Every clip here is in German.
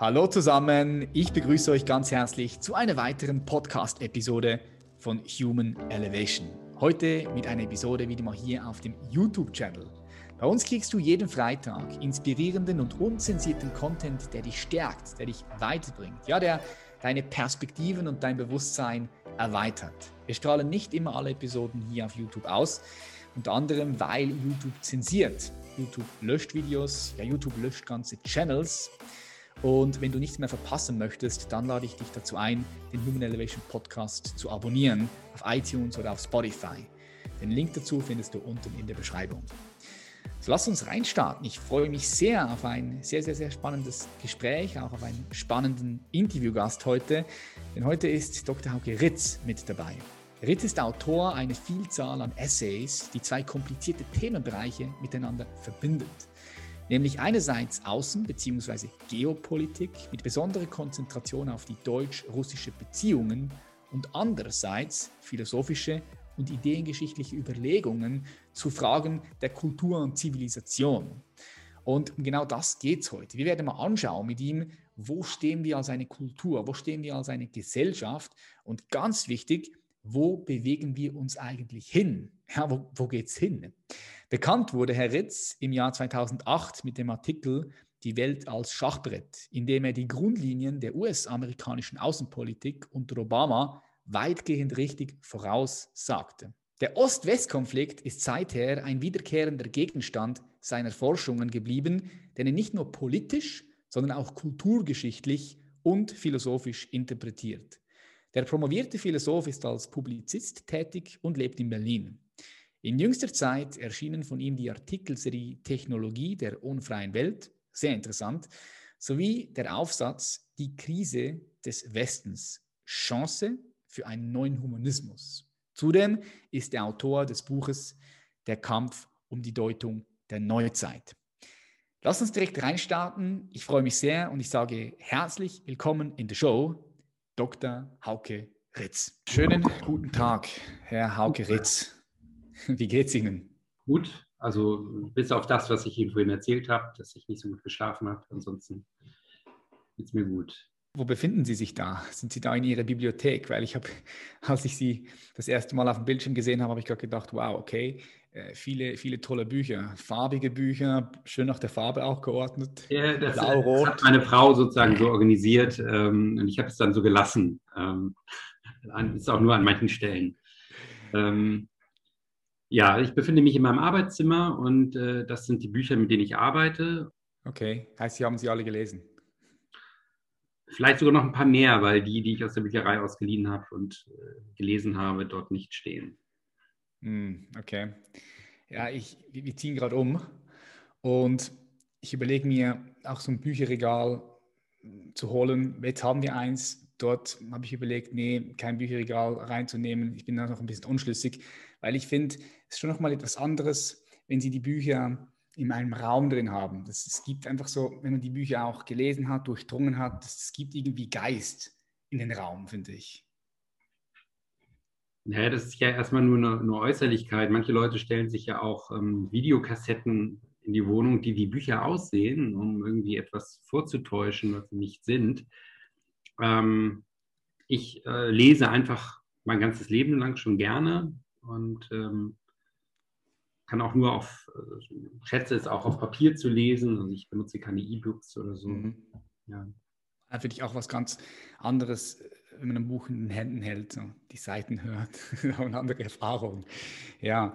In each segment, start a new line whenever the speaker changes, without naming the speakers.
Hallo zusammen, ich begrüße euch ganz herzlich zu einer weiteren Podcast-Episode von Human Elevation. Heute mit einer Episode wieder mal hier auf dem YouTube-Channel. Bei uns kriegst du jeden Freitag inspirierenden und unzensierten Content, der dich stärkt, der dich weiterbringt, ja, der deine Perspektiven und dein Bewusstsein erweitert. Wir strahlen nicht immer alle Episoden hier auf YouTube aus, unter anderem weil YouTube zensiert. YouTube löscht Videos, ja, YouTube löscht ganze Channels und wenn du nichts mehr verpassen möchtest, dann lade ich dich dazu ein, den Human Elevation Podcast zu abonnieren auf iTunes oder auf Spotify. Den Link dazu findest du unten in der Beschreibung. So lass uns reinstarten. Ich freue mich sehr auf ein sehr, sehr, sehr spannendes Gespräch, auch auf einen spannenden Interviewgast heute. Denn heute ist Dr. Hauke Ritz mit dabei. Ritz ist Autor einer Vielzahl an Essays, die zwei komplizierte Themenbereiche miteinander verbindet nämlich einerseits Außen- bzw. Geopolitik mit besonderer Konzentration auf die deutsch-russische Beziehungen und andererseits philosophische und ideengeschichtliche Überlegungen zu Fragen der Kultur und Zivilisation. Und genau das geht es heute. Wir werden mal anschauen mit ihm, wo stehen wir als eine Kultur, wo stehen wir als eine Gesellschaft und ganz wichtig, wo bewegen wir uns eigentlich hin? Ja, wo, wo geht es hin? Bekannt wurde Herr Ritz im Jahr 2008 mit dem Artikel Die Welt als Schachbrett, in dem er die Grundlinien der US-amerikanischen Außenpolitik unter Obama weitgehend richtig voraussagte. Der Ost-West-Konflikt ist seither ein wiederkehrender Gegenstand seiner Forschungen geblieben, den er nicht nur politisch, sondern auch kulturgeschichtlich und philosophisch interpretiert. Der promovierte Philosoph ist als Publizist tätig und lebt in Berlin. In jüngster Zeit erschienen von ihm die Artikelserie Technologie der unfreien Welt, sehr interessant, sowie der Aufsatz Die Krise des Westens, Chance für einen neuen Humanismus. Zudem ist er Autor des Buches Der Kampf um die Deutung der Neuzeit. Lass uns direkt reinstarten. Ich freue mich sehr und ich sage herzlich willkommen in der Show, Dr. Hauke Ritz. Schönen guten Tag, Herr Hauke Ritz. Wie geht's Ihnen?
Gut, also bis auf das, was ich Ihnen vorhin erzählt habe, dass ich nicht so gut geschlafen habe. Ansonsten geht's mir gut.
Wo befinden Sie sich da? Sind Sie da in Ihrer Bibliothek? Weil ich habe, als ich Sie das erste Mal auf dem Bildschirm gesehen habe, habe ich gerade gedacht, wow, okay, viele, viele tolle Bücher, farbige Bücher, schön nach der Farbe auch geordnet.
Ja, das, das hat meine Frau sozusagen so organisiert ähm, und ich habe es dann so gelassen. Ähm, ist auch nur an manchen Stellen. Ähm, ja, ich befinde mich in meinem Arbeitszimmer und äh, das sind die Bücher, mit denen ich arbeite.
Okay, heißt, Sie haben sie alle gelesen?
Vielleicht sogar noch ein paar mehr, weil die, die ich aus der Bücherei ausgeliehen habe und äh, gelesen habe, dort nicht stehen.
Mm, okay. Ja, ich, wir ziehen gerade um und ich überlege mir auch so ein Bücherregal zu holen. Jetzt haben wir eins. Dort habe ich überlegt, nee, kein Bücherregal reinzunehmen. Ich bin da noch ein bisschen unschlüssig, weil ich finde, es ist schon nochmal etwas anderes, wenn Sie die Bücher in einem Raum drin haben. Das, es gibt einfach so, wenn man die Bücher auch gelesen hat, durchdrungen hat, es gibt irgendwie Geist in den Raum, finde ich.
Naja, das ist ja erstmal nur eine, eine Äußerlichkeit. Manche Leute stellen sich ja auch ähm, Videokassetten in die Wohnung, die wie Bücher aussehen, um irgendwie etwas vorzutäuschen, was sie nicht sind. Ähm, ich äh, lese einfach mein ganzes Leben lang schon gerne und ähm, kann auch nur auf, äh, schätze es auch auf Papier zu lesen. Also ich benutze keine E-Books oder so. Mhm.
Ja. Für dich auch was ganz anderes, wenn man ein Buch in den Händen hält, so die Seiten hört, eine andere Erfahrung. Ja.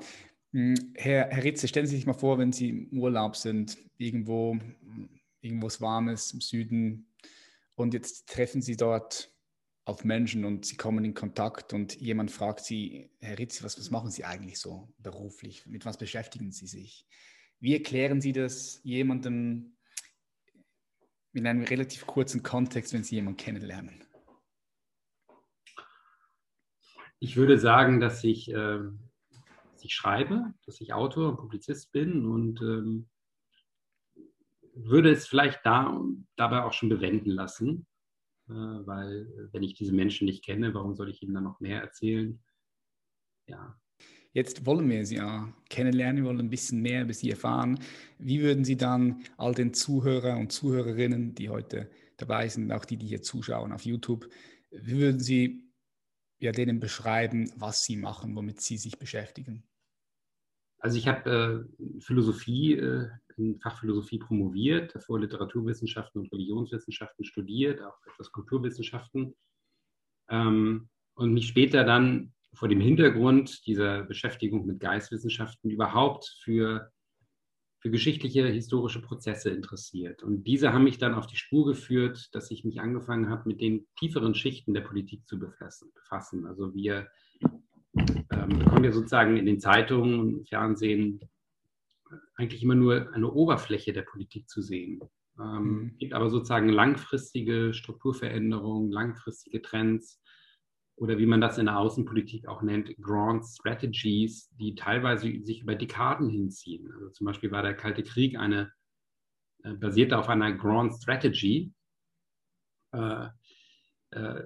Hm, Herr, Herr Ritze, stellen Sie sich mal vor, wenn Sie im Urlaub sind, irgendwo, irgendwo Warmes im Süden und jetzt treffen Sie dort auf Menschen und sie kommen in Kontakt und jemand fragt sie, Herr Ritz, was, was machen Sie eigentlich so beruflich? Mit was beschäftigen Sie sich? Wie erklären Sie das jemandem in einem relativ kurzen Kontext, wenn Sie jemanden kennenlernen?
Ich würde sagen, dass ich, äh, dass ich schreibe, dass ich Autor und Publizist bin und ähm, würde es vielleicht da, dabei auch schon bewenden lassen äh, weil wenn ich diese Menschen nicht kenne, warum soll ich ihnen dann noch mehr erzählen?
Ja. Jetzt wollen wir Sie ja kennenlernen, wir wollen ein bisschen mehr über Sie erfahren. Wie würden Sie dann all den Zuhörer und Zuhörerinnen, die heute dabei sind, auch die, die hier zuschauen auf YouTube. Wie würden Sie ja, denen beschreiben, was Sie machen, womit Sie sich beschäftigen?
Also ich habe äh, Philosophie, äh, in Fachphilosophie promoviert, davor Literaturwissenschaften und Religionswissenschaften studiert, auch etwas Kulturwissenschaften. Ähm, und mich später dann vor dem Hintergrund dieser Beschäftigung mit Geistwissenschaften überhaupt für, für geschichtliche, historische Prozesse interessiert. Und diese haben mich dann auf die Spur geführt, dass ich mich angefangen habe, mit den tieferen Schichten der Politik zu befassen. Also wir ähm, bekommen ja sozusagen in den Zeitungen und Fernsehen eigentlich immer nur eine Oberfläche der Politik zu sehen. Ähm, mhm. gibt aber sozusagen langfristige Strukturveränderungen, langfristige Trends oder wie man das in der Außenpolitik auch nennt, Grand Strategies, die teilweise sich über Dekaden hinziehen. Also zum Beispiel war der Kalte Krieg eine, äh, basierte auf einer Grand Strategy, äh, äh,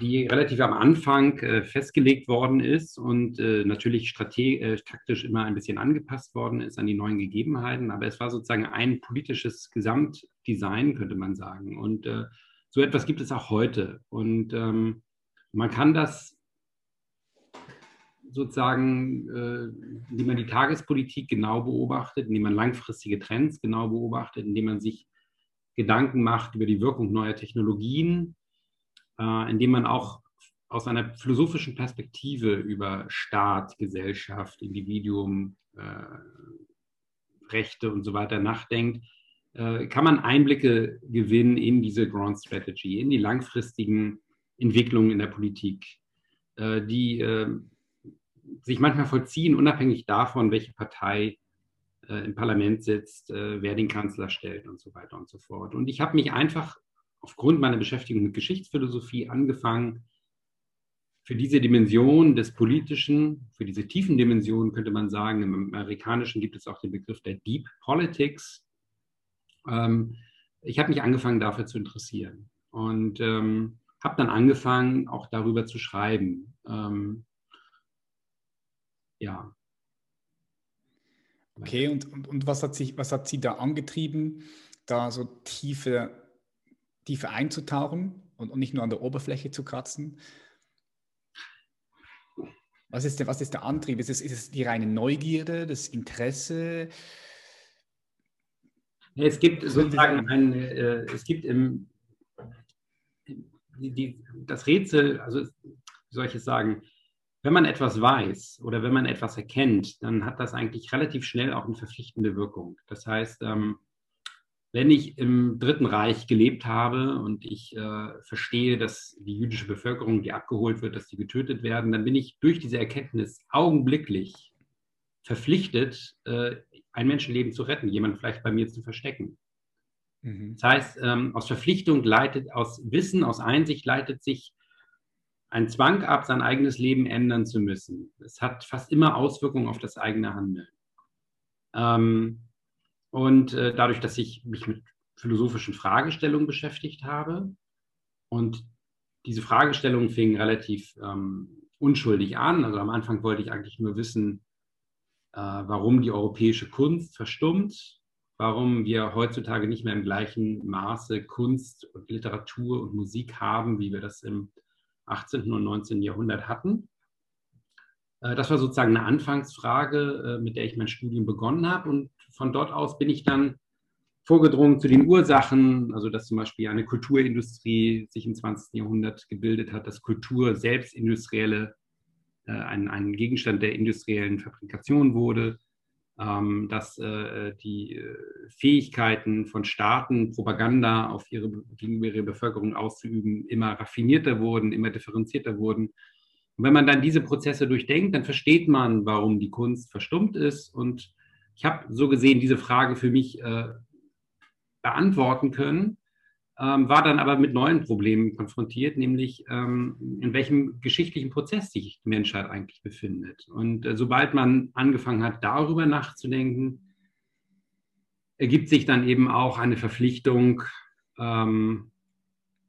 die relativ am Anfang äh, festgelegt worden ist und äh, natürlich äh, taktisch immer ein bisschen angepasst worden ist an die neuen Gegebenheiten. Aber es war sozusagen ein politisches Gesamtdesign, könnte man sagen. Und so etwas gibt es auch heute. Und ähm, man kann das sozusagen, äh, indem man die Tagespolitik genau beobachtet, indem man langfristige Trends genau beobachtet, indem man sich Gedanken macht über die Wirkung neuer Technologien, äh, indem man auch aus einer philosophischen Perspektive über Staat, Gesellschaft, Individuum, äh, Rechte und so weiter nachdenkt, kann man Einblicke gewinnen in diese Grand Strategy, in die langfristigen Entwicklungen in der Politik, äh, die äh, sich manchmal vollziehen, unabhängig davon, welche Partei äh, im Parlament sitzt, äh, wer den Kanzler stellt und so weiter und so fort. Und ich habe mich einfach aufgrund meiner Beschäftigung mit Geschichtsphilosophie angefangen, für diese Dimension des Politischen, für diese tiefen Dimensionen könnte man sagen, im Amerikanischen gibt es auch den Begriff der Deep Politics. Ähm, ich habe mich angefangen dafür zu interessieren und ähm, habe dann angefangen, auch darüber zu schreiben. Ähm, ja.
Okay, und, und, und was, hat sich, was hat Sie da angetrieben, da so tiefe tiefer einzutauchen und, und nicht nur an der Oberfläche zu kratzen. Was ist der, was ist der Antrieb? Ist es, ist es die reine Neugierde, das Interesse?
Es gibt sozusagen ein, äh, es gibt im, die, das Rätsel, also wie soll ich es sagen, wenn man etwas weiß oder wenn man etwas erkennt, dann hat das eigentlich relativ schnell auch eine verpflichtende Wirkung. Das heißt, ähm, wenn ich im Dritten Reich gelebt habe und ich äh, verstehe, dass die jüdische Bevölkerung, die abgeholt wird, dass die getötet werden, dann bin ich durch diese Erkenntnis augenblicklich verpflichtet, äh, ein Menschenleben zu retten, jemanden vielleicht bei mir zu verstecken. Mhm. Das heißt, ähm, aus Verpflichtung leitet, aus Wissen, aus Einsicht leitet sich ein Zwang ab, sein eigenes Leben ändern zu müssen. Es hat fast immer Auswirkungen auf das eigene Handeln. Ähm, und äh, dadurch, dass ich mich mit philosophischen Fragestellungen beschäftigt habe und diese Fragestellungen fingen relativ ähm, unschuldig an. Also am Anfang wollte ich eigentlich nur wissen, äh, warum die europäische Kunst verstummt, warum wir heutzutage nicht mehr im gleichen Maße Kunst und Literatur und Musik haben, wie wir das im 18. und 19. Jahrhundert hatten. Äh, das war sozusagen eine Anfangsfrage, äh, mit der ich mein Studium begonnen habe. Und von dort aus bin ich dann vorgedrungen zu den Ursachen, also dass zum Beispiel eine Kulturindustrie sich im 20. Jahrhundert gebildet hat, dass Kultur selbst industrielle, äh, ein, ein Gegenstand der industriellen Fabrikation wurde, dass äh, die äh, Fähigkeiten von Staaten, Propaganda auf ihre, gegenüber ihrer Bevölkerung auszuüben, immer raffinierter wurden, immer differenzierter wurden. Und wenn man dann diese Prozesse durchdenkt, dann versteht man, warum die Kunst verstummt ist und ich habe so gesehen diese Frage für mich äh, beantworten können, ähm, war dann aber mit neuen Problemen konfrontiert, nämlich ähm, in welchem geschichtlichen Prozess sich die Menschheit eigentlich befindet. Und äh, sobald man angefangen hat, darüber nachzudenken, ergibt sich dann eben auch eine Verpflichtung, ähm,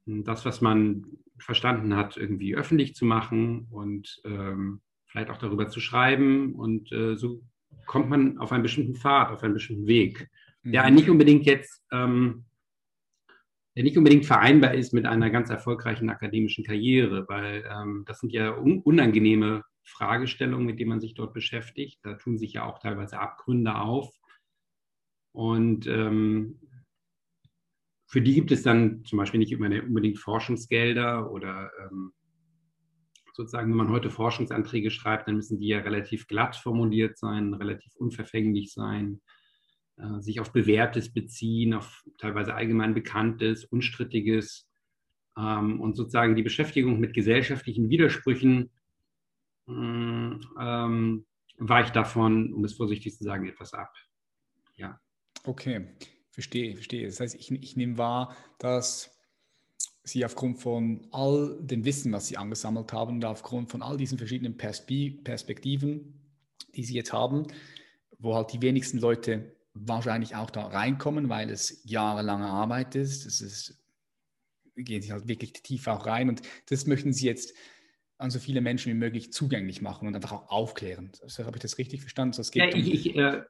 das, was man verstanden hat, irgendwie öffentlich zu machen und ähm, vielleicht auch darüber zu schreiben. Und äh, so kommt man auf einen bestimmten Pfad, auf einen bestimmten Weg, der einen nicht unbedingt jetzt ähm, der nicht unbedingt vereinbar ist mit einer ganz erfolgreichen akademischen Karriere, weil ähm, das sind ja un unangenehme Fragestellungen, mit denen man sich dort beschäftigt. Da tun sich ja auch teilweise Abgründe auf. Und ähm, für die gibt es dann zum Beispiel nicht unbedingt Forschungsgelder oder ähm, sozusagen, wenn man heute Forschungsanträge schreibt, dann müssen die ja relativ glatt formuliert sein, relativ unverfänglich sein, äh, sich auf Bewährtes beziehen, auf teilweise allgemein Bekanntes, Unstrittiges ähm, und sozusagen die Beschäftigung mit gesellschaftlichen Widersprüchen mm, ähm, weicht davon, um es vorsichtig zu sagen, etwas ab.
Ja. Okay, verstehe, verstehe. Das heißt, ich, ich nehme wahr, dass Sie aufgrund von all dem Wissen, was Sie angesammelt haben und aufgrund von all diesen verschiedenen Perspektiven, die Sie jetzt haben, wo halt die wenigsten Leute wahrscheinlich auch da reinkommen, weil es jahrelange Arbeit ist. Es ist, gehen Sie halt wirklich tief auch rein und das möchten Sie jetzt an so viele Menschen wie möglich zugänglich machen und einfach auch aufklären. Also, Habe ich das richtig verstanden?
So, ja, um ich, äh,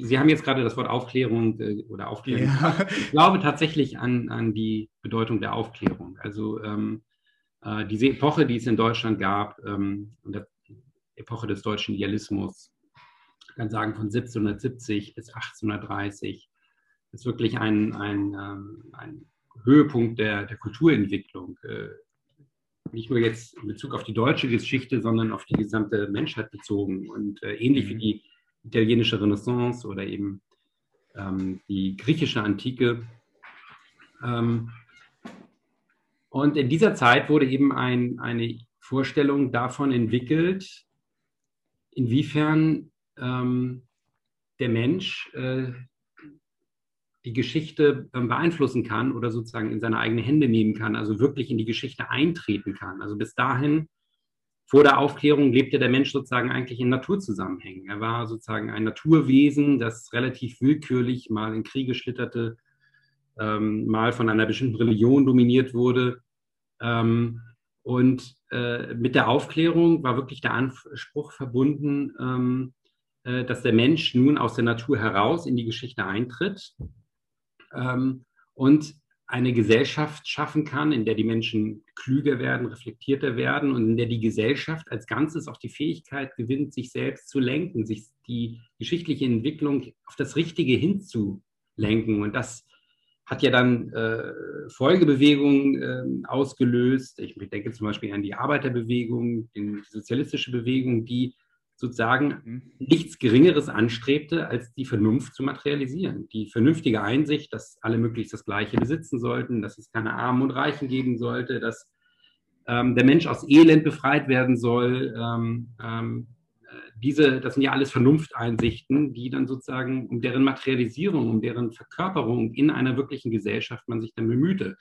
Sie haben jetzt gerade das Wort Aufklärung äh, oder Aufklärung. Ja. Ich glaube tatsächlich an, an die Bedeutung der Aufklärung. Also ähm, äh, diese Epoche, die es in Deutschland gab, ähm, der Epoche des deutschen Idealismus, ich kann sagen von 1770 bis 1830, ist wirklich ein, ein, ähm, ein Höhepunkt der, der Kulturentwicklung äh, nicht nur jetzt in Bezug auf die deutsche Geschichte, sondern auf die gesamte Menschheit bezogen. Und äh, ähnlich mhm. wie die italienische Renaissance oder eben ähm, die griechische Antike. Ähm, und in dieser Zeit wurde eben ein, eine Vorstellung davon entwickelt, inwiefern ähm, der Mensch äh, die Geschichte ähm, beeinflussen kann oder sozusagen in seine eigenen Hände nehmen kann, also wirklich in die Geschichte eintreten kann. Also bis dahin, vor der Aufklärung, lebte der Mensch sozusagen eigentlich in Naturzusammenhängen. Er war sozusagen ein Naturwesen, das relativ willkürlich mal in Kriege schlitterte, ähm, mal von einer bestimmten Religion dominiert wurde. Ähm, und äh, mit der Aufklärung war wirklich der Anspruch verbunden, ähm, äh, dass der Mensch nun aus der Natur heraus in die Geschichte eintritt ähm, und eine Gesellschaft schaffen kann, in der die Menschen klüger werden, reflektierter werden und in der die Gesellschaft als Ganzes auch die Fähigkeit gewinnt, sich selbst zu lenken, sich die geschichtliche Entwicklung auf das Richtige hinzulenken. Und das hat ja dann äh, Folgebewegungen äh, ausgelöst. Ich denke zum Beispiel an die Arbeiterbewegung, die sozialistische Bewegung, die sozusagen mhm. nichts Geringeres anstrebte, als die Vernunft zu materialisieren. Die vernünftige Einsicht, dass alle möglichst das Gleiche besitzen sollten, dass es keine Armen und Reichen geben sollte, dass ähm, der Mensch aus Elend befreit werden soll. Ähm, ähm, diese, das sind ja alles Vernunfteinsichten, die dann sozusagen um deren Materialisierung, um deren Verkörperung in einer wirklichen Gesellschaft man sich dann bemühte.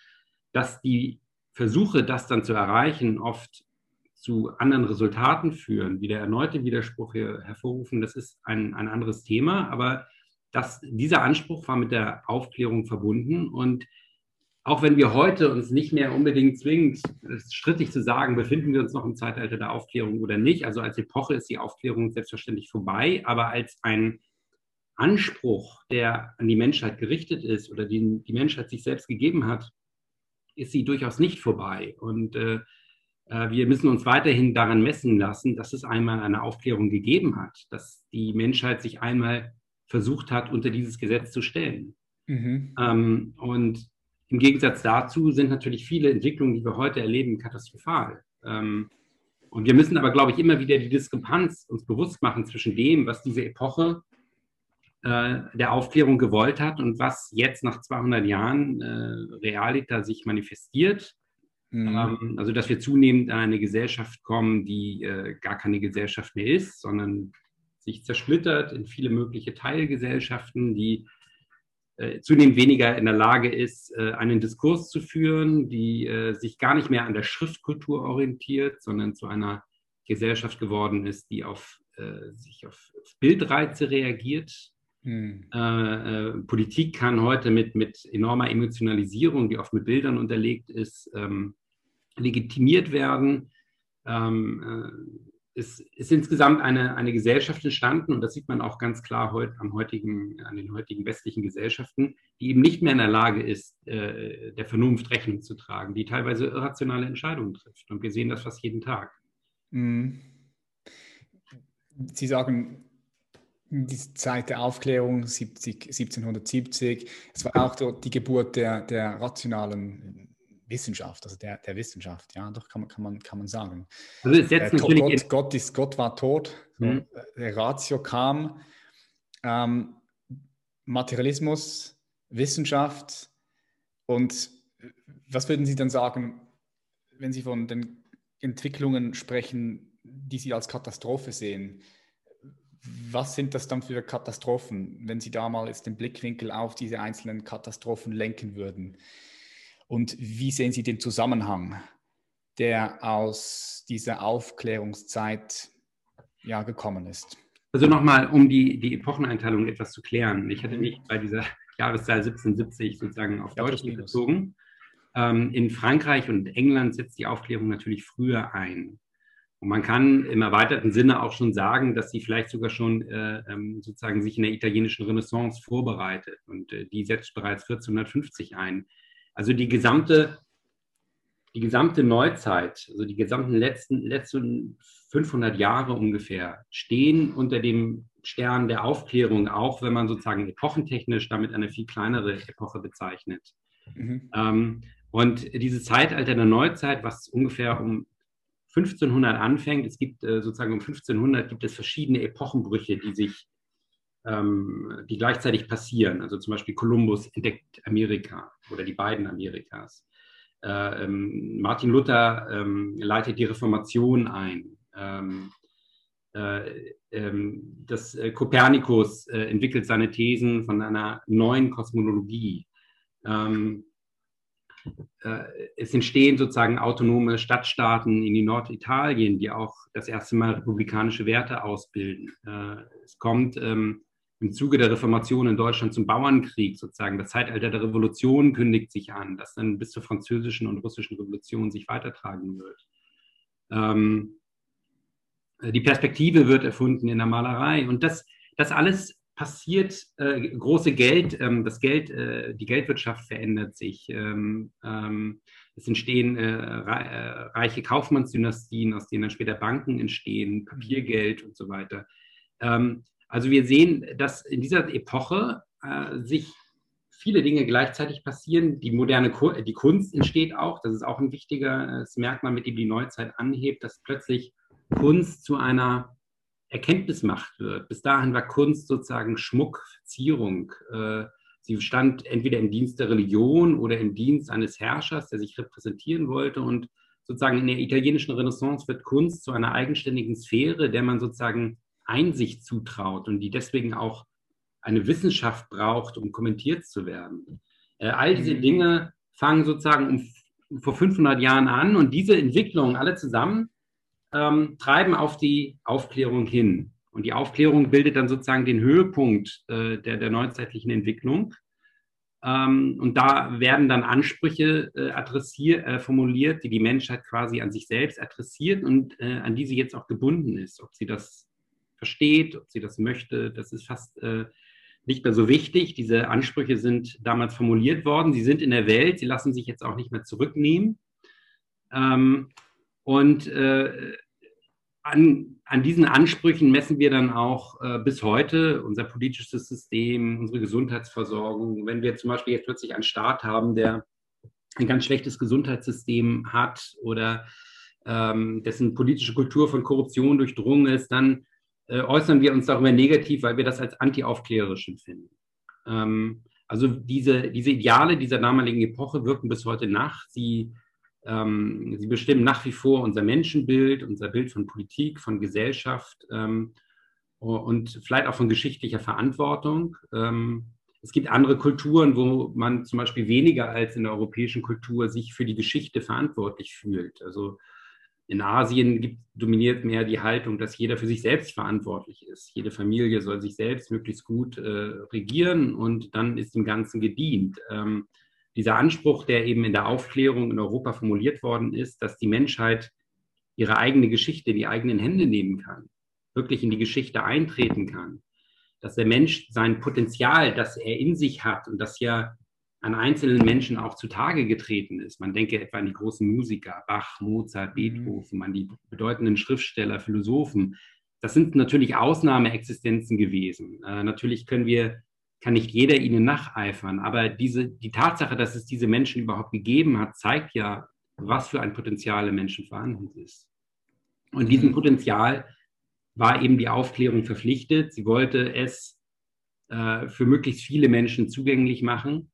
Dass die Versuche, das dann zu erreichen, oft zu anderen Resultaten führen, wie der erneute Widerspruch hier hervorrufen, das ist ein, ein anderes Thema. Aber das, dieser Anspruch war mit der Aufklärung verbunden. Und auch wenn wir heute uns nicht mehr unbedingt zwingend, strittig zu sagen, befinden wir uns noch im Zeitalter der Aufklärung oder nicht. Also als Epoche ist die Aufklärung selbstverständlich vorbei, aber als ein Anspruch, der an die Menschheit gerichtet ist oder den die Menschheit sich selbst gegeben hat, ist sie durchaus nicht vorbei. Und äh, wir müssen uns weiterhin daran messen lassen, dass es einmal eine Aufklärung gegeben hat, dass die Menschheit sich einmal versucht hat, unter dieses Gesetz zu stellen. Mhm. Ähm, und im Gegensatz dazu sind natürlich viele Entwicklungen, die wir heute erleben, katastrophal. Ähm, und wir müssen aber, glaube ich, immer wieder die Diskrepanz uns bewusst machen zwischen dem, was diese Epoche äh, der Aufklärung gewollt hat und was jetzt nach 200 Jahren äh, Realita sich manifestiert Mhm. Ähm, also, dass wir zunehmend in eine Gesellschaft kommen, die äh, gar keine Gesellschaft mehr ist, sondern sich zersplittert in viele mögliche Teilgesellschaften, die äh, zunehmend weniger in der Lage ist, äh, einen Diskurs zu führen, die äh, sich gar nicht mehr an der Schriftkultur orientiert, sondern zu einer Gesellschaft geworden ist, die auf, äh, sich auf Bildreize reagiert. Hm. Politik kann heute mit, mit enormer Emotionalisierung, die oft mit Bildern unterlegt ist, ähm, legitimiert werden. Ähm, äh, es ist insgesamt eine, eine Gesellschaft entstanden und das sieht man auch ganz klar heute am heutigen, an den heutigen westlichen Gesellschaften, die eben nicht mehr in der Lage ist, äh, der Vernunft Rechnung zu tragen, die teilweise irrationale Entscheidungen trifft. Und wir sehen das fast jeden Tag. Mhm.
Sie sagen, die Zeit der Aufklärung 70, 1770, es war auch die Geburt der, der rationalen Wissenschaft, also der, der Wissenschaft, ja, doch kann man, kann man, kann man sagen. Also jetzt äh, Gott, Gott, ist, Gott war tot, so, mhm. der Ratio kam, ähm, Materialismus, Wissenschaft und was würden Sie dann sagen, wenn Sie von den Entwicklungen sprechen, die Sie als Katastrophe sehen? Was sind das dann für Katastrophen, wenn Sie da mal jetzt den Blickwinkel auf diese einzelnen Katastrophen lenken würden? Und wie sehen Sie den Zusammenhang, der aus dieser Aufklärungszeit ja, gekommen ist?
Also nochmal, um die, die Epocheneinteilung etwas zu klären. Ich hatte mich bei dieser Jahreszahl 1770 sozusagen auf ja, Deutschland bezogen. Ähm, in Frankreich und England setzt die Aufklärung natürlich früher ein. Und man kann im erweiterten Sinne auch schon sagen, dass sie vielleicht sogar schon äh, ähm, sozusagen sich in der italienischen Renaissance vorbereitet. Und äh, die setzt bereits 1450 ein. Also die gesamte, die gesamte Neuzeit, also die gesamten letzten, letzten 500 Jahre ungefähr, stehen unter dem Stern der Aufklärung, auch wenn man sozusagen epochentechnisch damit eine viel kleinere Epoche bezeichnet. Mhm. Ähm, und dieses Zeitalter der Neuzeit, was ungefähr um 1500 anfängt, es gibt äh, sozusagen um 1500 gibt es verschiedene Epochenbrüche, die sich ähm, die gleichzeitig passieren. Also zum Beispiel Kolumbus entdeckt Amerika oder die beiden Amerikas. Äh, ähm, Martin Luther ähm, leitet die Reformation ein. Ähm, äh, ähm, das äh, Kopernikus äh, entwickelt seine Thesen von einer neuen Kosmologie. Ähm, äh, es entstehen sozusagen autonome Stadtstaaten in Norditalien, die auch das erste Mal republikanische Werte ausbilden. Es kommt im Zuge der Reformation in Deutschland zum Bauernkrieg sozusagen. Das Zeitalter der Revolution kündigt sich an, das dann bis zur französischen und russischen Revolution sich weitertragen wird. Ähm, die Perspektive wird erfunden in der Malerei und das, das alles passiert, äh, große Geld, ähm, das Geld, äh, die Geldwirtschaft verändert sich. Ähm, ähm, es entstehen äh, äh reiche Kaufmannsdynastien, aus denen dann später Banken entstehen, Papiergeld und so weiter. Also wir sehen, dass in dieser Epoche äh, sich viele Dinge gleichzeitig passieren. Die moderne Ku die Kunst entsteht auch. Das ist auch ein wichtiges Merkmal, mit dem die Neuzeit anhebt, dass plötzlich Kunst zu einer Erkenntnismacht wird. Bis dahin war Kunst sozusagen Schmuck, Verzierung. Äh, sie stand entweder im Dienst der Religion oder im Dienst eines Herrschers, der sich repräsentieren wollte. Und sozusagen in der italienischen Renaissance wird Kunst zu einer eigenständigen Sphäre, der man sozusagen Einsicht zutraut und die deswegen auch eine Wissenschaft braucht, um kommentiert zu werden. Äh, all diese mhm. Dinge fangen sozusagen um, vor 500 Jahren an und diese Entwicklungen alle zusammen ähm, treiben auf die Aufklärung hin. Und die Aufklärung bildet dann sozusagen den Höhepunkt äh, der, der neuzeitlichen Entwicklung. Ähm, und da werden dann Ansprüche äh, adressiert, äh, formuliert, die die Menschheit quasi an sich selbst adressiert und äh, an die sie jetzt auch gebunden ist. Ob sie das versteht, ob sie das möchte, das ist fast äh, nicht mehr so wichtig. Diese Ansprüche sind damals formuliert worden. Sie sind in der Welt, sie lassen sich jetzt auch nicht mehr zurücknehmen. Ähm, und äh, an, an, diesen Ansprüchen messen wir dann auch äh, bis heute unser politisches System, unsere Gesundheitsversorgung. Wenn wir zum Beispiel jetzt plötzlich einen Staat haben, der ein ganz schlechtes Gesundheitssystem hat oder ähm, dessen politische Kultur von Korruption durchdrungen ist, dann äh, äußern wir uns darüber negativ, weil wir das als antiaufklärerisch empfinden. Ähm, also diese, diese Ideale dieser damaligen Epoche wirken bis heute nach. Sie, ähm, sie bestimmen nach wie vor unser Menschenbild, unser Bild von Politik, von Gesellschaft ähm, und vielleicht auch von geschichtlicher Verantwortung. Ähm, es gibt andere Kulturen, wo man zum Beispiel weniger als in der europäischen Kultur sich für die Geschichte verantwortlich fühlt. Also in Asien gibt, dominiert mehr die Haltung, dass jeder für sich selbst verantwortlich ist. Jede Familie soll sich selbst möglichst gut äh, regieren und dann ist dem Ganzen gedient. Ähm, dieser Anspruch, der eben in der Aufklärung in Europa formuliert worden ist, dass die Menschheit ihre eigene Geschichte in die eigenen Hände nehmen kann, wirklich in die Geschichte eintreten kann, dass der Mensch sein Potenzial, das er in sich hat und das ja an einzelnen Menschen auch zutage getreten ist. Man denke etwa an die großen Musiker, Bach, Mozart, mhm. Beethoven, an die bedeutenden Schriftsteller, Philosophen. Das sind natürlich Ausnahmeexistenzen gewesen. Äh, natürlich können wir, kann nicht jeder ihnen nacheifern, aber diese, die Tatsache, dass es diese Menschen überhaupt gegeben hat, zeigt ja, was für ein Potenzial im Menschen vorhanden ist. Und diesem mhm. Potenzial war eben die Aufklärung verpflichtet. Sie wollte es äh, für möglichst viele Menschen zugänglich machen.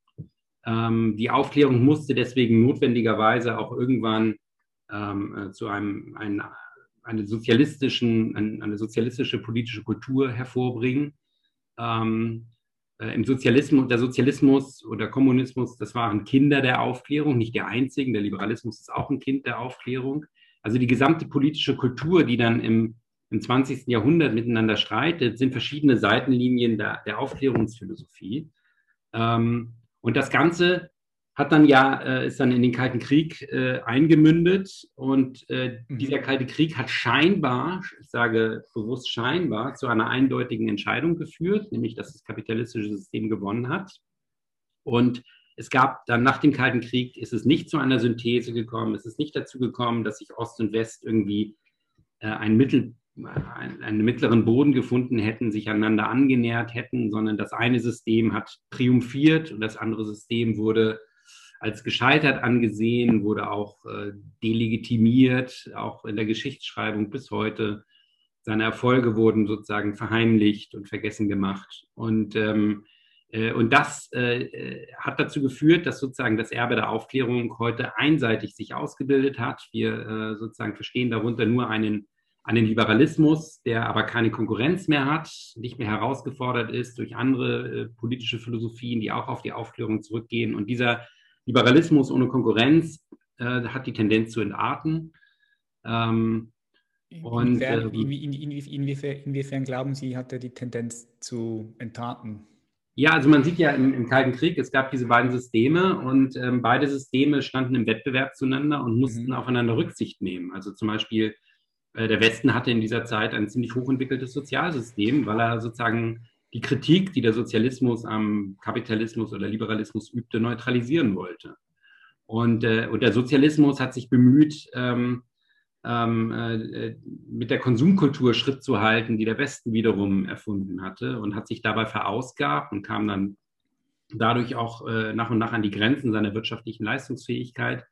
Ähm, die Aufklärung musste deswegen notwendigerweise auch irgendwann ähm, äh, zu einem, ein, eine, sozialistischen, ein, eine sozialistische politische Kultur hervorbringen. Ähm, äh, Im Sozialismus, der Sozialismus oder Kommunismus, das waren Kinder der Aufklärung, nicht der einzigen. Der Liberalismus ist auch ein Kind der Aufklärung. Also die gesamte politische Kultur, die dann im, im 20. Jahrhundert miteinander streitet, sind verschiedene Seitenlinien der, der Aufklärungsphilosophie. Ähm, und das Ganze hat dann ja, äh, ist dann in den Kalten Krieg äh, eingemündet und äh, mhm. dieser Kalte Krieg hat scheinbar, ich sage bewusst scheinbar, zu einer eindeutigen Entscheidung geführt, nämlich dass das kapitalistische System gewonnen hat. Und es gab dann nach dem Kalten Krieg, ist es nicht zu einer Synthese gekommen, es ist nicht dazu gekommen, dass sich Ost und West irgendwie äh, ein Mittel, einen mittleren Boden gefunden hätten, sich aneinander angenähert hätten, sondern das eine System hat triumphiert und das andere System wurde als gescheitert angesehen, wurde auch äh, delegitimiert, auch in der Geschichtsschreibung bis heute. Seine Erfolge wurden sozusagen verheimlicht und vergessen gemacht. Und ähm, äh, und das äh, äh, hat dazu geführt, dass sozusagen das Erbe der Aufklärung heute einseitig sich ausgebildet hat. Wir sozusagen verstehen darunter nur einen, einen Liberalismus, der aber keine Konkurrenz mehr hat, nicht mehr herausgefordert ist durch andere politische Philosophien, die auch auf die Aufklärung zurückgehen. Und dieser Liberalismus ohne Konkurrenz hat die Tendenz zu entarten.
Ähm, und, inwiefern, inwiefern, inwiefern glauben Sie, hat er die Tendenz zu entarten?
Ja, also man sieht ja im, im, Kalten Krieg, es gab diese beiden Systeme und ähm, beide Systeme standen im Wettbewerb zueinander und mussten mhm. aufeinander Rücksicht nehmen. Also zum Beispiel äh, der Westen hatte in dieser Zeit ein ziemlich hochentwickeltes Sozialsystem, weil er sozusagen die Kritik, die der Sozialismus am Kapitalismus oder Liberalismus übte, neutralisieren wollte. Und, äh, und der Sozialismus hat sich bemüht, ähm, ähm, äh, mit der Konsumkultur Schritt zu halten, die der Westen wiederum erfunden hatte und hat sich dabei verausgabt und kam dann dadurch auch äh, nach und nach an die Grenzen seiner wirtschaftlichen Leistungsfähigkeit.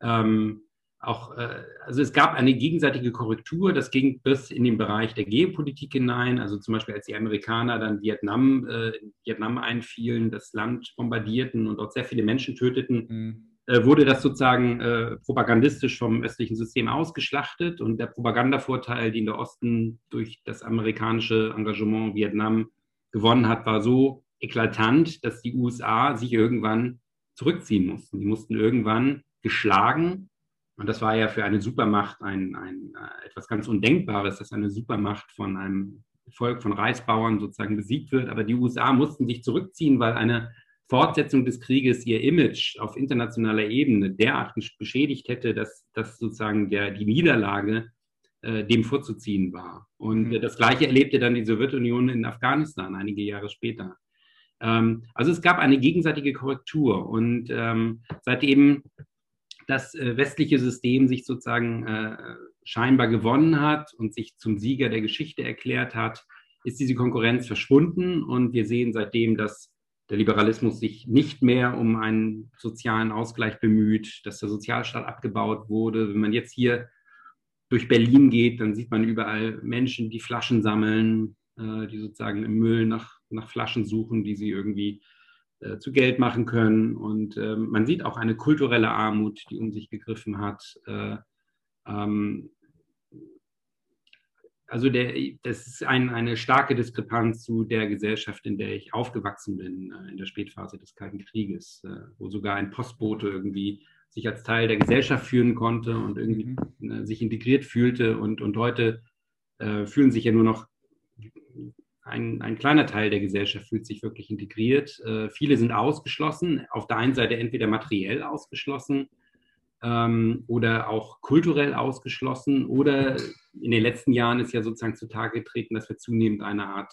Ähm, auch, äh, also es gab eine gegenseitige Korrektur, das ging bis in den Bereich der Geopolitik hinein, also zum Beispiel als die Amerikaner dann Vietnam, äh, Vietnam einfielen, das Land bombardierten und dort sehr viele Menschen töteten. Mhm äh, wurde das sozusagen äh, propagandistisch vom östlichen System ausgeschlachtet und der Propagandavorteil, den der Osten durch das amerikanische Engagement Vietnam gewonnen hat, war so eklatant, dass die USA sich irgendwann zurückziehen mussten. Die mussten irgendwann geschlagen und das war ja für eine Supermacht ein, ein, äh, etwas ganz Undenkbares, dass eine Supermacht von einem Volk von Reisbauern sozusagen besiegt wird. Aber die USA mussten sich zurückziehen, weil eine Fortsetzung des Krieges ihr Image auf internationaler Ebene derart beschädigt hätte, dass, dass sozusagen der, die Niederlage äh, dem vorzuziehen war. Und mhm. das Gleiche erlebte dann die Sowjetunion in Afghanistan einige Jahre später. Ähm, also es gab eine gegenseitige Korrektur und ähm, seitdem das äh, westliche System sich sozusagen äh, scheinbar gewonnen hat und sich zum Sieger der Geschichte erklärt hat, ist diese Konkurrenz verschwunden und wir sehen seitdem, dass der Liberalismus sich nicht mehr um einen sozialen Ausgleich bemüht, dass der Sozialstaat abgebaut wurde. Wenn man jetzt hier durch Berlin geht, dann sieht man überall Menschen, die Flaschen sammeln, äh, die sozusagen im Müll nach, nach Flaschen suchen, die sie irgendwie äh, zu Geld machen können. Und äh, man sieht auch eine kulturelle Armut, die um sich gegriffen hat. Äh, ähm, also der, das ist ein, eine starke Diskrepanz zu der Gesellschaft, in der ich aufgewachsen bin, äh, in der Spätphase des Kalten Krieges, äh, wo sogar ein Postbote irgendwie sich als Teil der Gesellschaft fühlen konnte und irgendwie mhm. Äh, sich integriert fühlte. Und, und heute äh, fühlen sich ja nur noch ein, ein kleiner Teil der Gesellschaft fühlt sich wirklich integriert. Äh, viele sind ausgeschlossen, auf der einen Seite entweder materiell ausgeschlossen, ähm, oder auch kulturell ausgeschlossen. Oder in den letzten Jahren ist ja sozusagen zutage getreten, dass wir zunehmend eine Art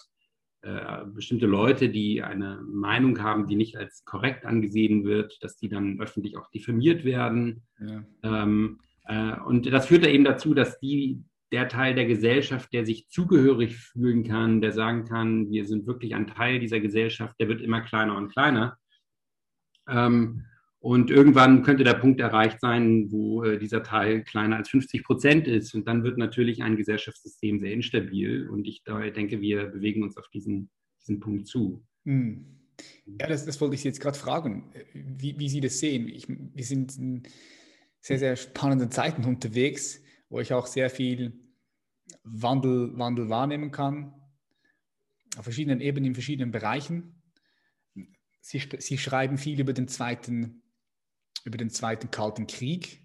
äh, bestimmte Leute, die eine Meinung haben, die nicht als korrekt angesehen wird, dass die dann öffentlich auch diffamiert werden. Ja. Ähm, äh, und das führt da eben dazu, dass die, der Teil der Gesellschaft, der sich zugehörig fühlen kann, der sagen kann, wir sind wirklich ein Teil dieser Gesellschaft, der wird immer kleiner und kleiner. Ähm, und irgendwann könnte der Punkt erreicht sein, wo äh, dieser Teil kleiner als 50 Prozent ist. Und dann wird natürlich ein Gesellschaftssystem sehr instabil. Und ich denke, wir bewegen uns auf diesen, diesen Punkt zu. Hm.
Ja, das, das, wollte ich Sie jetzt gerade fragen, wie, wie, Sie das sehen. Ich, wir sind in sehr, sehr spannenden Zeiten unterwegs, wo ich auch sehr viel Wandel, Wandel wahrnehmen kann, auf verschiedenen Ebenen, in verschiedenen Bereichen. Sie, Sie schreiben viel über den zweiten über den Zweiten Kalten Krieg.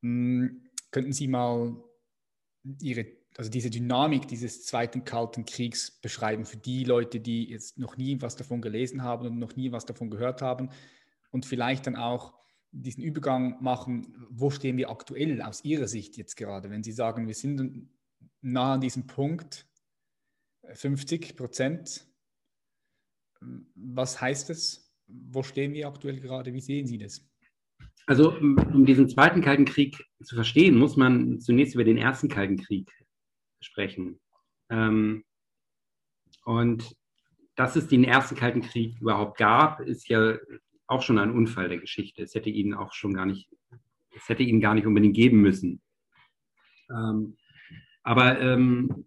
Hm, könnten Sie mal Ihre, also diese Dynamik dieses Zweiten Kalten Kriegs beschreiben für die Leute, die jetzt noch nie was davon gelesen haben und noch nie was davon gehört haben und vielleicht dann auch diesen Übergang machen, wo stehen wir aktuell aus Ihrer Sicht jetzt gerade, wenn Sie sagen, wir sind nah an diesem Punkt, 50 Prozent, was heißt es? wo stehen wir aktuell gerade? Wie sehen Sie das?
Also, um diesen zweiten Kalten Krieg zu verstehen, muss man zunächst über den ersten Kalten Krieg sprechen. Ähm, und dass es den ersten Kalten Krieg überhaupt gab, ist ja auch schon ein Unfall der Geschichte. Es hätte ihn auch schon gar nicht, es hätte ihn gar nicht unbedingt geben müssen. Ähm, aber ähm,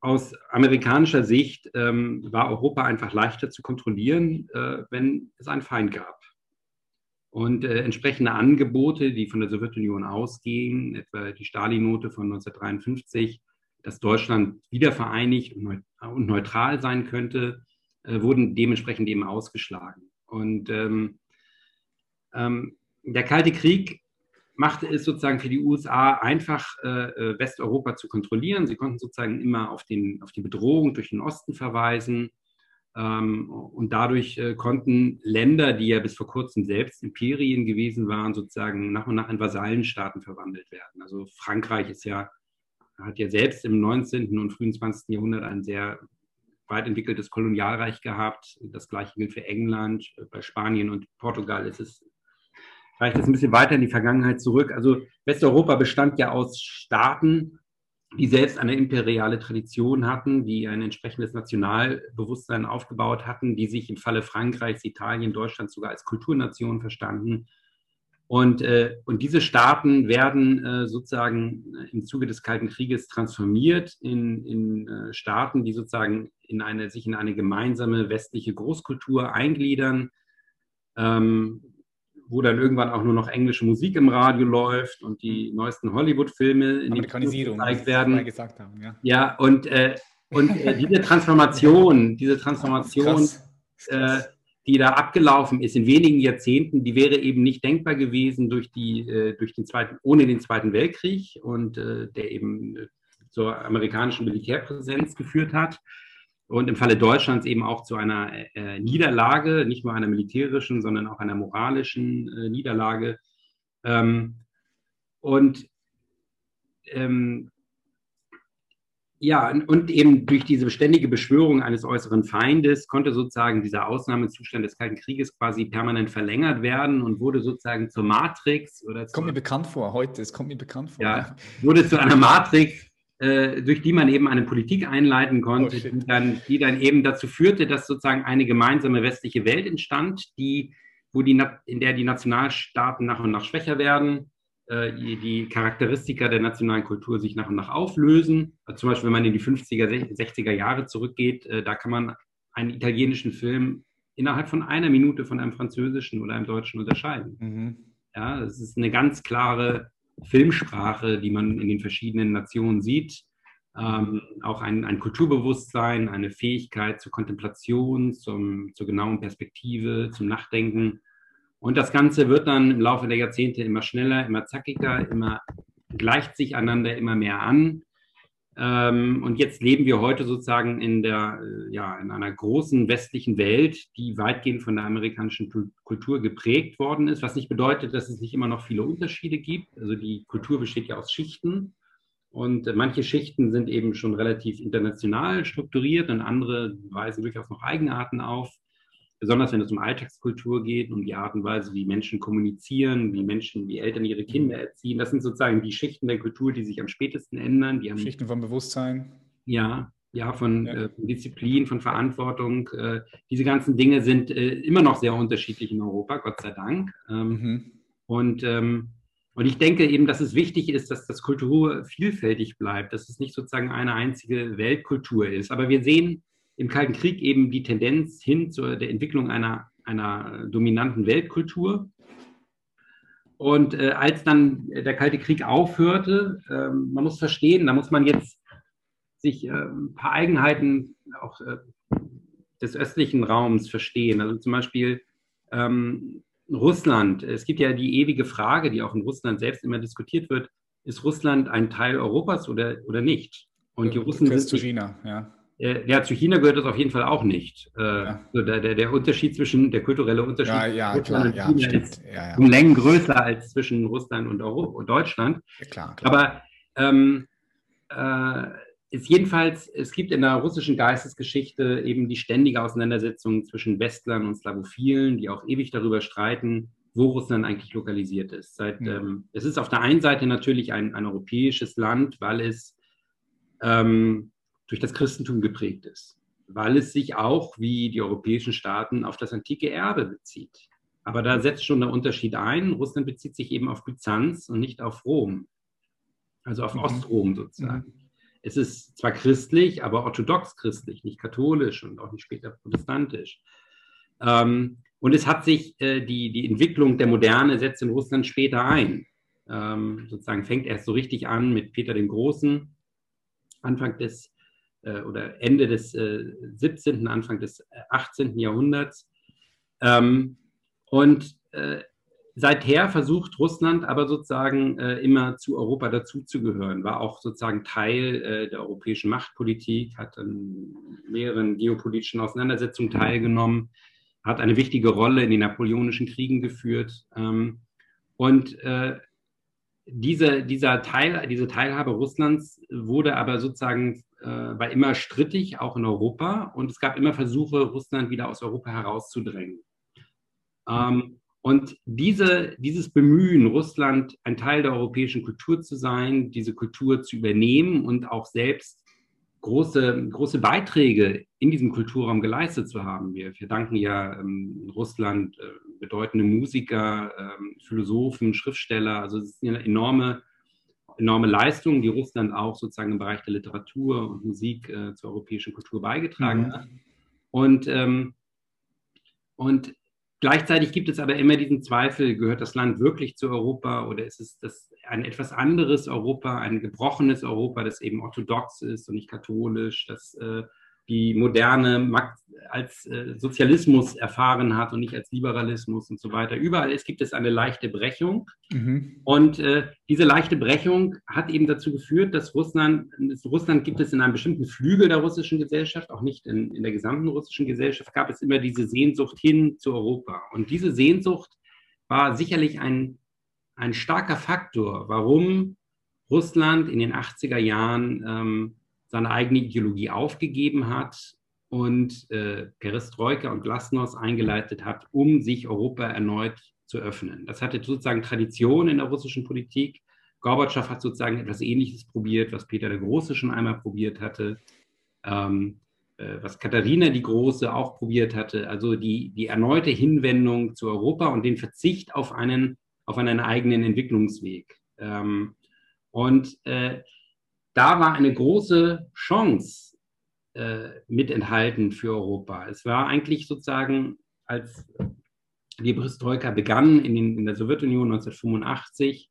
aus amerikanischer Sicht ähm, war Europa einfach leichter zu kontrollieren, äh, wenn es einen Feind gab. Und äh, entsprechende Angebote, die von der Sowjetunion ausgehen, etwa die Stalin-Note von 1953, dass Deutschland wiedervereinigt und neutral sein könnte, äh, wurden dementsprechend eben ausgeschlagen. Und ähm, ähm, der Kalte Krieg machte es sozusagen für die USA einfach, äh, äh, Westeuropa zu kontrollieren. Sie konnten sozusagen immer auf, den, auf die Bedrohung durch den Osten verweisen. Ähm, und dadurch äh, konnten Länder, die ja bis vor kurzem selbst Imperien gewesen waren, sozusagen nach und nach in Vasallenstaaten verwandelt werden. Also Frankreich ist ja, hat ja selbst im 19. und frühen 20. Jahrhundert ein sehr weit entwickeltes Kolonialreich gehabt. Das gleiche gilt für England. Bei Spanien und Portugal ist es reicht das ein bisschen weiter in die Vergangenheit zurück. Also Westeuropa bestand ja aus Staaten, die selbst eine imperiale Tradition hatten, die ein entsprechendes Nationalbewusstsein aufgebaut hatten, die sich im Falle Frankreichs, Italien, Deutschland sogar als Kulturnation verstanden. Und, äh, und diese Staaten werden äh, sozusagen im Zuge des Kalten Krieges transformiert in, in äh, Staaten, die sozusagen in eine, sich in eine gemeinsame westliche Großkultur eingliedern. Ähm, wo dann irgendwann auch nur noch englische Musik im Radio läuft und die mhm. neuesten Hollywood-Filme in
Amerikanisierung
gezeigt werden. Gesagt haben, ja. ja, und, äh, und äh, diese Transformation, diese Transformation, äh, die da abgelaufen ist in wenigen Jahrzehnten, die wäre eben nicht denkbar gewesen durch die, äh, durch den zweiten, ohne den Zweiten Weltkrieg und äh, der eben äh, zur amerikanischen Militärpräsenz geführt hat und im Falle Deutschlands eben auch zu einer Niederlage, nicht nur einer militärischen, sondern auch einer moralischen Niederlage. Ähm, und ähm, ja, und eben durch diese beständige Beschwörung eines äußeren Feindes konnte sozusagen dieser Ausnahmezustand des Kalten Krieges quasi permanent verlängert werden und wurde sozusagen zur Matrix. Oder
es kommt mir bekannt vor, heute, es kommt mir bekannt vor.
Ja, wurde zu einer Matrix, äh, durch die man eben eine Politik einleiten konnte, oh, die, dann, die, dann, eben dazu führte, dass sozusagen eine gemeinsame westliche Welt entstand, die, wo die, in der die Nationalstaaten nach und nach schwächer werden, äh, die Charakteristika der nationalen Kultur sich nach und nach auflösen. Also zum Beispiel, wenn man in die 50er, 60er Jahre zurückgeht, äh, da kann man einen italienischen Film innerhalb von einer Minute von einem französischen oder einem deutschen unterscheiden. Mhm. Ja, das ist eine ganz klare Filmsprache, die man in den verschiedenen Nationen sieht. Ähm, auch ein, ein, Kulturbewusstsein, eine Fähigkeit zur Kontemplation, zum, zur genauen Perspektive, zum Nachdenken. Und das Ganze wird dann im Laufe der Jahrzehnte immer schneller, immer zackiger, immer gleicht sich einander immer mehr an. Ähm, und jetzt leben wir heute sozusagen in der, äh, ja, in einer großen westlichen Welt, die weitgehend von der amerikanischen Kultur geprägt worden ist, was nicht bedeutet, dass es nicht immer noch viele Unterschiede gibt. Also die Kultur besteht ja aus Schichten. Und manche Schichten sind eben schon relativ international strukturiert und andere weisen durchaus noch Eigenarten auf besonders wenn es um Alltagskultur geht, um die Art und Weise, wie Menschen kommunizieren, wie Menschen, wie Eltern ihre Kinder erziehen. Das sind sozusagen die Schichten der Kultur, die sich am spätesten ändern. Die
haben, Schichten von Bewusstsein.
Ja, ja, von, ja. Äh, von Disziplin, von Verantwortung. Äh, diese ganzen Dinge sind äh, immer noch sehr unterschiedlich in Europa, Gott sei Dank. Ähm, mhm. Und ähm, und ich denke eben, dass es wichtig ist, dass das Kultur vielfältig bleibt, dass es nicht sozusagen eine einzige Weltkultur ist. Aber wir sehen im Kalten Krieg eben die Tendenz hin zur der Entwicklung einer, einer dominanten Weltkultur. Und äh, als dann der Kalte Krieg aufhörte, äh, man muss verstehen, da muss man jetzt sich äh, ein paar Eigenheiten auch äh, des östlichen Raums verstehen. Also zum Beispiel ähm, Russland. Es gibt ja die ewige Frage, die auch in Russland selbst immer diskutiert wird, ist Russland ein Teil Europas oder, oder nicht?
Und die Russen sind China, ja.
Äh, ja, zu China gehört das auf jeden Fall auch nicht. Äh, ja. So der, der, der, Unterschied zwischen, der kulturelle Unterschied
ja, ja, klar,
ja, ist ja, um Längen größer als zwischen Russland und, Euro und Deutschland.
klar,
klar. Aber ähm, äh, ist jedenfalls, es gibt in der russischen Geistesgeschichte eben die ständige Auseinandersetzung zwischen Westlern und Slavophilen, die auch ewig darüber streiten, wo Russland eigentlich lokalisiert ist. Seit, mhm. ähm, es ist auf der einen Seite natürlich ein, ein europäisches Land, weil es ähm, durch das Christentum geprägt ist, weil es sich auch wie die europäischen Staaten auf das antike Erbe bezieht. Aber da setzt schon der Unterschied ein. Russland bezieht sich eben auf Byzanz und nicht auf Rom, also auf mhm. Ostrom sozusagen. Mhm. Es ist zwar christlich, aber orthodox christlich, nicht katholisch und auch nicht später protestantisch. Ähm, und es hat sich äh, die, die Entwicklung der Moderne setzt in Russland später ein. Ähm, sozusagen fängt erst so richtig an mit Peter dem Großen, Anfang des oder Ende des äh, 17., Anfang des 18. Äh, Jahrhunderts. Ähm, und äh, seither versucht Russland aber sozusagen äh, immer zu Europa dazuzugehören, war auch sozusagen Teil äh, der europäischen Machtpolitik, hat an mehreren geopolitischen Auseinandersetzungen teilgenommen, hat eine wichtige Rolle in den napoleonischen Kriegen geführt. Ähm, und äh, diese, dieser Teil, diese Teilhabe Russlands wurde aber sozusagen äh, war immer strittig, auch in Europa. Und es gab immer Versuche, Russland wieder aus Europa herauszudrängen. Ähm, und diese, dieses Bemühen, Russland ein Teil der europäischen Kultur zu sein, diese Kultur zu übernehmen und auch selbst große, große Beiträge in diesem Kulturraum geleistet zu haben. Wir, wir danken ja ähm, Russland äh, bedeutende Musiker, äh, Philosophen, Schriftsteller. Also es ist eine enorme enorme Leistungen, die Russland auch sozusagen im Bereich der Literatur und Musik äh, zur europäischen Kultur beigetragen mhm. hat. Und, ähm, und gleichzeitig gibt es aber immer diesen Zweifel, gehört das Land wirklich zu Europa oder ist es das ein etwas anderes Europa, ein gebrochenes Europa, das eben orthodox ist und nicht katholisch, das äh, die moderne als äh, Sozialismus erfahren hat und nicht als Liberalismus und so weiter. Überall es gibt es eine leichte Brechung. Mhm. Und äh, diese leichte Brechung hat eben dazu geführt, dass Russland, Russland gibt es in einem bestimmten Flügel der russischen Gesellschaft, auch nicht in, in der gesamten russischen Gesellschaft, gab es immer diese Sehnsucht hin zu Europa. Und diese Sehnsucht war sicherlich ein, ein starker Faktor, warum Russland in den 80er Jahren ähm, seine eigene Ideologie aufgegeben hat und äh, Perestroika und Glasnost eingeleitet hat, um sich Europa erneut zu öffnen. Das hatte sozusagen Tradition in der russischen Politik. Gorbatschow hat sozusagen etwas Ähnliches probiert, was Peter der Große schon einmal probiert hatte, ähm, äh, was Katharina die Große auch probiert hatte. Also die, die erneute Hinwendung zu Europa und den Verzicht auf einen, auf einen eigenen Entwicklungsweg. Ähm, und äh, da war eine große Chance äh, mit enthalten für Europa. Es war eigentlich sozusagen, als die Perestroika begann in, den, in der Sowjetunion 1985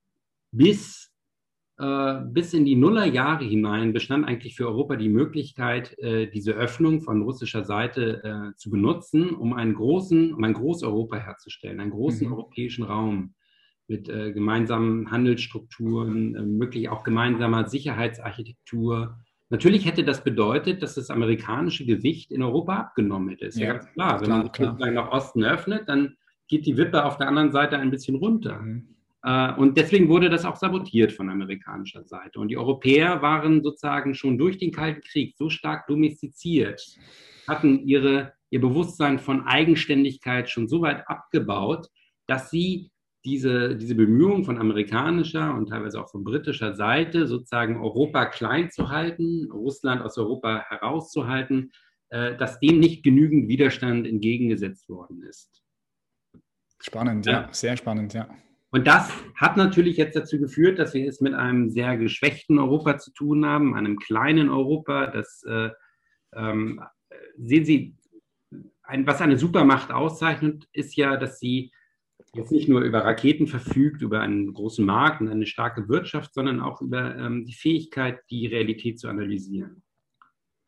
bis, äh, bis in die Nullerjahre hinein bestand eigentlich für Europa die Möglichkeit, äh, diese Öffnung von russischer Seite äh, zu benutzen, um einen großen, um ein Großeuropa herzustellen, einen großen mhm. europäischen Raum mit äh, gemeinsamen Handelsstrukturen, äh, möglich auch gemeinsamer Sicherheitsarchitektur, Natürlich hätte das bedeutet, dass das amerikanische Gewicht in Europa abgenommen hätte. Ist ja, ja ganz klar. Wenn man klar. sozusagen nach Osten öffnet, dann geht die Wippe auf der anderen Seite ein bisschen runter. Mhm. Äh, und deswegen wurde das auch sabotiert von amerikanischer Seite. Und die Europäer waren sozusagen schon durch den Kalten Krieg so stark domestiziert, hatten ihre, ihr Bewusstsein von Eigenständigkeit schon so weit abgebaut, dass sie diese, diese Bemühungen von amerikanischer und teilweise auch von britischer Seite, sozusagen Europa klein zu halten, Russland aus Europa herauszuhalten, äh, dass dem nicht genügend Widerstand entgegengesetzt worden ist.
Spannend, ja, ja sehr spannend, ja.
Und das hat natürlich jetzt dazu geführt, dass wir es mit einem sehr geschwächten Europa zu tun haben, einem kleinen Europa. Das äh, ähm, sehen Sie, ein, was eine Supermacht auszeichnet, ist ja, dass sie jetzt nicht nur über Raketen verfügt, über einen großen Markt und eine starke Wirtschaft, sondern auch über ähm, die Fähigkeit, die Realität zu analysieren.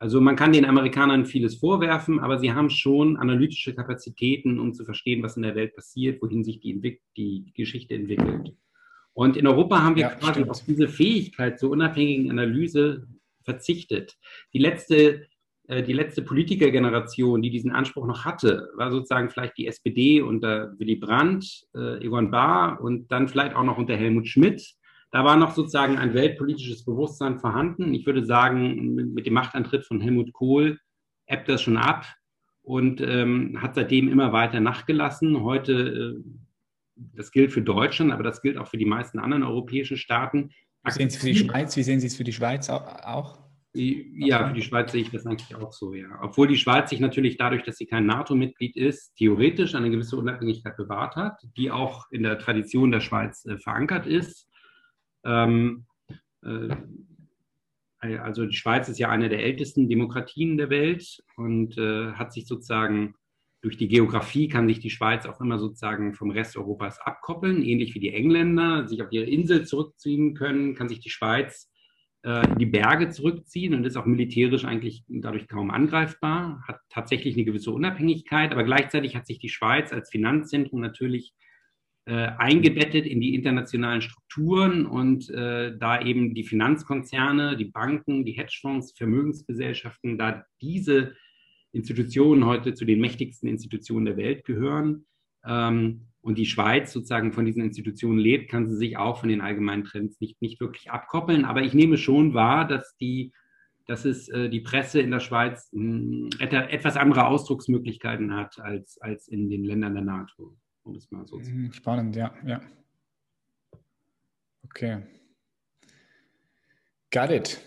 Also man kann den Amerikanern vieles vorwerfen, aber sie haben schon analytische Kapazitäten, um zu verstehen, was in der Welt passiert, wohin sich die, die Geschichte entwickelt. Und in Europa haben wir ja, quasi stimmt. auf diese Fähigkeit zur unabhängigen Analyse verzichtet. Die letzte, die letzte Politikergeneration, die diesen Anspruch noch hatte, war sozusagen vielleicht die SPD unter Willy Brandt, äh, Egon Bahr und dann vielleicht auch noch unter Helmut Schmidt da war noch sozusagen ein weltpolitisches Bewusstsein vorhanden. Ich würde sagen, mit dem Machtantritt von Helmut Kohl ebbt das schon ab und ähm, hat seitdem immer weiter nachgelassen. Heute, äh, das gilt für Deutschland, aber das gilt auch für die meisten anderen europäischen Staaten.
Wie sehen Sie es für die Schweiz? Wie sehen Sie es für die Schweiz auch?
Ja, für die Schweiz sehe ich das eigentlich auch so, ja. Obwohl die Schweiz sich natürlich dadurch, dass sie kein NATO-Mitglied ist, theoretisch eine gewisse Unabhängigkeit bewahrt hat, die auch in der Tradition der Schweiz äh, verankert ist. Ähm, äh, also die Schweiz ist ja eine der ältesten Demokratien der Welt und äh, hat sich sozusagen durch die Geografie kann sich die Schweiz auch immer sozusagen vom Rest Europas abkoppeln, ähnlich wie die Engländer sich auf ihre Insel zurückziehen können, kann sich die Schweiz äh, in die Berge zurückziehen und ist auch militärisch eigentlich dadurch kaum angreifbar, hat tatsächlich eine gewisse Unabhängigkeit, aber gleichzeitig hat sich die Schweiz als Finanzzentrum natürlich äh, eingebettet in die internationalen Strukturen und äh, da eben die Finanzkonzerne, die Banken, die Hedgefonds, Vermögensgesellschaften, da diese Institutionen heute zu den mächtigsten Institutionen der Welt gehören. Ähm, und die Schweiz sozusagen von diesen Institutionen lebt, kann sie sich auch von den allgemeinen Trends nicht, nicht wirklich abkoppeln. Aber ich nehme schon wahr, dass die dass es äh, die Presse in der Schweiz mh, hm, etwas andere Ausdrucksmöglichkeiten hat als, als in den Ländern der NATO um es mal so zu
sagen. Spannend, ja, ja. Okay. Got it.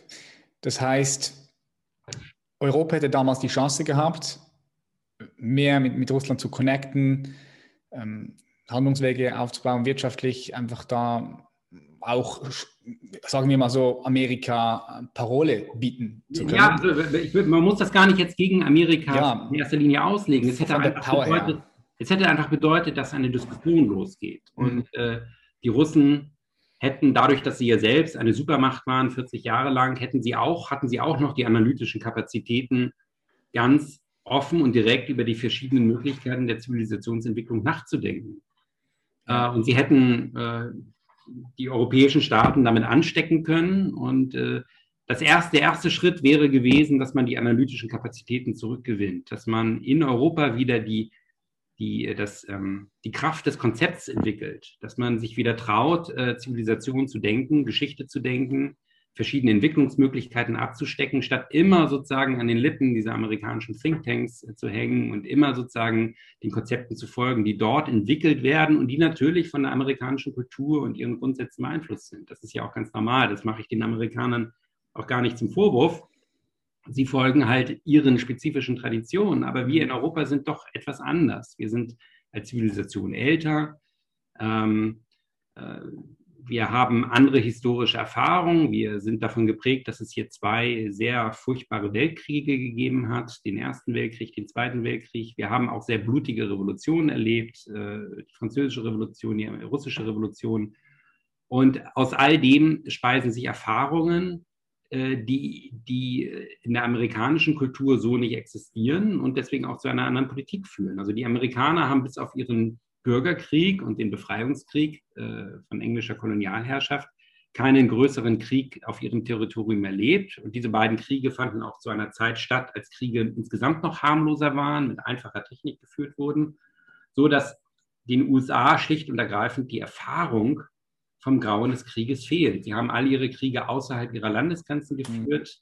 Das heißt, Europa hätte damals die Chance gehabt, mehr mit, mit Russland zu connecten, ähm, Handlungswege aufzubauen, wirtschaftlich einfach da auch, sagen wir mal so, Amerika Parole bieten zu können. Ja,
ich, man muss das gar nicht jetzt gegen Amerika ja, in erster Linie auslegen. Es hätte einfach bedeutet, es hätte einfach bedeutet, dass eine Diskussion losgeht. Mhm. Und äh, die Russen hätten dadurch, dass sie ja selbst eine Supermacht waren, 40 Jahre lang, hätten sie auch, hatten sie auch noch die analytischen Kapazitäten, ganz offen und direkt über die verschiedenen Möglichkeiten der Zivilisationsentwicklung nachzudenken. Äh, und sie hätten äh, die europäischen Staaten damit anstecken können. Und äh, das erste, der erste Schritt wäre gewesen, dass man die analytischen Kapazitäten zurückgewinnt, dass man in Europa wieder die die, äh, das, ähm, die Kraft des Konzepts entwickelt, dass man sich wieder traut, äh, Zivilisation zu denken, Geschichte zu denken, verschiedene Entwicklungsmöglichkeiten abzustecken, statt immer sozusagen an den Lippen dieser amerikanischen Thinktanks äh, zu hängen und immer sozusagen den Konzepten zu folgen, die dort entwickelt werden und die natürlich von der amerikanischen Kultur und ihren Grundsätzen beeinflusst sind. Das ist ja auch ganz normal. Das mache ich den Amerikanern auch gar nicht zum Vorwurf sie folgen halt ihren spezifischen Traditionen, aber wir in Europa sind doch etwas anders. Wir sind als Zivilisation älter. Ähm, äh, wir haben andere historische Erfahrungen. Wir sind davon geprägt, dass es hier zwei sehr furchtbare Weltkriege gegeben hat, den Ersten Weltkrieg, den Zweiten Weltkrieg. Wir haben auch sehr blutige Revolutionen erlebt, äh, die Französische Revolution, die Russische Revolution. Und aus all dem speisen sich Erfahrungen, äh, die, die in der amerikanischen Kultur so nicht existieren und deswegen auch zu einer anderen Politik führen. Also die Amerikaner haben bis auf ihren Bürgerkrieg und den Befreiungskrieg äh, von englischer Kolonialherrschaft keinen größeren Krieg auf ihrem Territorium erlebt. Und diese beiden Kriege fanden auch zu einer Zeit statt, als Kriege insgesamt noch harmloser waren, mit einfacher Technik geführt wurden, so dass den USA schlicht und ergreifend die Erfahrung vom Grauen des Krieges fehlt. Sie haben all ihre Kriege außerhalb ihrer Landesgrenzen geführt.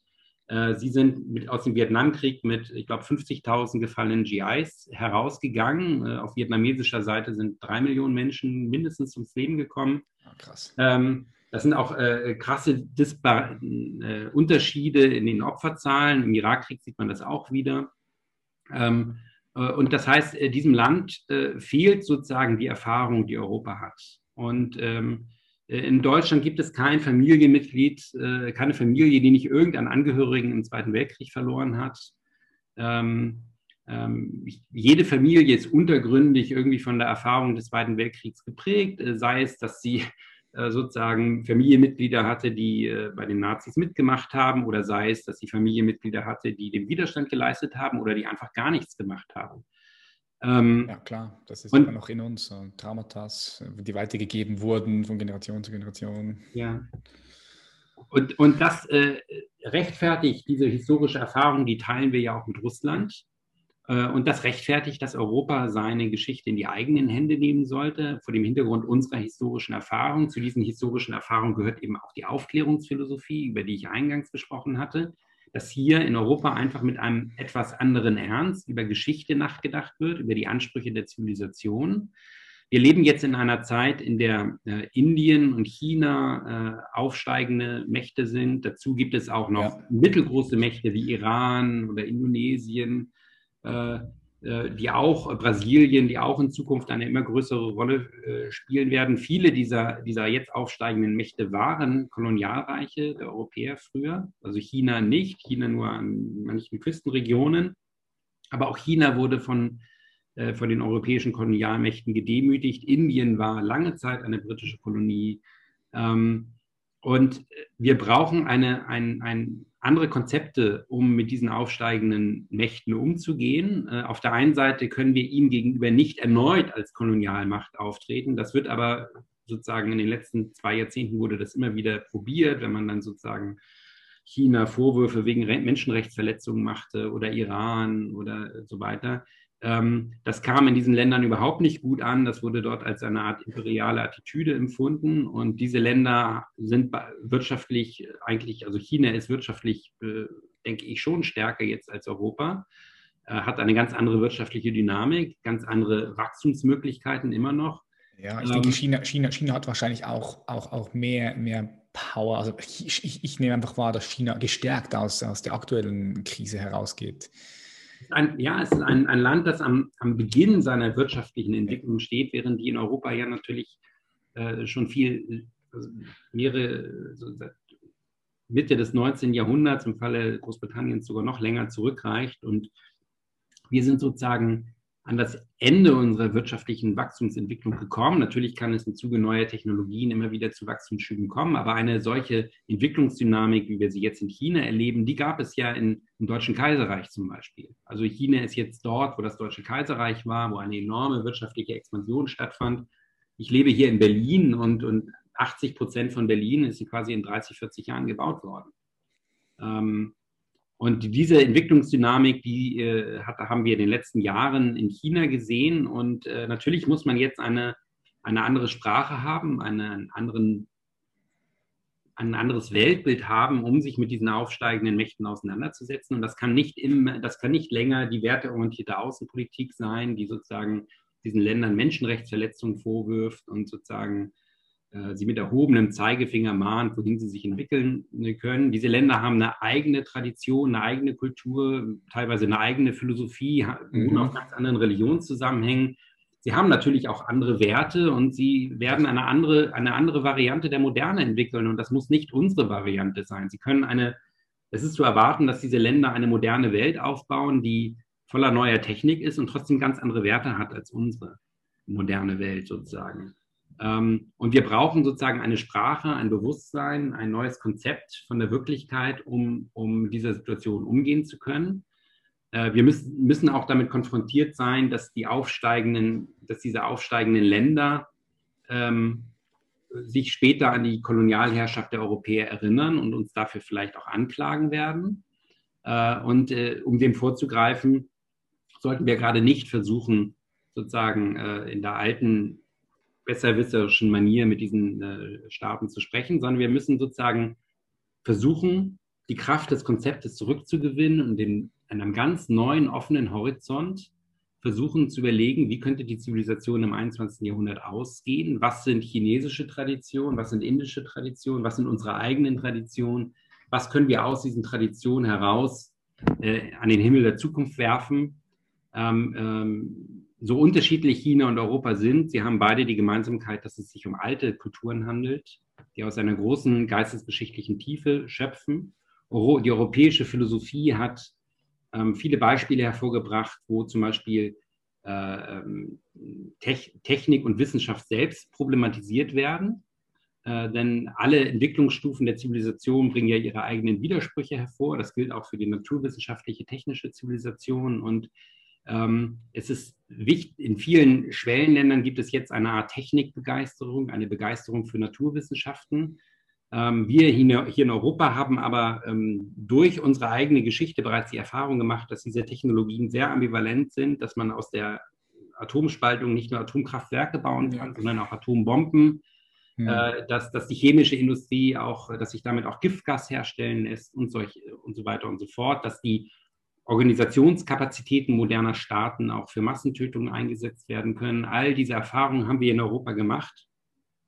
Mhm. Sie sind mit, aus dem Vietnamkrieg mit, ich glaube, 50.000 gefallenen GIs herausgegangen. Äh, auf vietnamesischer Seite sind drei Millionen Menschen mindestens ums Leben gekommen.
Ja, krass.
Ähm, das sind auch äh, krasse Disbar äh, Unterschiede in den Opferzahlen. Im Irakkrieg sieht man das auch wieder. Ähm, äh, und das heißt, äh, diesem Land äh, fehlt sozusagen die Erfahrung, die Europa hat. Und ähm, äh, in Deutschland gibt es kein Familienmitglied, keine Familie, die nicht irgendeinen Angehörigen im Zweiten Weltkrieg verloren hat. Ähm, ähm, jede Familie ist untergründig irgendwie von der Erfahrung des Zweiten Weltkriegs geprägt, sei es, dass sie äh, sozusagen Familienmitglieder hatte, die äh, bei den Nazis mitgemacht haben, oder sei es, dass sie Familienmitglieder hatte, die den Widerstand geleistet haben oder die einfach gar nichts gemacht haben.
Ähm, ja, klar, das ist und, immer noch in uns, äh, Traumata, die weitergegeben wurden von Generation zu Generation.
Ja. Und, und das äh, rechtfertigt diese historische Erfahrung, die teilen wir ja auch mit Russland. Äh, und das rechtfertigt, dass Europa seine Geschichte in die eigenen Hände nehmen sollte, vor dem Hintergrund unserer historischen Erfahrung. Zu diesen historischen Erfahrungen gehört eben auch die Aufklärungsphilosophie, über die ich eingangs gesprochen hatte, dass hier in Europa einfach mit einem etwas anderen Ernst über Geschichte nachgedacht wird, über die Ansprüche der Zivilisation. Wir leben jetzt in einer Zeit, in der äh, Indien und China äh, aufsteigende Mächte sind. Dazu gibt es auch noch ja. mittelgroße Mächte wie Iran oder Indonesien, äh, die auch, Brasilien, die auch in Zukunft eine immer größere Rolle äh, spielen werden. Viele dieser, dieser jetzt aufsteigenden Mächte waren Kolonialreiche der Europäer früher, also China nicht, China nur an manchen Küstenregionen, aber auch China wurde von, von den europäischen Kolonialmächten gedemütigt. Indien war lange Zeit eine britische Kolonie. Ähm, und wir brauchen eine, ein, ein andere Konzepte, um mit diesen aufsteigenden Mächten umzugehen. Äh, auf der einen Seite können wir ihm gegenüber nicht erneut als Kolonialmacht auftreten. Das wird aber sozusagen in den letzten zwei Jahrzehnten wurde das immer wieder probiert, wenn man dann sozusagen China Vorwürfe wegen Menschenrechtsverletzungen machte oder Iran oder so weiter. Ähm, das kam in diesen Ländern überhaupt nicht gut an. Das wurde dort als eine Art imperiale Attitüde empfunden. Und diese Länder sind wirtschaftlich eigentlich, also China ist wirtschaftlich, äh, denke ich, schon stärker jetzt als Europa, äh, hat eine ganz andere wirtschaftliche Dynamik, ganz andere Wachstumsmöglichkeiten immer noch.
Ja, ich ähm, denke, China, China, China hat wahrscheinlich auch, auch, auch mehr, mehr Power. Also ich, ich, ich nehme einfach wahr, dass China gestärkt aus, aus der aktuellen Krise herausgeht
ein, ja, es ist ein, ein Land, das am, am Beginn seiner wirtschaftlichen Entwicklung steht, während die in Europa ja natürlich äh, schon viel, also mehrere, so Mitte des 19. Jahrhunderts, im Falle Großbritanniens sogar noch länger zurückreicht. Und wir sind sozusagen an das Ende unserer wirtschaftlichen Wachstumsentwicklung gekommen. Natürlich kann es im Zuge neuer Technologien immer wieder zu Wachstumsschüben kommen, aber eine solche Entwicklungsdynamik, wie wir sie jetzt in China erleben, die gab es ja in, im Deutschen Kaiserreich zum Beispiel. Also China ist jetzt dort, wo das Deutsche Kaiserreich war, wo eine enorme wirtschaftliche Expansion stattfand. Ich lebe hier in Berlin und, und 80 Prozent von Berlin ist quasi in 30, 40 Jahren gebaut worden. Ähm, und diese Entwicklungsdynamik, die äh, hat, haben wir in den letzten Jahren in China gesehen. Und äh, natürlich muss man jetzt eine, eine andere Sprache haben, eine, einen anderen, ein anderes Weltbild haben, um sich mit diesen aufsteigenden Mächten auseinanderzusetzen. Und das kann nicht, im, das kann nicht länger die werteorientierte Außenpolitik sein, die sozusagen diesen Ländern Menschenrechtsverletzungen vorwirft und sozusagen sie mit erhobenem Zeigefinger mahnt, wohin sie sich entwickeln äh, können. Diese Länder haben eine eigene Tradition, eine eigene Kultur, teilweise eine eigene Philosophie, mhm. auf ganz anderen Religionszusammenhängen. Sie haben natürlich auch andere Werte und sie werden eine andere, eine andere Variante der Moderne entwickeln. Und das muss nicht unsere Variante sein. Sie können eine, es ist zu erwarten, dass diese Länder eine moderne Welt aufbauen, die voller neuer Technik ist und trotzdem ganz andere Werte hat als unsere moderne Welt sozusagen. Ähm, und wir brauchen sozusagen eine Sprache, ein Bewusstsein, ein neues Konzept von der Wirklichkeit, um, um dieser Situation umgehen zu können. Äh, wir müssen, müssen auch damit konfrontiert sein, dass die aufsteigenden, dass diese aufsteigenden Länder ähm, sich später an die Kolonialherrschaft der Europäer erinnern und uns dafür vielleicht auch anklagen werden. Äh, und äh, um dem vorzugreifen, sollten wir gerade nicht versuchen, sozusagen äh, in der alten besserwisserischen Manier mit diesen Staaten zu sprechen, sondern wir müssen sozusagen versuchen, die Kraft des Konzeptes zurückzugewinnen und in einem ganz neuen, offenen Horizont versuchen zu überlegen, wie könnte die Zivilisation im 21. Jahrhundert ausgehen? Was sind chinesische Traditionen? Was sind indische Traditionen? Was sind unsere eigenen Traditionen? Was können wir aus diesen Traditionen heraus äh, an den Himmel der Zukunft werfen? Ähm, ähm, so unterschiedlich China und Europa sind, sie haben beide die Gemeinsamkeit, dass es sich um alte Kulturen handelt, die aus einer großen geistesgeschichtlichen Tiefe schöpfen. Die europäische Philosophie hat ähm, viele Beispiele hervorgebracht, wo zum Beispiel äh, ähm, Technik und Wissenschaft selbst problematisiert werden. Äh, denn alle Entwicklungsstufen der Zivilisation bringen ja ihre eigenen Widersprüche hervor. Das gilt auch für die naturwissenschaftliche, technische Zivilisation. Und es ist wichtig, in vielen Schwellenländern gibt es jetzt eine Art Technikbegeisterung, eine Begeisterung für Naturwissenschaften. Ähm, wir hier in Europa haben aber ähm, durch unsere eigene Geschichte bereits die Erfahrung gemacht, dass diese Technologien sehr ambivalent sind, dass man aus der Atomspaltung nicht nur Atomkraftwerke bauen kann, sondern auch Atombomben, ja. Äh, dass, dass die chemische Industrie auch, dass sich damit auch Giftgas herstellen lässt und, solch, und so weiter und so fort, dass die Organisationskapazitäten moderner Staaten auch für Massentötungen eingesetzt werden können. All diese Erfahrungen haben wir in Europa gemacht.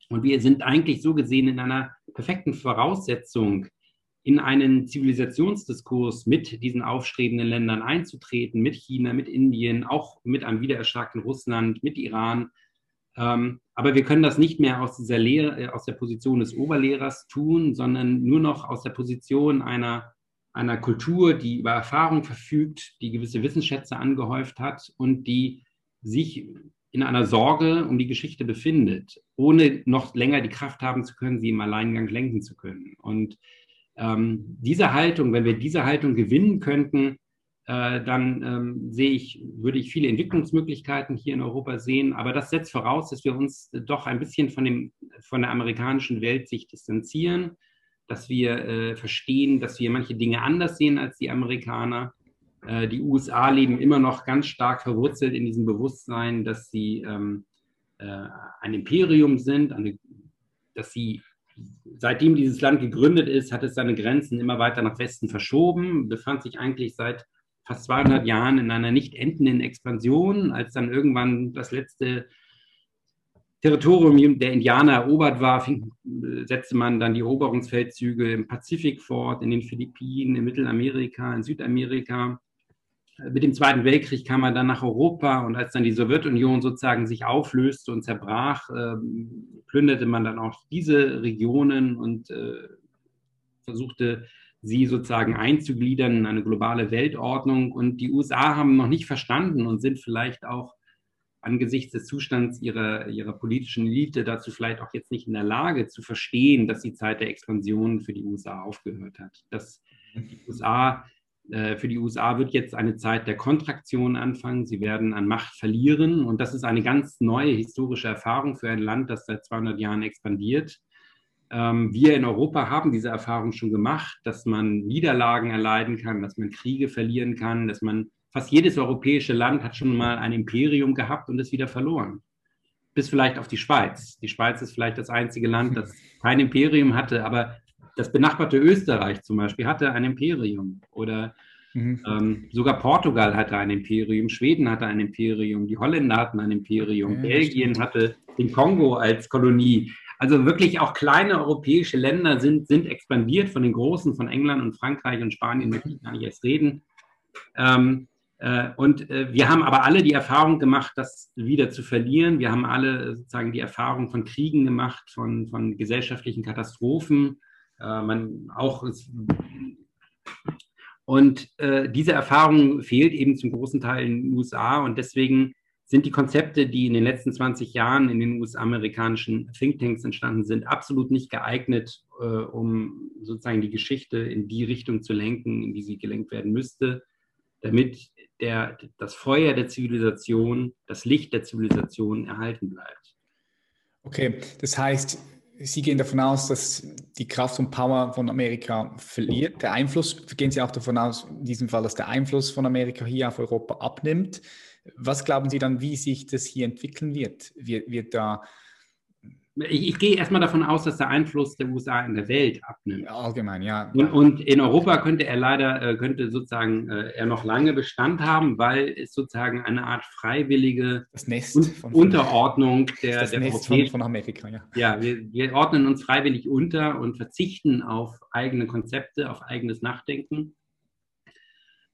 Und wir sind eigentlich so gesehen in einer perfekten Voraussetzung, in einen Zivilisationsdiskurs mit diesen aufstrebenden Ländern einzutreten, mit China, mit Indien, auch mit einem wiedererstarkten Russland, mit Iran. Ähm, aber wir können das nicht mehr aus dieser Lehre, äh, aus der Position des Oberlehrers tun, sondern nur noch aus der Position einer, einer Kultur, die über Erfahrung verfügt, die gewisse Wissensschätze angehäuft hat und die sich in einer Sorge um die Geschichte befindet, ohne noch länger die Kraft haben zu können, sie im Alleingang lenken zu können. Und ähm, diese Haltung, wenn wir diese Haltung gewinnen könnten, äh, dann ähm, sehe ich, würde ich viele Entwicklungsmöglichkeiten hier in Europa sehen. Aber das setzt voraus, dass wir uns doch ein bisschen von, dem, von der amerikanischen Welt sich distanzieren, dass wir äh, verstehen, dass wir manche Dinge anders sehen als die Amerikaner. Äh, die USA leben immer noch ganz stark verwurzelt in diesem Bewusstsein, dass sie ähm, äh, ein Imperium sind, eine, dass sie seitdem dieses Land gegründet ist, hat es seine Grenzen immer weiter nach Westen verschoben, befand sich eigentlich seit fast 200 Jahren in einer nicht endenden Expansion, als dann irgendwann das letzte Territorium der Indianer erobert war, fing, setzte man dann die Eroberungsfeldzüge im Pazifik fort, in den Philippinen, in Mittelamerika, in Südamerika mit dem Zweiten Weltkrieg kam man dann nach Europa und als dann die Sowjetunion sozusagen sich auflöste und zerbrach, äh, plünderte man dann auch diese Regionen und äh, versuchte sie sozusagen einzugliedern in eine globale Weltordnung. Und die USA haben noch nicht verstanden und sind vielleicht auch angesichts des Zustands ihrer, ihrer politischen Elite dazu vielleicht auch jetzt nicht in der Lage zu verstehen, dass die Zeit der Expansion für die USA aufgehört hat. Dass die USA äh, für die USA wird jetzt eine Zeit der Kontraktion anfangen. Sie werden an Macht verlieren. Und das ist eine ganz neue historische Erfahrung für ein Land, das seit 200 Jahren expandiert. Ähm, wir in Europa haben diese Erfahrung schon gemacht, dass man Niederlagen erleiden kann, dass man Kriege verlieren kann, dass man fast jedes europäische Land hat schon mal ein Imperium gehabt und es wieder verloren. Bis vielleicht auf die Schweiz. Die Schweiz ist vielleicht das einzige Land, das kein Imperium hatte, aber das benachbarte Österreich zum Beispiel hatte ein Imperium oder mhm. ähm, sogar Portugal hatte ein Imperium, Schweden hatte ein Imperium, die Holländer hatten ein Imperium, ja, Belgien hatte den Kongo als Kolonie. Also wirklich auch kleine europäische Länder sind, sind expandiert von den großen, von England und Frankreich und Spanien, möchte ich gar nicht erst reden. Ähm, äh, und äh, wir haben aber alle die Erfahrung gemacht, das wieder zu verlieren. Wir haben alle sozusagen die Erfahrung von Kriegen gemacht, von, von gesellschaftlichen Katastrophen, äh, man auch und äh, diese Erfahrung fehlt eben zum großen Teil in den USA und deswegen sind die Konzepte, die in den letzten 20 Jahren in den US-amerikanischen Thinktanks entstanden sind, absolut nicht geeignet, äh, um sozusagen die Geschichte in die Richtung zu lenken, in die sie gelenkt werden müsste, damit der, das Feuer der Zivilisation, das Licht der Zivilisation erhalten bleibt.
Okay, das heißt, Sie gehen davon aus, dass die Kraft und Power von Amerika verliert. Der Einfluss, gehen Sie auch davon aus, in diesem Fall, dass der Einfluss von Amerika hier auf Europa abnimmt. Was glauben Sie dann, wie sich das hier entwickeln wird? Wird, wird da
ich, ich, gehe erstmal davon aus, dass der Einfluss der USA in der Welt abnimmt.
Allgemein, ja.
Und, und in Europa könnte er leider, äh, könnte sozusagen äh, er noch lange Bestand haben, weil es sozusagen eine Art freiwillige von, Unterordnung der,
das
der
Nest von, von, Amerika, ja.
Ja, wir, wir ordnen uns freiwillig unter und verzichten auf eigene Konzepte, auf eigenes Nachdenken.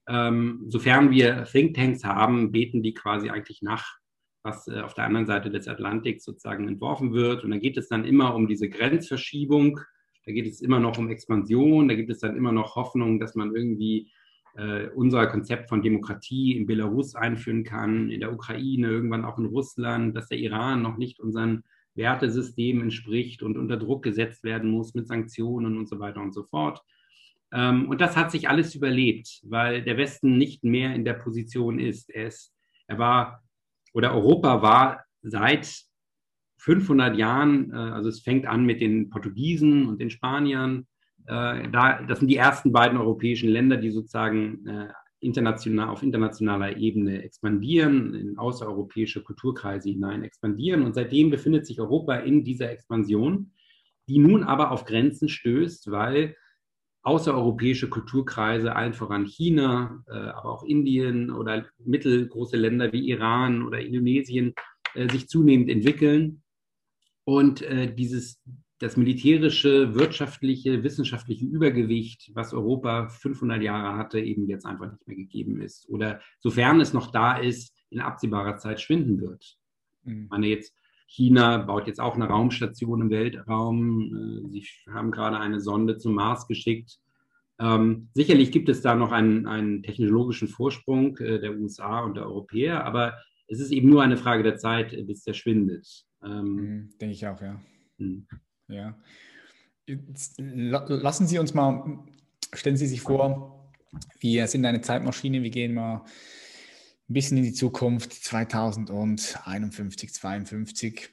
Ähm, sofern wir Thinktanks haben, beten die quasi eigentlich nach was äh, auf der anderen Seite des Atlantiks sozusagen entworfen wird. Und da geht es dann immer um diese Grenzverschiebung, da geht es immer noch um Expansion, da gibt es dann immer noch Hoffnung, dass man irgendwie äh, unser Konzept von Demokratie in Belarus einführen kann, in der Ukraine, irgendwann auch in Russland, dass der Iran noch nicht unseren Wertesystemen entspricht und unter Druck gesetzt werden muss mit Sanktionen und so weiter und so fort. Ähm, und das hat sich alles überlebt, weil der Westen nicht mehr in der Position ist. Er, ist, er war oder Europa war seit 500 Jahren, äh, also es fängt an mit den Portugiesen und den Spaniern, äh, da, das sind die ersten beiden europäischen Länder, die sozusagen äh, international, auf internationaler Ebene expandieren, in außereuropäische Kulturkreise hinein expandieren. Und seitdem befindet sich Europa in dieser Expansion, die nun aber auf Grenzen stößt, weil außereuropäische Kulturkreise, allen voran China, äh, aber auch Indien oder mittelgroße Länder wie Iran oder Indonesien äh, sich zunehmend entwickeln und äh, dieses das militärische, wirtschaftliche, wissenschaftliche Übergewicht, was Europa 500 Jahre hatte, eben jetzt einfach nicht mehr gegeben ist oder sofern es noch da ist, in absehbarer Zeit schwinden wird. Mhm. Ich meine jetzt China baut jetzt auch eine Raumstation im Weltraum. Äh, sie haben gerade eine Sonde zum Mars geschickt. Ähm, sicherlich gibt es da noch einen, einen technologischen Vorsprung äh, der USA und der Europäer, aber es ist eben nur eine Frage der Zeit, äh, bis der schwindet.
Ähm, mhm, Denke ich auch, ja. Mh. ja. lassen Sie uns mal, stellen Sie sich vor, wir sind eine Zeitmaschine, wir gehen mal bisschen in die Zukunft, 2051, 52.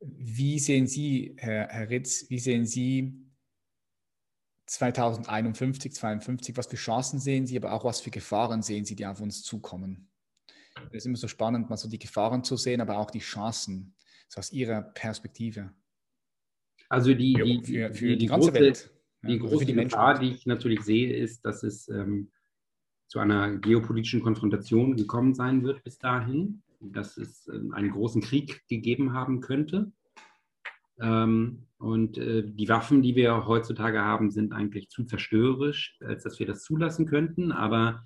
Wie sehen Sie, Herr, Herr Ritz, wie sehen Sie 2051, 52, was für Chancen sehen Sie, aber auch was für Gefahren sehen Sie, die auf uns zukommen? Es ist immer so spannend, mal so die Gefahren zu sehen, aber auch die Chancen, so aus Ihrer Perspektive.
Also die, die, für, für die, die, ganze große, Welt. Die ja, große die Gefahr, die ich natürlich sehe, ist, dass es ähm, zu einer geopolitischen Konfrontation gekommen sein wird bis dahin, dass es ähm, einen großen Krieg gegeben haben könnte. Ähm, und äh, die Waffen, die wir heutzutage haben, sind eigentlich zu zerstörerisch, als dass wir das zulassen könnten. Aber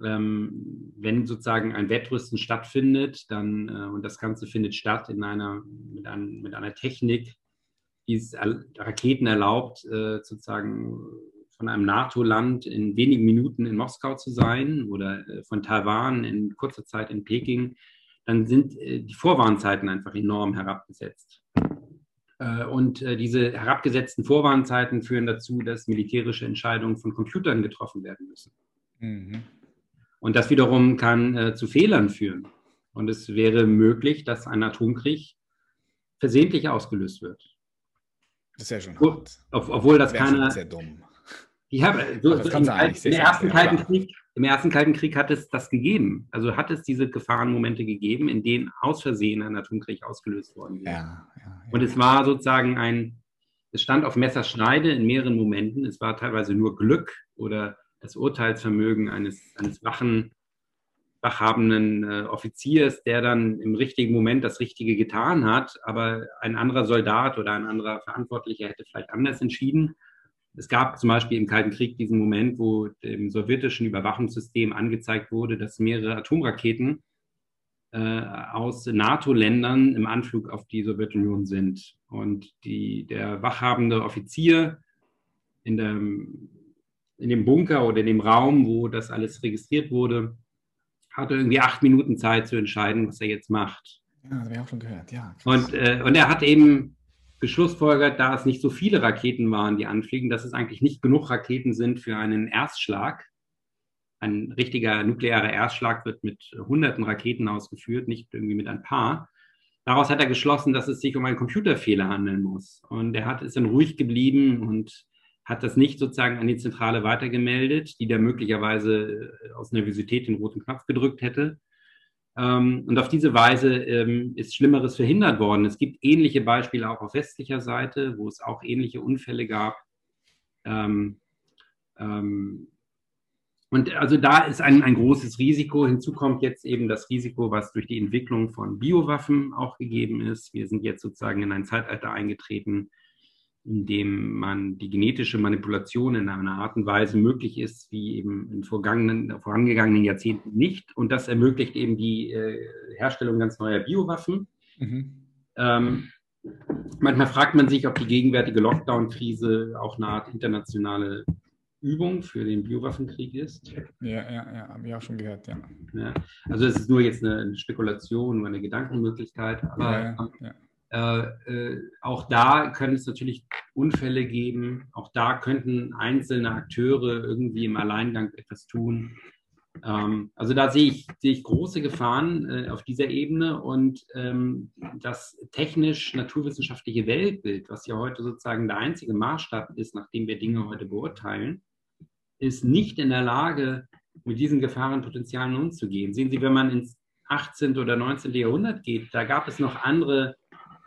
ähm, wenn sozusagen ein Wettrüsten stattfindet, dann, äh, und das Ganze findet statt in einer, mit, ein, mit einer Technik, die es Raketen erlaubt, äh, sozusagen von einem NATO-Land in wenigen Minuten in Moskau zu sein oder äh, von Taiwan in kurzer Zeit in Peking, dann sind äh, die Vorwarnzeiten einfach enorm herabgesetzt. Äh, und diese herabgesetzten Vorwarnzeiten führen dazu, dass militärische Entscheidungen von Computern getroffen werden müssen. Mhm. Und das wiederum kann zu Fehlern führen. Und es wäre möglich, dass ein Atomkrieg versehentlich ausgelöst wird.
Das ist ja schon hart.
Obwohl das, das keiner. Dumm. Ja, so, so im, sein, im, ersten Kalten Krieg, Im ersten Kalten Krieg hat es das gegeben. Also hat es diese Gefahrenmomente gegeben, in denen aus Versehen ein Atomkrieg ausgelöst worden ist. Ja, ja, ja. Und es war sozusagen ein, es stand auf Messerschneide in mehreren Momenten. Es war teilweise nur Glück oder das Urteilsvermögen eines, eines wachen, wachhabenden äh, Offiziers, der dann im richtigen Moment das Richtige getan hat. Aber ein anderer Soldat oder ein anderer Verantwortlicher hätte vielleicht anders entschieden. Es gab zum Beispiel im Kalten Krieg diesen Moment, wo dem sowjetischen Überwachungssystem angezeigt wurde, dass mehrere Atomraketen äh, aus NATO-Ländern im Anflug auf die Sowjetunion sind. Und die, der wachhabende Offizier in, dem, in dem Bunker oder in dem Raum, wo das alles registriert wurde, hatte irgendwie acht Minuten Zeit zu entscheiden, was er jetzt macht.
Ja, das habe ich auch schon gehört, ja.
Und, äh, und er hat eben geschlussfolgert, da es nicht so viele Raketen waren, die anfliegen, dass es eigentlich nicht genug Raketen sind für einen Erstschlag. Ein richtiger nuklearer Erstschlag wird mit hunderten Raketen ausgeführt, nicht irgendwie mit ein paar. daraus hat er geschlossen, dass es sich um einen Computerfehler handeln muss. Und er hat, ist dann ruhig geblieben und hat das nicht sozusagen an die Zentrale weitergemeldet, die da möglicherweise aus Nervosität den roten Knopf gedrückt hätte. Ähm, und auf diese Weise ähm, ist Schlimmeres verhindert worden. Es gibt ähnliche Beispiele auch auf westlicher Seite, wo es auch ähnliche Unfälle gab. Ähm, und also da ist ein, ein großes Risiko. Hinzu kommt jetzt eben das Risiko, was durch die Entwicklung von Biowaffen auch gegeben ist. Wir sind jetzt sozusagen in ein Zeitalter eingetreten, in dem man die genetische Manipulation in einer Art und Weise möglich ist, wie eben in vergangenen, vorangegangenen Jahrzehnten nicht. Und das ermöglicht eben die äh, Herstellung ganz neuer Biowaffen. Mhm. Ähm, manchmal fragt man sich, ob die gegenwärtige Lockdown-Krise auch eine Art internationale Übung für den Biowaffenkrieg ist.
Ja, ja, ja, habe ich auch schon gehört, ja.
ja. Also es ist nur jetzt eine, Spekulation, nur eine Gedankenmöglichkeit, aber ja, ja, auch da können es natürlich Unfälle geben. Auch da könnten einzelne Akteure irgendwie im Alleingang etwas tun. Ähm, also da sehe ich, sehe ich große Gefahren äh, auf dieser Ebene und ähm, das technisch-naturwissenschaftliche Weltbild, was ja heute sozusagen der einzige Maßstab ist, nachdem wir Dinge heute beurteilen, ist nicht in der Lage, mit diesen Gefahrenpotenzialen umzugehen. Sehen Sie, wenn man ins 18. oder 19. Jahrhundert geht, da gab es noch andere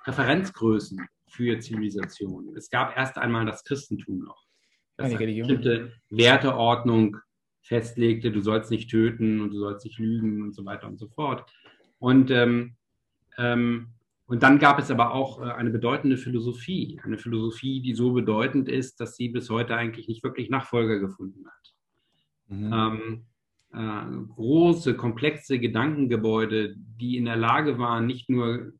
Referenzgrößen für Zivilisation. Es gab erst einmal das Christentum noch. Das eine bestimmte Werteordnung festlegte, du sollst nicht töten und du sollst nicht lügen und so weiter und so fort. Und, ähm, ähm, und dann gab es aber auch äh, eine bedeutende Philosophie, eine Philosophie, die so bedeutend ist, dass sie bis heute eigentlich nicht wirklich Nachfolger gefunden hat. Mhm. Ähm, äh, große, komplexe Gedankengebäude, die in der Lage waren, nicht nur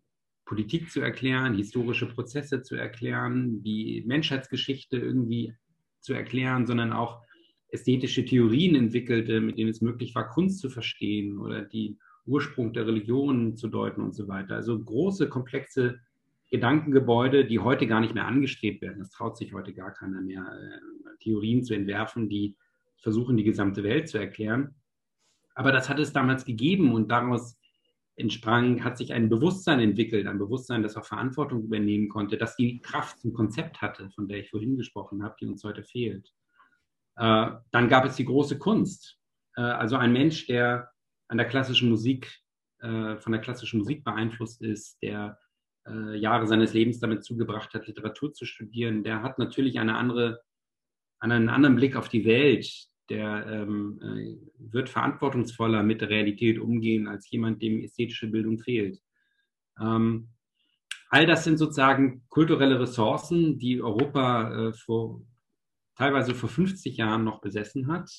Politik zu erklären, historische Prozesse zu erklären, die Menschheitsgeschichte irgendwie zu erklären, sondern auch ästhetische Theorien entwickelte, mit denen es möglich war, Kunst zu verstehen oder die Ursprung der Religion zu deuten und so weiter. Also große, komplexe Gedankengebäude, die heute gar nicht mehr angestrebt werden. Es traut sich heute gar keiner mehr, äh, Theorien zu entwerfen, die versuchen, die gesamte Welt zu erklären. Aber das hat es damals gegeben und daraus entsprang, hat sich ein Bewusstsein entwickelt, ein Bewusstsein, das auch Verantwortung übernehmen konnte, das die Kraft zum Konzept hatte, von der ich vorhin gesprochen habe, die uns heute fehlt. Äh, dann gab es die große Kunst. Äh, also ein Mensch, der an der klassischen Musik, äh, von der klassischen Musik beeinflusst ist, der äh, Jahre seines Lebens damit zugebracht hat, Literatur zu studieren, der hat natürlich eine andere, einen anderen Blick auf die Welt, der ähm, äh, wird verantwortungsvoller mit der Realität umgehen als jemand, dem ästhetische Bildung fehlt. Ähm, all das sind sozusagen kulturelle Ressourcen, die Europa äh, vor, teilweise vor 50 Jahren noch besessen hat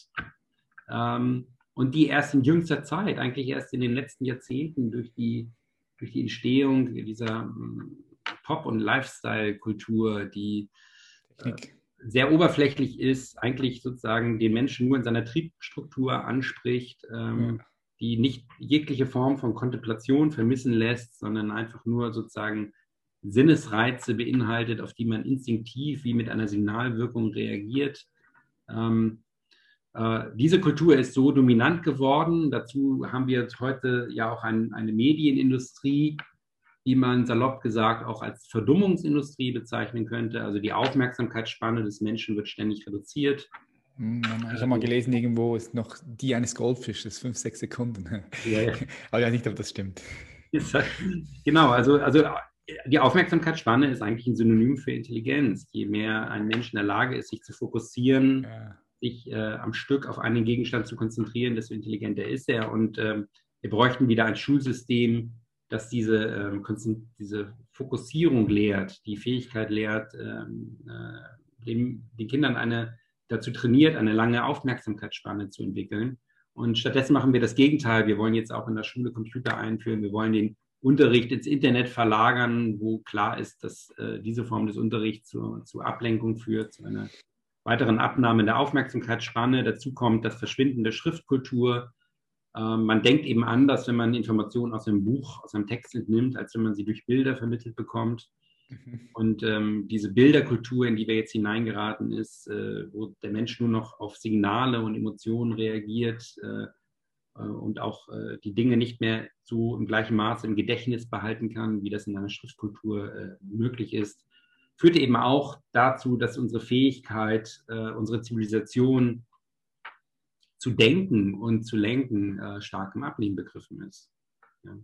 ähm, und die erst in jüngster Zeit, eigentlich erst in den letzten Jahrzehnten durch die, durch die Entstehung dieser ähm, Pop- und Lifestyle-Kultur, die äh, sehr oberflächlich ist, eigentlich sozusagen den Menschen nur in seiner Triebstruktur anspricht, ähm, ja. die nicht jegliche Form von Kontemplation vermissen lässt, sondern einfach nur sozusagen Sinnesreize beinhaltet, auf die man instinktiv wie mit einer Signalwirkung reagiert. Ähm, äh, diese Kultur ist so dominant geworden. Dazu haben wir heute ja auch ein, eine Medienindustrie, die man salopp gesagt auch als Verdummungsindustrie bezeichnen könnte. Also die Aufmerksamkeitsspanne des Menschen wird ständig reduziert.
Hm, ich habe mal gelesen, irgendwo ist noch die eines Goldfisches, fünf, sechs Sekunden. Ja, ja. Aber ja, nicht, ob das stimmt.
Genau, also, also die Aufmerksamkeitsspanne ist eigentlich ein Synonym für Intelligenz. Je mehr ein Mensch in der Lage ist, sich zu fokussieren, ja. sich äh, am Stück auf einen Gegenstand zu konzentrieren, desto intelligenter ist er. Und äh, wir bräuchten wieder ein Schulsystem, dass diese, ähm, diese Fokussierung lehrt, die Fähigkeit lehrt, ähm, äh, den, den Kindern eine, dazu trainiert, eine lange Aufmerksamkeitsspanne zu entwickeln. Und stattdessen machen wir das Gegenteil. Wir wollen jetzt auch in der Schule Computer einführen. Wir wollen den Unterricht ins Internet verlagern, wo klar ist, dass äh, diese Form des Unterrichts zu, zu Ablenkung führt, zu einer weiteren Abnahme der Aufmerksamkeitsspanne. Dazu kommt das Verschwinden der Schriftkultur, man denkt eben anders, wenn man Informationen aus einem Buch, aus einem Text entnimmt, als wenn man sie durch Bilder vermittelt bekommt. Mhm. Und ähm, diese Bilderkultur, in die wir jetzt hineingeraten ist, äh, wo der Mensch nur noch auf Signale und Emotionen reagiert, äh, äh, und auch äh, die Dinge nicht mehr so im gleichen Maße im Gedächtnis behalten kann, wie das in einer Schriftkultur äh, möglich ist, führte eben auch dazu, dass unsere Fähigkeit, unsere Zivilisation zu denken und zu lenken stark im Abnehmen begriffen ist.
Ja.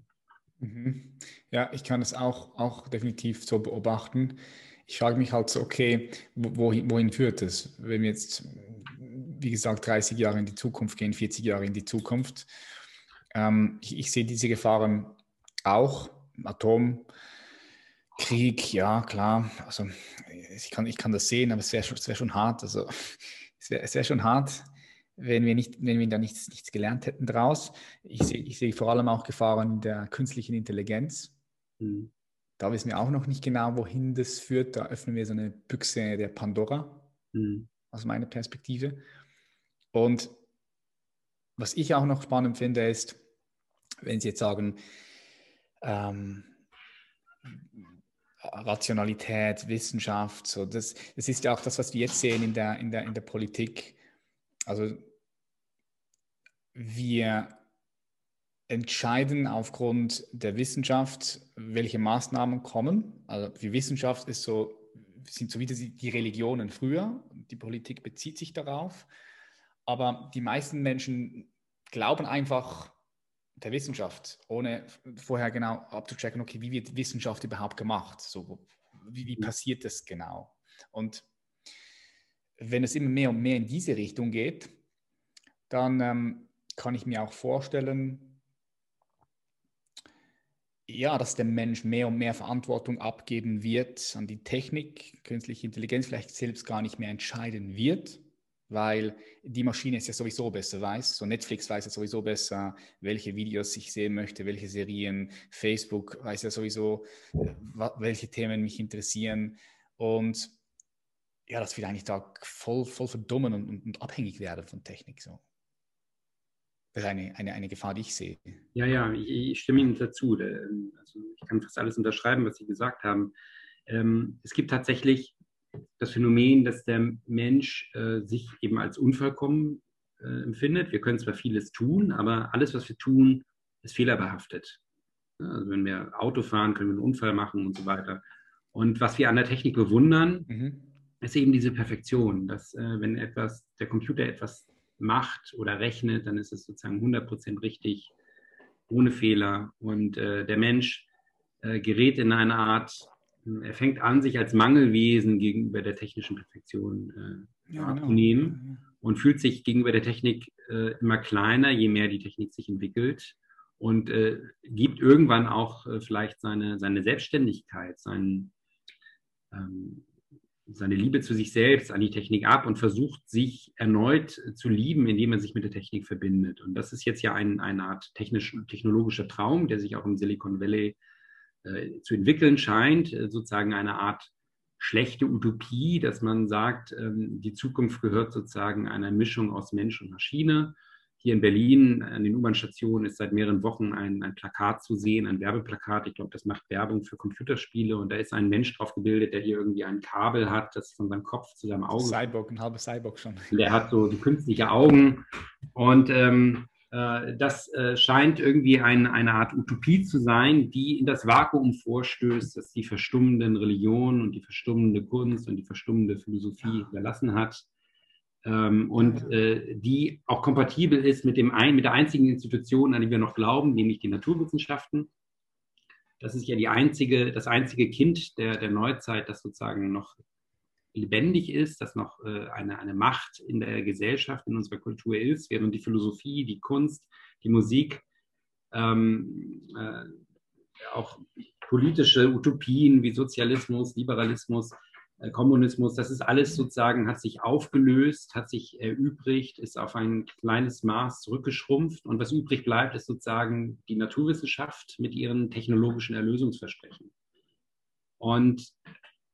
Mhm. Ja, ich kann es auch, auch definitiv so beobachten. Ich frage mich halt so, okay, wohin, wohin führt es? Wenn wir jetzt wie gesagt, 30 Jahre in die Zukunft gehen, 40 Jahre in die Zukunft. Ähm, ich, ich, sehe diese Gefahren auch. Atomkrieg, ja, klar. Also ich kann, ich kann das sehen, aber es wäre schon, wär schon hart. Also es wäre wär schon hart, wenn wir, nicht, wenn wir da nichts, nichts gelernt hätten daraus. Ich sehe ich seh vor allem auch Gefahren in der künstlichen Intelligenz. Mhm. Da wissen wir auch noch nicht genau, wohin das führt. Da öffnen wir so eine Büchse der Pandora, mhm. aus meiner Perspektive. Und was ich auch noch spannend finde, ist, wenn Sie jetzt sagen, ähm, Rationalität, Wissenschaft, so das, das ist ja auch das, was wir jetzt sehen in der, in der, in der Politik. Also wir entscheiden aufgrund der Wissenschaft, welche Maßnahmen kommen. Also die Wissenschaft ist so, sind so wie die Religionen früher. Die Politik bezieht sich darauf. Aber die meisten Menschen glauben einfach der Wissenschaft, ohne vorher genau abzuchecken, okay, wie wird Wissenschaft überhaupt gemacht? So, wie, wie passiert das genau? Und wenn es immer mehr und mehr in diese Richtung geht, dann ähm, kann ich mir auch vorstellen, ja, dass der Mensch mehr und mehr Verantwortung abgeben wird an die Technik, künstliche Intelligenz vielleicht selbst gar nicht mehr entscheiden wird, weil die Maschine es ja sowieso besser weiß. So Netflix weiß ja sowieso besser, welche Videos ich sehen möchte, welche Serien. Facebook weiß ja sowieso, welche Themen mich interessieren. Und ja, dass wir eigentlich da voll, voll verdummen und, und, und abhängig werden von Technik. So. Das ist eine, eine, eine Gefahr, die ich sehe.
Ja, ja, ich, ich stimme Ihnen dazu. Also ich kann fast alles unterschreiben, was Sie gesagt haben. Ähm, es gibt tatsächlich das Phänomen, dass der Mensch äh, sich eben als unvollkommen äh, empfindet. Wir können zwar vieles tun, aber alles, was wir tun, ist fehlerbehaftet. Also wenn wir Auto fahren, können wir einen Unfall machen und so weiter. Und was wir an der Technik bewundern, mhm. Ist eben diese Perfektion, dass äh, wenn etwas, der Computer etwas macht oder rechnet, dann ist es sozusagen 100% richtig, ohne Fehler. Und äh, der Mensch äh, gerät in eine Art er fängt an, sich als Mangelwesen gegenüber der technischen Perfektion äh, ja, abzunehmen genau. und fühlt sich gegenüber der Technik äh, immer kleiner, je mehr die Technik sich entwickelt und äh, gibt irgendwann auch äh, vielleicht seine, seine Selbstständigkeit, sein, ähm, seine Liebe zu sich selbst an die Technik ab und versucht, sich erneut zu lieben, indem er sich mit der Technik verbindet. Und das ist jetzt ja ein, eine Art technisch, technologischer Traum, der sich auch im Silicon Valley äh, zu entwickeln scheint, äh, sozusagen eine Art schlechte Utopie, dass man sagt, ähm, die Zukunft gehört sozusagen einer Mischung aus Mensch und Maschine. Hier in Berlin an den U-Bahn-Stationen ist seit mehreren Wochen ein, ein, Plakat zu sehen, ein Werbeplakat. Ich glaube, das macht Werbung für Computerspiele und da ist ein Mensch drauf gebildet, der hier irgendwie ein Kabel hat, das von seinem Kopf zu seinem Auge.
Cyborg, ein halber Cyborg schon.
Der hat so, so künstliche Augen und ähm, äh, das äh, scheint irgendwie ein, eine Art Utopie zu sein, die in das Vakuum vorstößt, das die verstummenden Religionen und die verstummende Kunst und die verstummende Philosophie überlassen hat. Ähm, und äh, die auch kompatibel ist mit, dem ein, mit der einzigen Institution, an die wir noch glauben, nämlich die Naturwissenschaften. Das ist ja die einzige, das einzige Kind der, der Neuzeit, das sozusagen noch lebendig ist, dass noch äh, eine, eine Macht in der Gesellschaft, in unserer Kultur ist, während die Philosophie, die Kunst, die Musik, ähm, äh, auch politische Utopien wie Sozialismus, Liberalismus, Kommunismus, das ist alles sozusagen, hat sich aufgelöst, hat sich erübrigt, ist auf ein kleines Maß zurückgeschrumpft und was übrig bleibt, ist sozusagen die Naturwissenschaft mit ihren technologischen Erlösungsversprechen. Und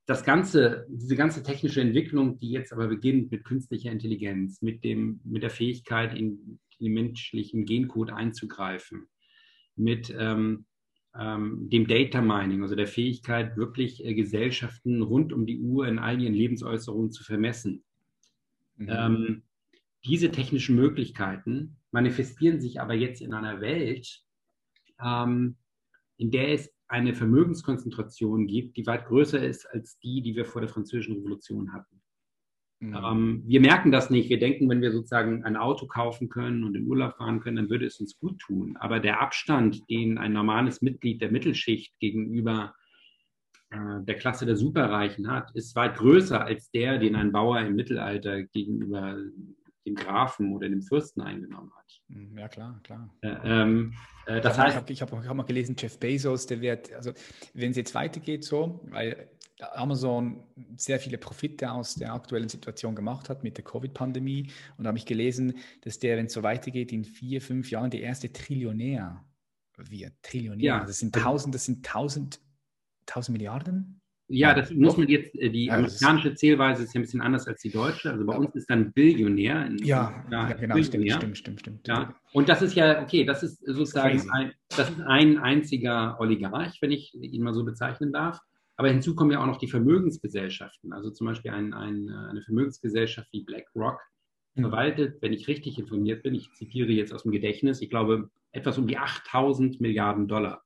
das ganze, diese ganze technische Entwicklung, die jetzt aber beginnt mit künstlicher Intelligenz, mit, dem, mit der Fähigkeit, in den menschlichen Gencode einzugreifen, mit ähm, dem Data Mining, also der Fähigkeit, wirklich äh, Gesellschaften rund um die Uhr in all ihren Lebensäußerungen zu vermessen. Mhm. Ähm, diese technischen Möglichkeiten manifestieren sich aber jetzt in einer Welt, ähm, in der es eine Vermögenskonzentration gibt, die weit größer ist als die, die wir vor der Französischen Revolution hatten. Mhm. Ähm, wir merken das nicht. Wir denken, wenn wir sozusagen ein Auto kaufen können und in Urlaub fahren können, dann würde es uns gut tun. Aber der Abstand, den ein normales Mitglied der Mittelschicht gegenüber äh, der Klasse der Superreichen hat, ist weit größer als der, den ein Bauer im Mittelalter gegenüber dem Grafen oder dem Fürsten eingenommen hat.
Hm, ja, klar, klar.
Äh, ähm, äh, das heißt,
ich habe hab, hab mal gelesen, Jeff Bezos, der wird, also wenn es jetzt weitergeht so, weil Amazon sehr viele Profite aus der aktuellen Situation gemacht hat mit der Covid-Pandemie und habe ich gelesen, dass der, wenn es so weitergeht, in vier, fünf Jahren der erste Trillionär wird. Trillionär. Ja. Das sind tausend, das sind tausend, tausend Milliarden
ja, das muss man jetzt, äh, die amerikanische Zählweise ist ja ein bisschen anders als die deutsche. Also bei uns ist dann Billionär.
Ja, ja, genau, Billionär. Stimmt, stimmt, stimmt,
stimmt. Ja. Und das ist ja, okay, das ist sozusagen ein, das ist ein einziger Oligarch, wenn ich ihn mal so bezeichnen darf. Aber hinzu kommen ja auch noch die Vermögensgesellschaften. Also zum Beispiel ein, ein, eine Vermögensgesellschaft wie BlackRock mhm. verwaltet, wenn ich richtig informiert bin, ich zitiere jetzt aus dem Gedächtnis, ich glaube, etwas um die 8000 Milliarden Dollar.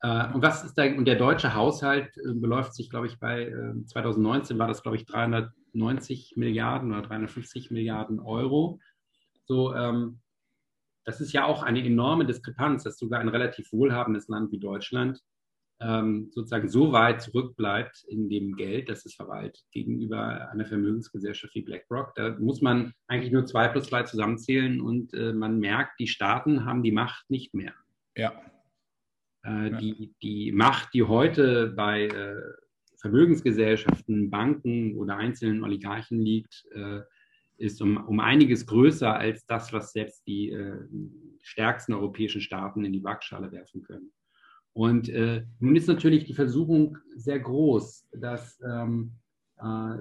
Äh, und was ist da, und der deutsche Haushalt äh, beläuft sich, glaube ich, bei 2019 äh, war das, glaube ich, 390 Milliarden oder 350 Milliarden Euro. So, ähm, das ist ja auch eine enorme Diskrepanz, dass sogar ein relativ wohlhabendes Land wie Deutschland ähm, sozusagen so weit zurückbleibt in dem Geld, das es verwaltet, gegenüber einer Vermögensgesellschaft wie BlackRock. Da muss man eigentlich nur zwei plus zwei zusammenzählen und äh, man merkt, die Staaten haben die Macht nicht mehr.
Ja,
äh, ja. die, die Macht, die heute bei äh, Vermögensgesellschaften, Banken oder einzelnen Oligarchen liegt, äh, ist um, um einiges größer als das, was selbst die äh, stärksten europäischen Staaten in die Waagschale werfen können. Und äh, nun ist natürlich die Versuchung sehr groß, dass ähm, äh,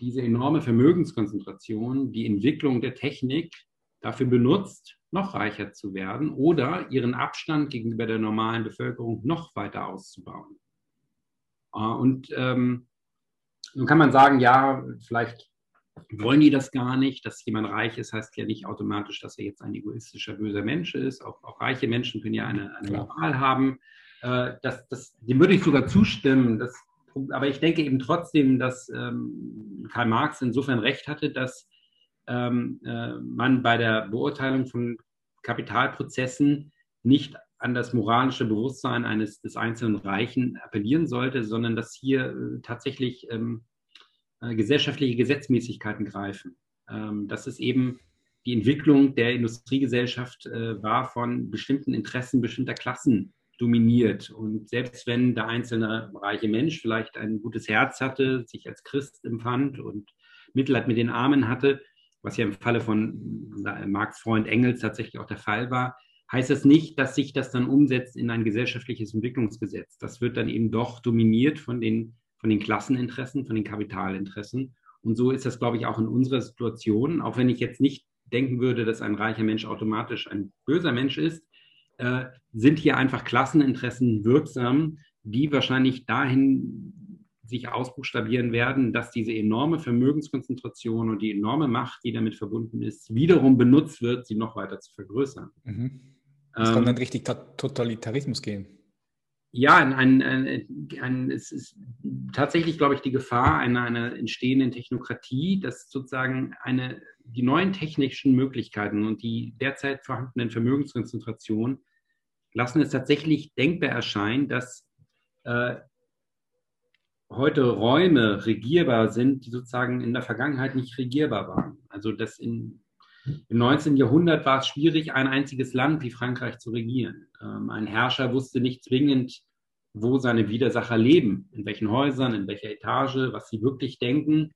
diese enorme Vermögenskonzentration die Entwicklung der Technik dafür benutzt, noch reicher zu werden oder ihren Abstand gegenüber der normalen Bevölkerung noch weiter auszubauen. Äh, und ähm, nun kann man sagen, ja, vielleicht wollen die das gar nicht. Dass jemand reich ist, heißt ja nicht automatisch, dass er jetzt ein egoistischer, böser Mensch ist. Auch, auch reiche Menschen können ja eine, eine Moral haben. Äh, das, das, dem würde ich sogar zustimmen. Das, aber ich denke eben trotzdem, dass ähm, Karl Marx insofern recht hatte, dass ähm, äh, man bei der Beurteilung von Kapitalprozessen nicht an das moralische Bewusstsein eines des einzelnen Reichen appellieren sollte, sondern dass hier äh, tatsächlich ähm, äh, gesellschaftliche Gesetzmäßigkeiten greifen. Ähm, dass es eben die Entwicklung der Industriegesellschaft äh, war von bestimmten Interessen bestimmter Klassen dominiert. Und selbst wenn der einzelne reiche Mensch vielleicht ein gutes Herz hatte, sich als Christ empfand und Mitleid mit den Armen hatte, was ja im Falle von Marx Freund Engels tatsächlich auch der Fall war, heißt das nicht, dass sich das dann umsetzt in ein gesellschaftliches Entwicklungsgesetz. Das wird dann eben doch dominiert von den, von den Klasseninteressen, von den Kapitalinteressen. Und so ist das, glaube ich, auch in unserer Situation. Auch wenn ich jetzt nicht denken würde, dass ein reicher Mensch automatisch ein böser Mensch ist, äh, sind hier einfach Klasseninteressen wirksam, die wahrscheinlich dahin sich ausbuchstabieren werden, dass diese enorme Vermögenskonzentration und die enorme Macht, die damit verbunden ist, wiederum benutzt wird, sie noch weiter zu vergrößern.
Mhm. Es ähm, kann dann richtig Totalitarismus gehen.
Ja, ein, ein, ein, ein, es ist tatsächlich, glaube ich, die Gefahr einer, einer entstehenden Technokratie, dass sozusagen eine, die neuen technischen Möglichkeiten und die derzeit vorhandenen Vermögenskonzentrationen lassen es tatsächlich denkbar erscheinen, dass äh, heute Räume regierbar sind, die sozusagen in der Vergangenheit nicht regierbar waren. Also das in, im 19. Jahrhundert war es schwierig, ein einziges Land wie Frankreich zu regieren. Ähm, ein Herrscher wusste nicht zwingend, wo seine Widersacher leben, in welchen Häusern, in welcher Etage, was sie wirklich denken.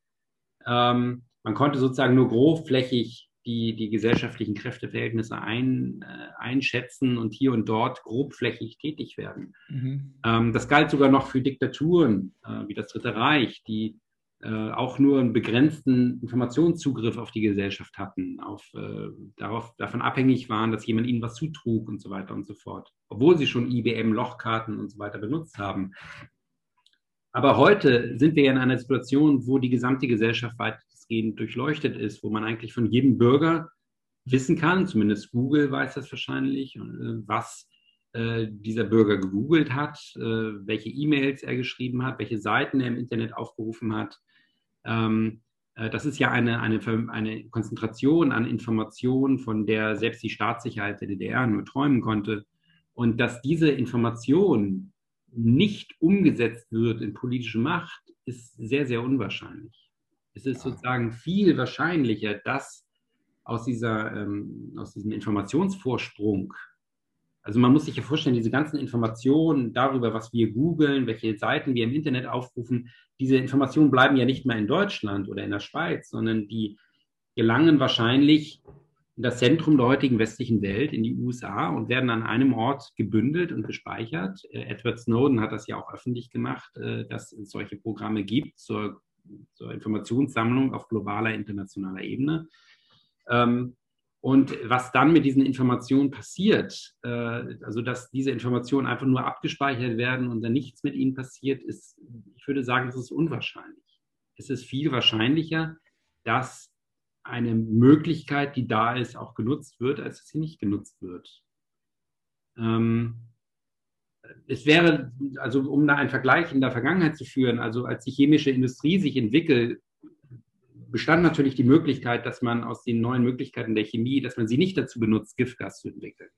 Ähm, man konnte sozusagen nur grobflächig die, die gesellschaftlichen Kräfteverhältnisse ein, äh, einschätzen und hier und dort grobflächig tätig werden. Mhm. Ähm, das galt sogar noch für Diktaturen äh, wie das Dritte Reich, die äh, auch nur einen begrenzten Informationszugriff auf die Gesellschaft hatten, auf, äh, darauf, davon abhängig waren, dass jemand ihnen was zutrug und so weiter und so fort, obwohl sie schon IBM-Lochkarten und so weiter benutzt haben. Aber heute sind wir ja in einer Situation, wo die gesamte Gesellschaft weitestgehend durchleuchtet ist, wo man eigentlich von jedem Bürger wissen kann, zumindest Google weiß das wahrscheinlich, äh, was äh, dieser Bürger gegoogelt hat, äh, welche E-Mails er geschrieben hat, welche Seiten er im Internet aufgerufen hat. Ähm, äh, das ist ja eine, eine, eine Konzentration an Informationen, von der selbst die Staatssicherheit der DDR nur träumen konnte. Und dass diese Information nicht umgesetzt wird in politische Macht, ist sehr, sehr unwahrscheinlich. Es ist sozusagen viel wahrscheinlicher, dass aus, dieser, ähm, aus diesem Informationsvorsprung, also man muss sich ja vorstellen, diese ganzen Informationen darüber, was wir googeln, welche Seiten wir im Internet aufrufen, diese Informationen bleiben ja nicht mehr in Deutschland oder in der Schweiz, sondern die gelangen wahrscheinlich in das Zentrum der heutigen westlichen Welt, in die USA und werden an einem Ort gebündelt und gespeichert. Äh, Edward Snowden hat das ja auch öffentlich gemacht, äh, dass es solche Programme gibt zur, zur Informationssammlung auf globaler, internationaler Ebene. Ähm, und was dann mit diesen Informationen passiert, äh, also dass diese Informationen einfach nur abgespeichert werden und dann nichts mit ihnen passiert, ist, ich würde sagen, das ist unwahrscheinlich. Es ist viel wahrscheinlicher, dass eine Möglichkeit, die da ist, auch genutzt wird, als dass sie nicht genutzt wird. Ähm, es wäre, also um da einen Vergleich in der Vergangenheit zu führen, also als die chemische Industrie sich entwickelt, bestand natürlich die Möglichkeit, dass man aus den neuen Möglichkeiten der Chemie, dass man sie nicht dazu benutzt, Giftgas zu entwickeln.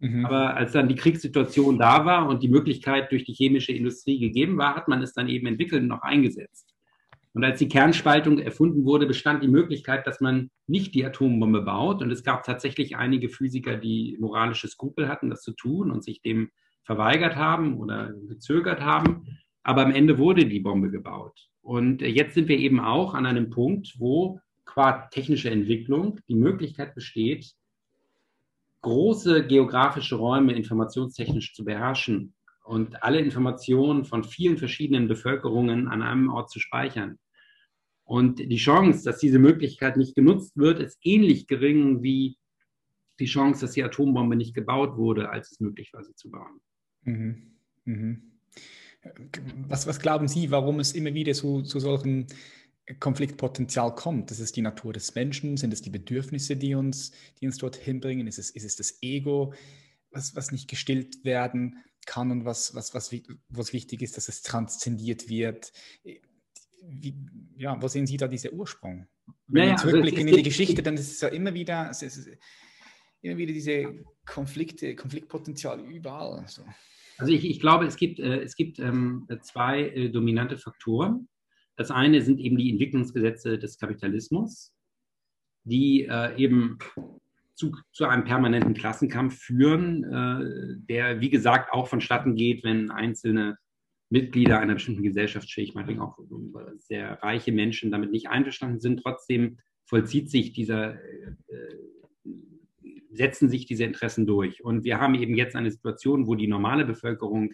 Mhm. Aber als dann die Kriegssituation da war und die Möglichkeit durch die chemische Industrie gegeben war, hat man es dann eben entwickelt und noch eingesetzt. Und als die Kernspaltung erfunden wurde, bestand die Möglichkeit, dass man nicht die Atombombe baut. Und es gab tatsächlich einige Physiker, die moralische Skrupel hatten, das zu tun und sich dem verweigert haben oder gezögert haben. Aber am Ende wurde die Bombe gebaut. Und jetzt sind wir eben auch an einem Punkt, wo qua technischer Entwicklung die Möglichkeit besteht, große geografische Räume informationstechnisch zu beherrschen und alle Informationen von vielen verschiedenen Bevölkerungen an einem Ort zu speichern. Und die Chance, dass diese Möglichkeit nicht genutzt wird, ist ähnlich gering wie die Chance, dass die Atombombe nicht gebaut wurde, als es möglich war, sie zu bauen. Mhm.
Mhm. Was, was glauben Sie, warum es immer wieder zu, zu solchen Konfliktpotenzial kommt? Ist die Natur des Menschen, sind es die Bedürfnisse, die uns, die uns dort hinbringen? Ist es, ist es das Ego, was, was nicht gestillt werden kann und was, was, was, was wichtig ist, dass es transzendiert wird? Wie, ja, wo sehen Sie da diese Ursprung? Wenn naja, wir also zurückblicken also in die Geschichte, dann ist es ja immer wieder, es ist immer wieder diese Konflikte, Konfliktpotenzial überall. So.
Also ich, ich glaube, es gibt, äh, es gibt ähm, zwei äh, dominante Faktoren. Das eine sind eben die Entwicklungsgesetze des Kapitalismus, die äh, eben zu, zu, einem permanenten Klassenkampf führen, äh, der, wie gesagt, auch vonstatten geht, wenn einzelne Mitglieder einer bestimmten Gesellschaftsschicht, meinetwegen auch sehr reiche Menschen damit nicht einverstanden sind. Trotzdem vollzieht sich dieser äh, setzen sich diese Interessen durch. Und wir haben eben jetzt eine Situation, wo die normale Bevölkerung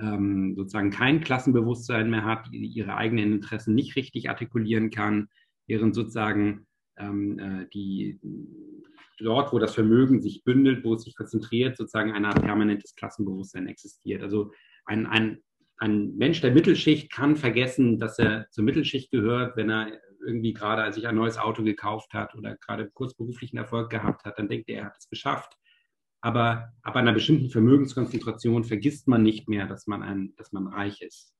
ähm, sozusagen kein Klassenbewusstsein mehr hat, ihre eigenen Interessen nicht richtig artikulieren kann, während sozusagen ähm, äh, die dort, wo das Vermögen sich bündelt, wo es sich konzentriert, sozusagen ein permanentes Klassenbewusstsein existiert. Also ein, ein, ein Mensch der Mittelschicht kann vergessen, dass er zur Mittelschicht gehört, wenn er irgendwie gerade sich ein neues Auto gekauft hat oder gerade kurz beruflichen Erfolg gehabt hat, dann denkt er, er hat es geschafft. Aber ab einer bestimmten Vermögenskonzentration vergisst man nicht mehr, dass man, ein, dass man reich ist.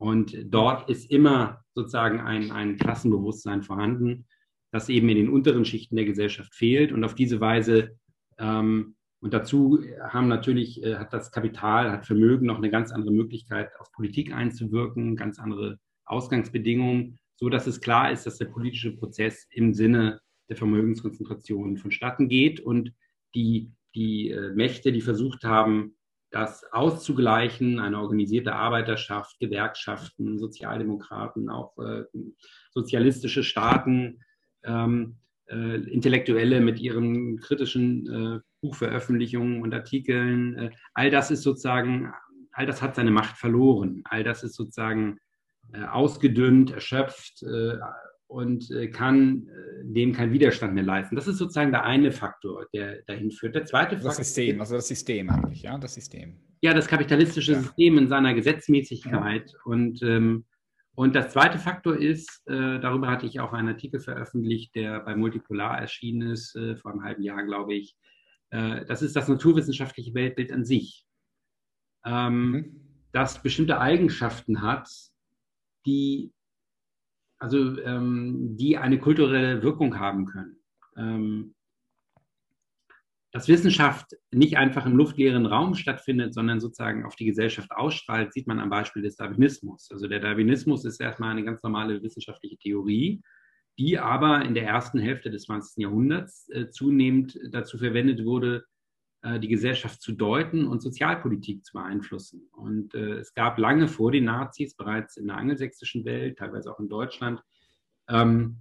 Und dort ist immer sozusagen ein, ein Klassenbewusstsein vorhanden, das eben in den unteren Schichten der Gesellschaft fehlt. Und auf diese Weise, ähm, und dazu haben natürlich, äh, hat das Kapital, hat Vermögen noch eine ganz andere Möglichkeit, auf Politik einzuwirken, ganz andere Ausgangsbedingungen so dass es klar ist, dass der politische Prozess im Sinne der Vermögenskonzentration vonstatten geht und die, die äh, Mächte, die versucht haben, das auszugleichen, eine organisierte Arbeiterschaft, Gewerkschaften, Sozialdemokraten, auch äh, sozialistische Staaten, ähm, äh, Intellektuelle mit ihren kritischen äh, Buchveröffentlichungen und Artikeln, äh, all das ist sozusagen, all das hat seine Macht verloren. All das ist sozusagen ausgedünnt, erschöpft, äh, und äh, kann äh, dem keinen Widerstand mehr leisten. Das ist sozusagen der eine Faktor, der dahin führt. Der zweite
das
Faktor.
System, also das System eigentlich, ja, das System.
Ja, das kapitalistische ja. System in seiner Gesetzmäßigkeit. Ja. Und, ähm, und das zweite Faktor ist, äh, darüber hatte ich auch einen Artikel veröffentlicht, der bei Multipolar erschienen ist, äh, vor einem halben Jahr, glaube ich. Äh, das ist das naturwissenschaftliche Weltbild an sich. Ähm, mhm. Das bestimmte Eigenschaften hat, die also ähm, die eine kulturelle Wirkung haben können. Ähm, dass Wissenschaft nicht einfach im luftleeren Raum stattfindet, sondern sozusagen auf die Gesellschaft ausstrahlt, sieht man am Beispiel des Darwinismus. Also der Darwinismus ist erstmal eine ganz normale wissenschaftliche Theorie, die aber in der ersten Hälfte des 20. Jahrhunderts äh, zunehmend dazu verwendet wurde, die Gesellschaft zu deuten und Sozialpolitik zu beeinflussen. Und äh, es gab lange vor den Nazis, bereits in der angelsächsischen Welt, teilweise auch in Deutschland, ähm,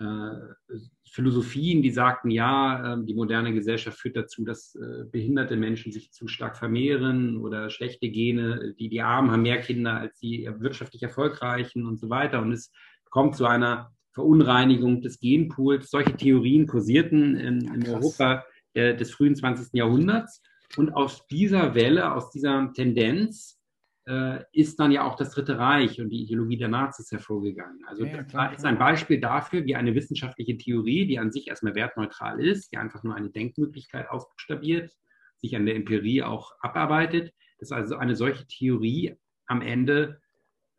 äh, Philosophien, die sagten, ja, äh, die moderne Gesellschaft führt dazu, dass äh, behinderte Menschen sich zu stark vermehren oder schlechte Gene, die, die Armen haben mehr Kinder als die wirtschaftlich Erfolgreichen und so weiter. Und es kommt zu einer Verunreinigung des Genpools. Solche Theorien kursierten in, in Europa äh, des frühen 20. Jahrhunderts. Und aus dieser Welle, aus dieser Tendenz äh, ist dann ja auch das Dritte Reich und die Ideologie der Nazis hervorgegangen. Also ja, klar, das ist ein Beispiel dafür, wie eine wissenschaftliche Theorie, die an sich erstmal wertneutral ist, die einfach nur eine Denkmöglichkeit ausbuchstabiert, sich an der Empirie auch abarbeitet, dass also eine solche Theorie am Ende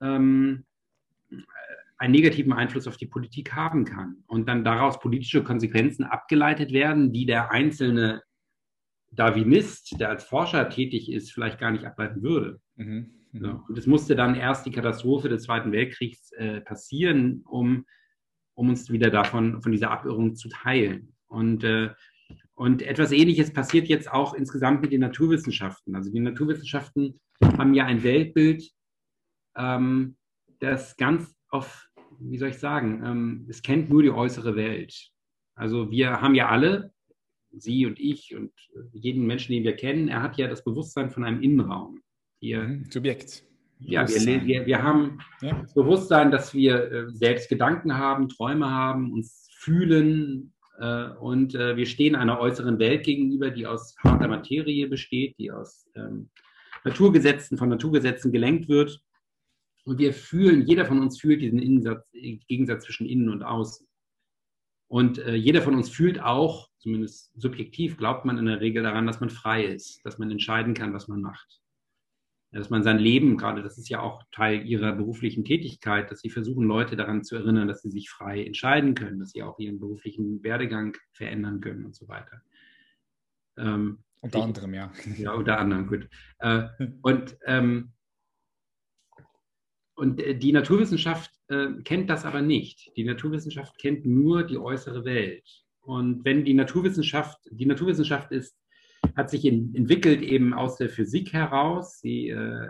ähm, einen negativen Einfluss auf die Politik haben kann und dann daraus politische Konsequenzen abgeleitet werden, die der einzelne Darwinist, der als Forscher tätig ist, vielleicht gar nicht ableiten würde. Mhm. Mhm. So. Und es musste dann erst die Katastrophe des Zweiten Weltkriegs äh, passieren, um, um uns wieder davon, von dieser Abirrung zu teilen. Und, äh, und etwas Ähnliches passiert jetzt auch insgesamt mit den Naturwissenschaften. Also die Naturwissenschaften haben ja ein Weltbild, ähm, das ganz auf, wie soll ich sagen, ähm, es kennt nur die äußere Welt. Also wir haben ja alle, Sie und ich und jeden Menschen, den wir kennen, er hat ja das Bewusstsein von einem Innenraum.
Wir, mhm, Subjekt.
Ja, wir, wir, wir haben ja. das Bewusstsein, dass wir äh, selbst Gedanken haben, Träume haben, uns fühlen äh, und äh, wir stehen einer äußeren Welt gegenüber, die aus harter Materie besteht, die aus ähm, Naturgesetzen, von Naturgesetzen gelenkt wird. Und wir fühlen, jeder von uns fühlt diesen Innensatz, Gegensatz zwischen innen und außen. Und äh, jeder von uns fühlt auch, zumindest subjektiv, glaubt man in der Regel daran, dass man frei ist, dass man entscheiden kann, was man macht. Dass man sein Leben, gerade das ist ja auch Teil ihrer beruflichen Tätigkeit, dass sie versuchen, Leute daran zu erinnern, dass sie sich frei entscheiden können, dass sie auch ihren beruflichen Werdegang verändern können und so weiter.
Ähm, unter anderem, ja.
Ja, unter anderem, gut. Äh, und ähm, und äh, die Naturwissenschaft äh, kennt das aber nicht. Die Naturwissenschaft kennt nur die äußere Welt. Und wenn die Naturwissenschaft, die Naturwissenschaft ist, hat sich in, entwickelt eben aus der Physik heraus. Die, äh,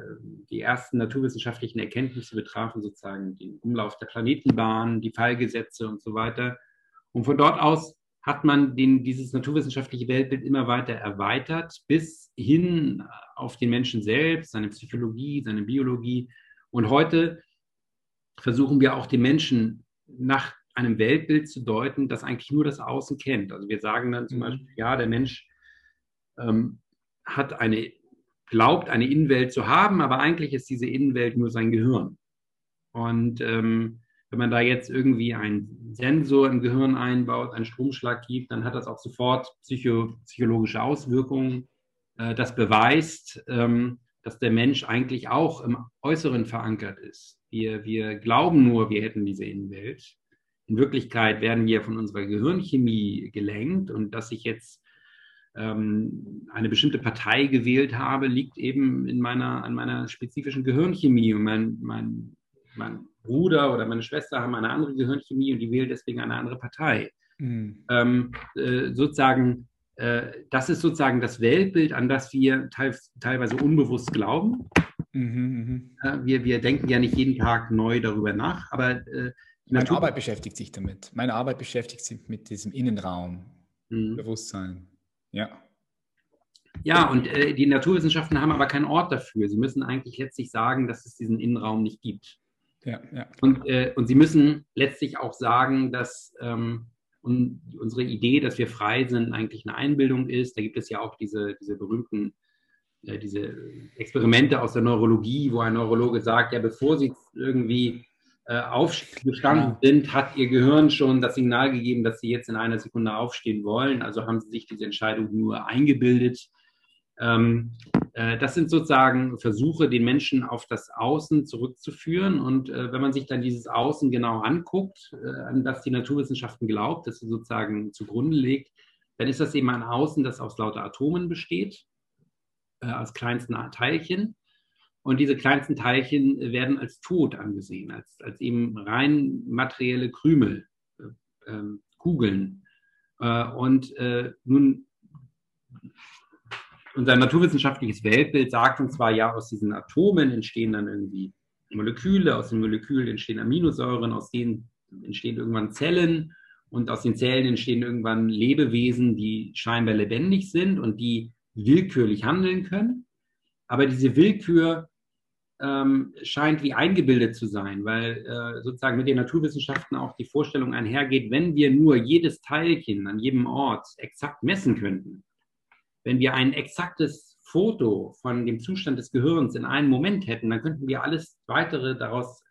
die ersten naturwissenschaftlichen Erkenntnisse betrafen sozusagen den Umlauf der Planetenbahn, die Fallgesetze und so weiter. Und von dort aus hat man den, dieses naturwissenschaftliche Weltbild immer weiter erweitert, bis hin auf den Menschen selbst, seine Psychologie, seine Biologie und heute versuchen wir auch die Menschen nach einem Weltbild zu deuten, das eigentlich nur das Außen kennt. Also wir sagen dann zum mhm. Beispiel, ja, der Mensch ähm, hat eine, glaubt, eine Innenwelt zu haben, aber eigentlich ist diese Innenwelt nur sein Gehirn. Und ähm, wenn man da jetzt irgendwie einen Sensor im Gehirn einbaut, einen Stromschlag gibt, dann hat das auch sofort psycho psychologische Auswirkungen. Äh, das beweist, ähm, dass der Mensch eigentlich auch im Äußeren verankert ist. Wir, wir glauben nur, wir hätten diese Innenwelt. In Wirklichkeit werden wir von unserer Gehirnchemie gelenkt und dass ich jetzt ähm, eine bestimmte Partei gewählt habe, liegt eben in meiner, an meiner spezifischen Gehirnchemie. Und mein, mein, mein Bruder oder meine Schwester haben eine andere Gehirnchemie und die wählen deswegen eine andere Partei. Mhm. Ähm, äh, sozusagen das ist sozusagen das Weltbild, an das wir teilweise unbewusst glauben. Mhm, mh. wir, wir denken ja nicht jeden Tag neu darüber nach, aber
äh, meine Arbeit beschäftigt sich damit. Meine Arbeit beschäftigt sich mit diesem Innenraum, mhm. Bewusstsein. Ja.
Ja, und äh, die Naturwissenschaften haben aber keinen Ort dafür. Sie müssen eigentlich letztlich sagen, dass es diesen Innenraum nicht gibt. Ja, ja. Und, äh, und sie müssen letztlich auch sagen, dass ähm, und unsere Idee, dass wir frei sind, eigentlich eine Einbildung ist. Da gibt es ja auch diese, diese berühmten äh, diese Experimente aus der Neurologie, wo ein Neurologe sagt, ja, bevor sie irgendwie äh, aufgestanden sind, hat ihr Gehirn schon das Signal gegeben, dass sie jetzt in einer Sekunde aufstehen wollen. Also haben sie sich diese Entscheidung nur eingebildet. Ähm, äh, das sind sozusagen Versuche, den Menschen auf das Außen zurückzuführen. Und äh, wenn man sich dann dieses Außen genau anguckt, äh, an das die Naturwissenschaften glaubt, das sie sozusagen zugrunde legt, dann ist das eben ein Außen, das aus lauter Atomen besteht, als kleinsten Teilchen. Und diese kleinsten Teilchen werden als tot angesehen, als, als eben rein materielle Krümel, äh, ähm, Kugeln. Und nun, unser naturwissenschaftliches Weltbild sagt uns zwar, ja, aus diesen Atomen entstehen dann irgendwie Moleküle, aus den Molekülen entstehen Aminosäuren, aus denen entstehen irgendwann Zellen und aus den Zellen entstehen irgendwann Lebewesen, die scheinbar lebendig sind und die willkürlich handeln können. Aber diese Willkür ähm, scheint wie eingebildet zu sein, weil äh, sozusagen mit den Naturwissenschaften auch die Vorstellung einhergeht, wenn wir nur jedes Teilchen an jedem Ort exakt messen könnten, wenn wir ein exaktes Foto von dem Zustand des Gehirns in einem Moment hätten, dann könnten wir alles weitere daraus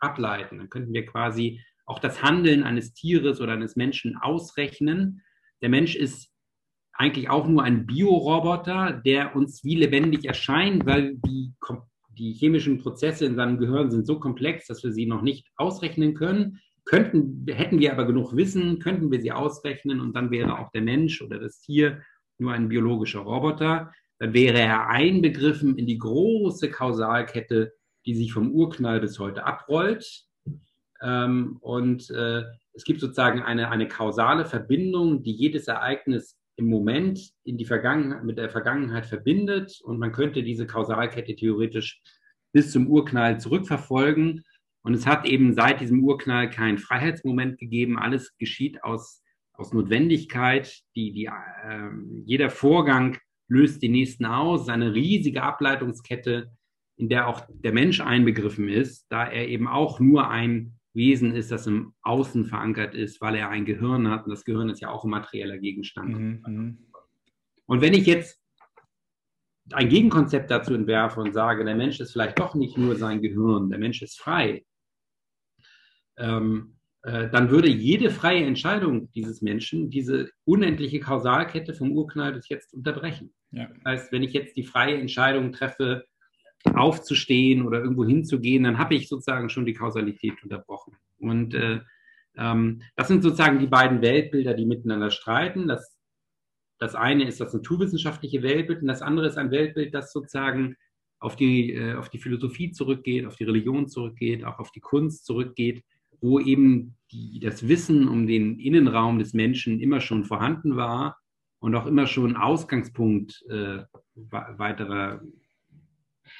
ableiten. Dann könnten wir quasi auch das Handeln eines Tieres oder eines Menschen ausrechnen. Der Mensch ist eigentlich auch nur ein Bioroboter, der uns wie lebendig erscheint, weil die die chemischen Prozesse in seinem Gehirn sind so komplex, dass wir sie noch nicht ausrechnen können. Könnten, hätten wir aber genug Wissen, könnten wir sie ausrechnen und dann wäre auch der Mensch oder das Tier nur ein biologischer Roboter. Dann wäre er einbegriffen in die große Kausalkette, die sich vom Urknall bis heute abrollt. Ähm, und äh, es gibt sozusagen eine, eine kausale Verbindung, die jedes Ereignis im Moment in die Vergangenheit, mit der Vergangenheit verbindet und man könnte diese Kausalkette theoretisch bis zum Urknall zurückverfolgen. Und es hat eben seit diesem Urknall keinen Freiheitsmoment gegeben. Alles geschieht aus, aus Notwendigkeit. Die, die, äh, jeder Vorgang löst den nächsten aus. Es ist eine riesige Ableitungskette, in der auch der Mensch einbegriffen ist, da er eben auch nur ein Wesen ist, das im Außen verankert ist, weil er ein Gehirn hat. Und das Gehirn ist ja auch ein materieller Gegenstand. Mhm. mhm. Und wenn ich jetzt ein Gegenkonzept dazu entwerfe und sage, der Mensch ist vielleicht doch nicht nur sein Gehirn, der Mensch ist frei, ähm, äh, dann würde jede freie Entscheidung dieses Menschen diese unendliche Kausalkette vom Urknall bis jetzt unterbrechen. Ja. Das heißt, wenn ich jetzt die freie Entscheidung treffe, aufzustehen oder irgendwo hinzugehen, dann habe ich sozusagen schon die Kausalität unterbrochen. Und äh, ähm, das sind sozusagen die beiden Weltbilder, die miteinander streiten. Das, das eine ist das naturwissenschaftliche Weltbild und das andere ist ein Weltbild, das sozusagen auf die, äh, auf die Philosophie zurückgeht, auf die Religion zurückgeht, auch auf die Kunst zurückgeht, wo eben die, das Wissen um den Innenraum des Menschen immer schon vorhanden war und auch immer schon Ausgangspunkt äh, weiterer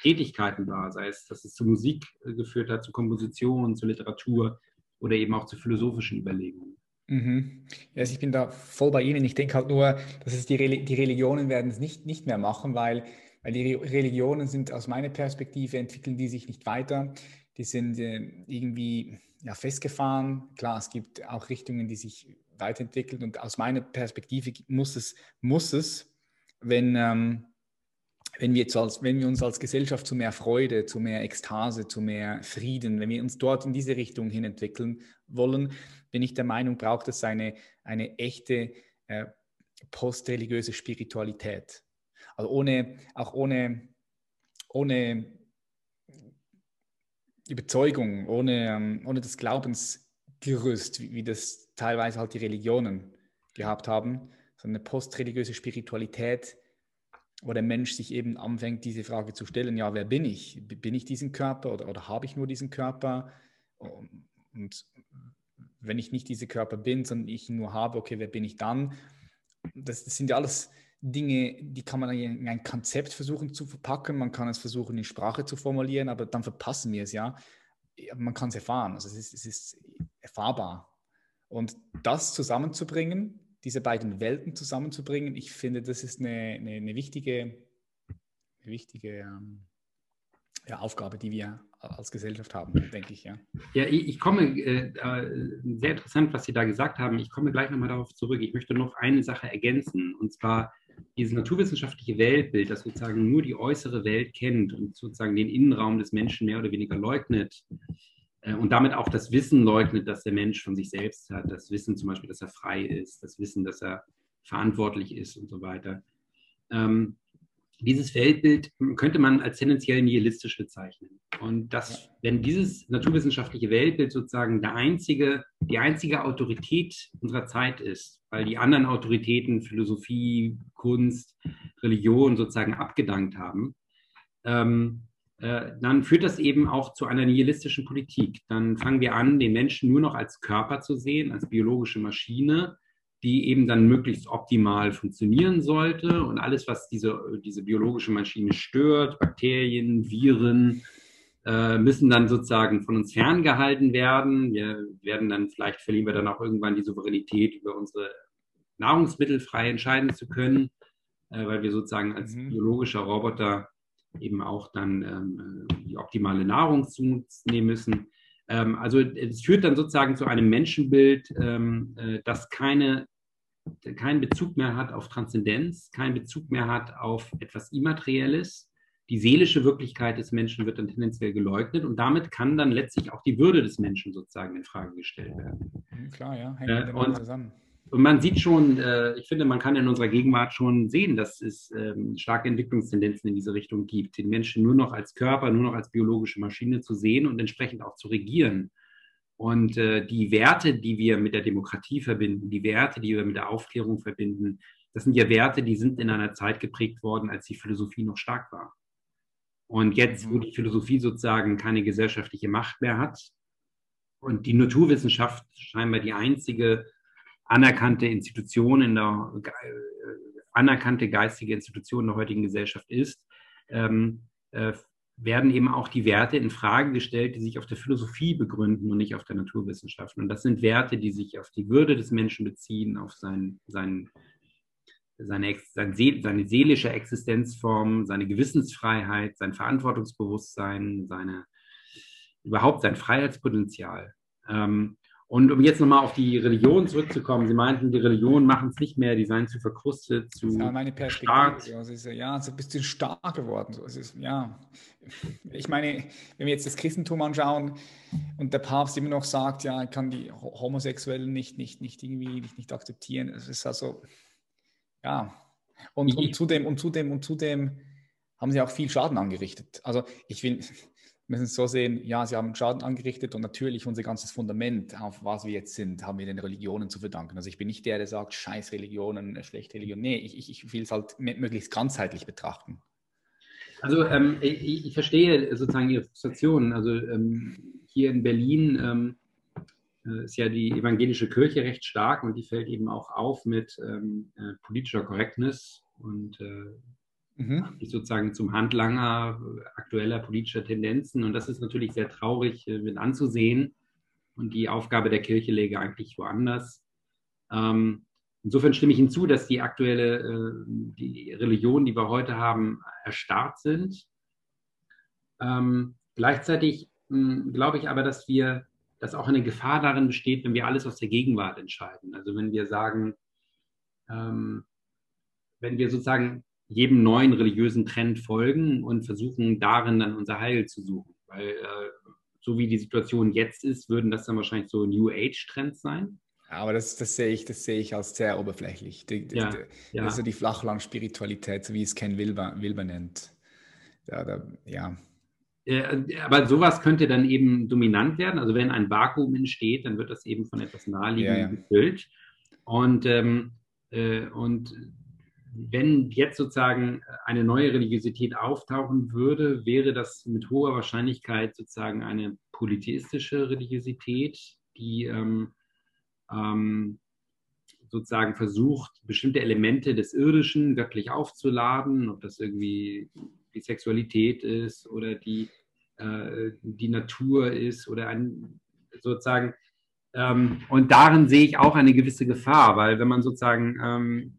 Tätigkeiten war, sei es, dass es zu Musik äh, geführt hat, zu Komposition, zu Literatur oder eben auch zu philosophischen Überlegungen.
Mhm. Also ich bin da voll bei Ihnen. Ich denke halt nur, dass es die, Reli die Religionen werden es nicht, nicht mehr machen, weil, weil die Religionen sind aus meiner Perspektive, entwickeln die sich nicht weiter. Die sind äh, irgendwie ja, festgefahren. Klar, es gibt auch Richtungen, die sich weiterentwickeln und aus meiner Perspektive muss es, muss es wenn, ähm, wenn wir, jetzt als, wenn wir uns als Gesellschaft zu mehr Freude, zu mehr Ekstase, zu mehr Frieden, wenn wir uns dort in diese Richtung hin entwickeln wollen, bin ich der Meinung, braucht es eine, eine echte äh, postreligiöse Spiritualität. Also ohne, auch ohne, ohne Überzeugung, ohne, ähm, ohne das Glaubensgerüst, wie, wie das teilweise halt die Religionen gehabt haben, sondern eine postreligiöse Spiritualität, wo der Mensch sich eben anfängt, diese Frage zu stellen, ja, wer bin ich? Bin ich diesen Körper oder, oder habe ich nur diesen Körper? Und wenn ich nicht dieser Körper bin, sondern ich ihn nur habe, okay, wer bin ich dann? Das, das sind ja alles Dinge, die kann man in ein Konzept versuchen zu verpacken, man kann es versuchen in Sprache zu formulieren, aber dann verpassen wir es ja. Man kann es erfahren, also es ist, es ist erfahrbar. Und das zusammenzubringen, diese beiden Welten zusammenzubringen, ich finde, das ist eine, eine, eine wichtige, eine wichtige ähm, ja, Aufgabe, die wir als Gesellschaft haben, denke ich, ja.
Ja, ich, komme, äh, sehr interessant, was Sie da gesagt haben. Ich komme gleich nochmal darauf zurück. Ich möchte noch eine Sache ergänzen, und zwar dieses naturwissenschaftliche Weltbild, das sozusagen nur die äußere Welt kennt und sozusagen den Innenraum des Menschen mehr oder weniger leugnet äh, und damit auch das Wissen leugnet, dass der Mensch von sich selbst hat, das Wissen zum Beispiel, dass er frei ist, das Wissen, dass er verantwortlich ist und so weiter. Ähm, dieses Weltbild könnte man als tendenziell nihilistisch bezeichnen. Und das, wenn dieses naturwissenschaftliche Weltbild sozusagen der einzige, die einzige Autorität unserer Zeit ist, weil die anderen Autoritäten, Philosophie, Kunst, Religion sozusagen abgedankt haben, ähm, äh, dann führt das eben auch zu einer nihilistischen Politik. Dann fangen wir an, den Menschen nur noch als Körper zu sehen, als biologische Maschine, die eben dann möglichst optimal funktionieren sollte. Und alles, was diese, diese biologische Maschine stört, Bakterien, Viren, äh, müssen dann sozusagen von uns ferngehalten werden. Wir werden dann, vielleicht verlieren wir dann auch irgendwann die Souveränität über unsere Nahrungsmittel frei entscheiden zu können, äh, weil wir sozusagen als mhm. biologischer Roboter eben auch dann ähm, die optimale Nahrung zu uns nehmen müssen. Ähm, also es führt dann sozusagen zu einem Menschenbild, ähm, äh, das keine keinen Bezug mehr hat auf Transzendenz, keinen Bezug mehr hat auf etwas Immaterielles. Die seelische Wirklichkeit des Menschen wird dann tendenziell geleugnet und damit kann dann letztlich auch die Würde des Menschen sozusagen in Frage gestellt werden.
Mhm, klar, ja, hängt äh,
und, zusammen. Und man sieht schon, äh, ich finde, man kann in unserer Gegenwart schon sehen, dass es ähm, starke Entwicklungstendenzen in diese Richtung gibt, den Menschen nur noch als Körper, nur noch als biologische Maschine zu sehen und entsprechend auch zu regieren. Und äh, die Werte, die wir mit der Demokratie verbinden, die Werte, die wir mit der Aufklärung verbinden, das sind ja Werte, die sind in einer Zeit geprägt worden, als die Philosophie noch stark war. Und jetzt, wo mhm. die Philosophie sozusagen keine gesellschaftliche Macht mehr hat und die Naturwissenschaft scheinbar die einzige anerkannte Institution in der äh, anerkannte geistige Institution der heutigen Gesellschaft ist, ähm, äh, werden eben auch die Werte in Frage gestellt, die sich auf der Philosophie begründen und nicht auf der Naturwissenschaft. Und das sind Werte, die sich auf die Würde des Menschen beziehen, auf sein, sein, seine, seine, seine seelische Existenzform, seine Gewissensfreiheit, sein Verantwortungsbewusstsein, seine, überhaupt sein Freiheitspotenzial. Ähm, und um jetzt nochmal auf die Religion zurückzukommen, Sie meinten, die Religionen machen es nicht mehr, die seien zu verkrustet, zu
das ist meine Perspektive. Stark. Also ist, ja, so ein bisschen stark geworden. So, es ist, ja. Ich meine, wenn wir jetzt das Christentum anschauen und der Papst immer noch sagt, ja, er kann die Homosexuellen nicht, nicht, nicht irgendwie nicht, nicht akzeptieren. Es ist also, ja. Und, und zudem, und zudem, und zudem haben sie auch viel Schaden angerichtet. Also ich will, müssen es so sehen, ja, sie haben Schaden angerichtet und natürlich unser ganzes Fundament, auf was wir jetzt sind, haben wir den Religionen zu verdanken. Also ich bin nicht der, der sagt, scheiß Religionen, schlechte Religion. Nee, ich, ich, ich will es halt möglichst ganzheitlich betrachten.
Also ähm, ich, ich, verstehe sozusagen Ihre Frustration. Also ähm, hier in Berlin ähm, äh, ist ja die evangelische Kirche recht stark und die fällt eben auch auf mit ähm, äh, politischer Korrektness und äh, mhm. sozusagen zum Handlanger aktueller politischer Tendenzen. Und das ist natürlich sehr traurig äh, mit anzusehen. Und die Aufgabe der Kirche läge eigentlich woanders. Ähm, insofern stimme ich hinzu, dass die aktuelle, äh, die Religionen, die wir heute haben, erstarrt sind. Ähm, gleichzeitig hm, glaube ich aber, dass wir, dass auch eine Gefahr darin besteht, wenn wir alles aus der Gegenwart entscheiden. Also wenn wir sagen, ähm, wenn wir sozusagen jedem neuen religiösen Trend folgen und versuchen darin dann unser Heil zu suchen. Weil äh, so wie die Situation jetzt ist, würden das dann wahrscheinlich so New Age-Trends sein.
Aber das, das, sehe ich, das sehe ich als sehr oberflächlich. Die, ja, die, ja. Also die Flachland-Spiritualität, so wie es Ken Wilber, Wilber nennt. Ja, da, ja.
Äh, aber sowas könnte dann eben dominant werden. Also wenn ein Vakuum entsteht, dann wird das eben von etwas Naheliegendem gefüllt. Und, ähm, äh, und wenn jetzt sozusagen eine neue Religiosität auftauchen würde, wäre das mit hoher Wahrscheinlichkeit sozusagen eine polytheistische Religiosität, die ähm, ähm, sozusagen versucht, bestimmte Elemente des Irdischen göttlich aufzuladen, ob das irgendwie die Sexualität ist oder die, äh, die Natur ist oder ein sozusagen. Ähm, und darin sehe ich auch eine gewisse Gefahr, weil wenn man sozusagen ähm,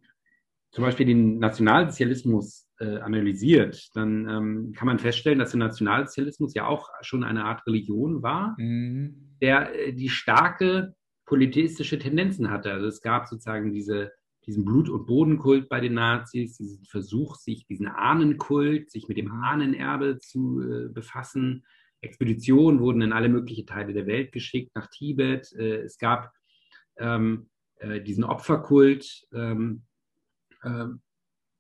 zum Beispiel den Nationalsozialismus äh, analysiert, dann ähm, kann man feststellen, dass der Nationalsozialismus ja auch schon eine Art Religion war, mhm. der äh, die starke politistische Tendenzen hatte. Also es gab sozusagen diese, diesen Blut- und Bodenkult bei den Nazis, diesen Versuch, sich diesen Ahnenkult, sich mit dem Ahnenerbe zu äh, befassen. Expeditionen wurden in alle möglichen Teile der Welt geschickt, nach Tibet. Äh, es gab ähm, äh, diesen Opferkult ähm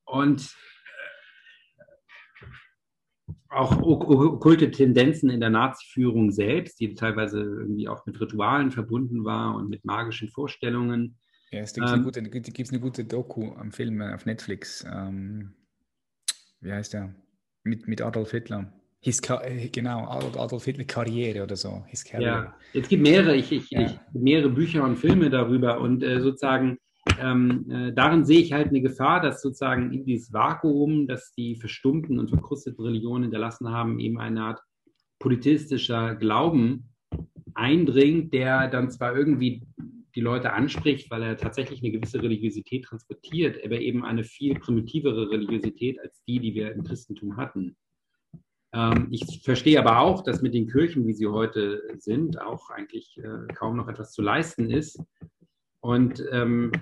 und auch okkulte Tendenzen in der Nazi-Führung selbst, die teilweise irgendwie auch mit Ritualen verbunden war und mit magischen Vorstellungen.
Ja, es gibt ähm, eine, gute, eine gute Doku am Film äh, auf Netflix. Ähm, wie heißt der? Mit, mit Adolf Hitler. His, äh, genau, Adolf Hitler Karriere oder so.
His ja, es gibt mehrere, ich, ich, ja. ich, mehrere Bücher und Filme darüber und äh, sozusagen ähm, äh, darin sehe ich halt eine Gefahr, dass sozusagen in dieses Vakuum, das die verstummten und verkrusteten Religionen hinterlassen haben, eben eine Art politistischer Glauben eindringt, der dann zwar irgendwie die Leute anspricht, weil er tatsächlich eine gewisse Religiosität transportiert, aber eben eine viel primitivere Religiosität als die, die wir im Christentum hatten. Ähm, ich verstehe aber auch, dass mit den Kirchen, wie sie heute sind, auch eigentlich äh, kaum noch etwas zu leisten ist. Und ähm,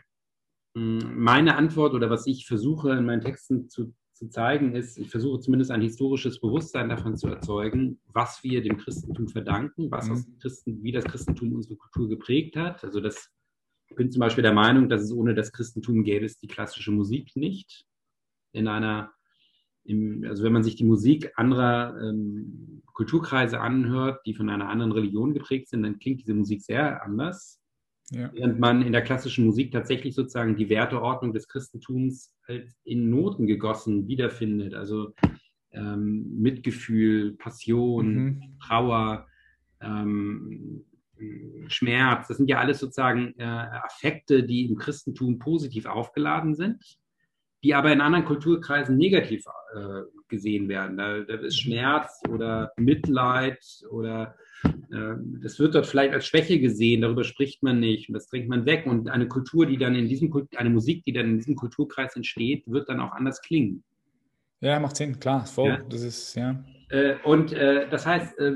meine Antwort oder was ich versuche in meinen Texten zu, zu zeigen, ist, ich versuche zumindest ein historisches Bewusstsein davon zu erzeugen, was wir dem Christentum verdanken, was mhm. Christen, wie das Christentum unsere Kultur geprägt hat. Also das, ich bin zum Beispiel der Meinung, dass es ohne das Christentum gäbe es die klassische Musik nicht. In einer, im, also wenn man sich die Musik anderer ähm, Kulturkreise anhört, die von einer anderen Religion geprägt sind, dann klingt diese Musik sehr anders. Ja. Während man in der klassischen Musik tatsächlich sozusagen die Werteordnung des Christentums halt in Noten gegossen wiederfindet. Also ähm, Mitgefühl, Passion, mhm. Trauer, ähm, Schmerz. Das sind ja alles sozusagen äh, Affekte, die im Christentum positiv aufgeladen sind, die aber in anderen Kulturkreisen negativ äh, gesehen werden. Da, da ist mhm. Schmerz oder Mitleid oder das wird dort vielleicht als Schwäche gesehen, darüber spricht man nicht und das drängt man weg. Und eine Kultur, die dann in diesem eine Musik, die dann in diesem Kulturkreis entsteht, wird dann auch anders klingen.
Ja, macht Sinn, klar, voll. Ja. Das ist, ja.
Äh, und äh, das heißt, äh,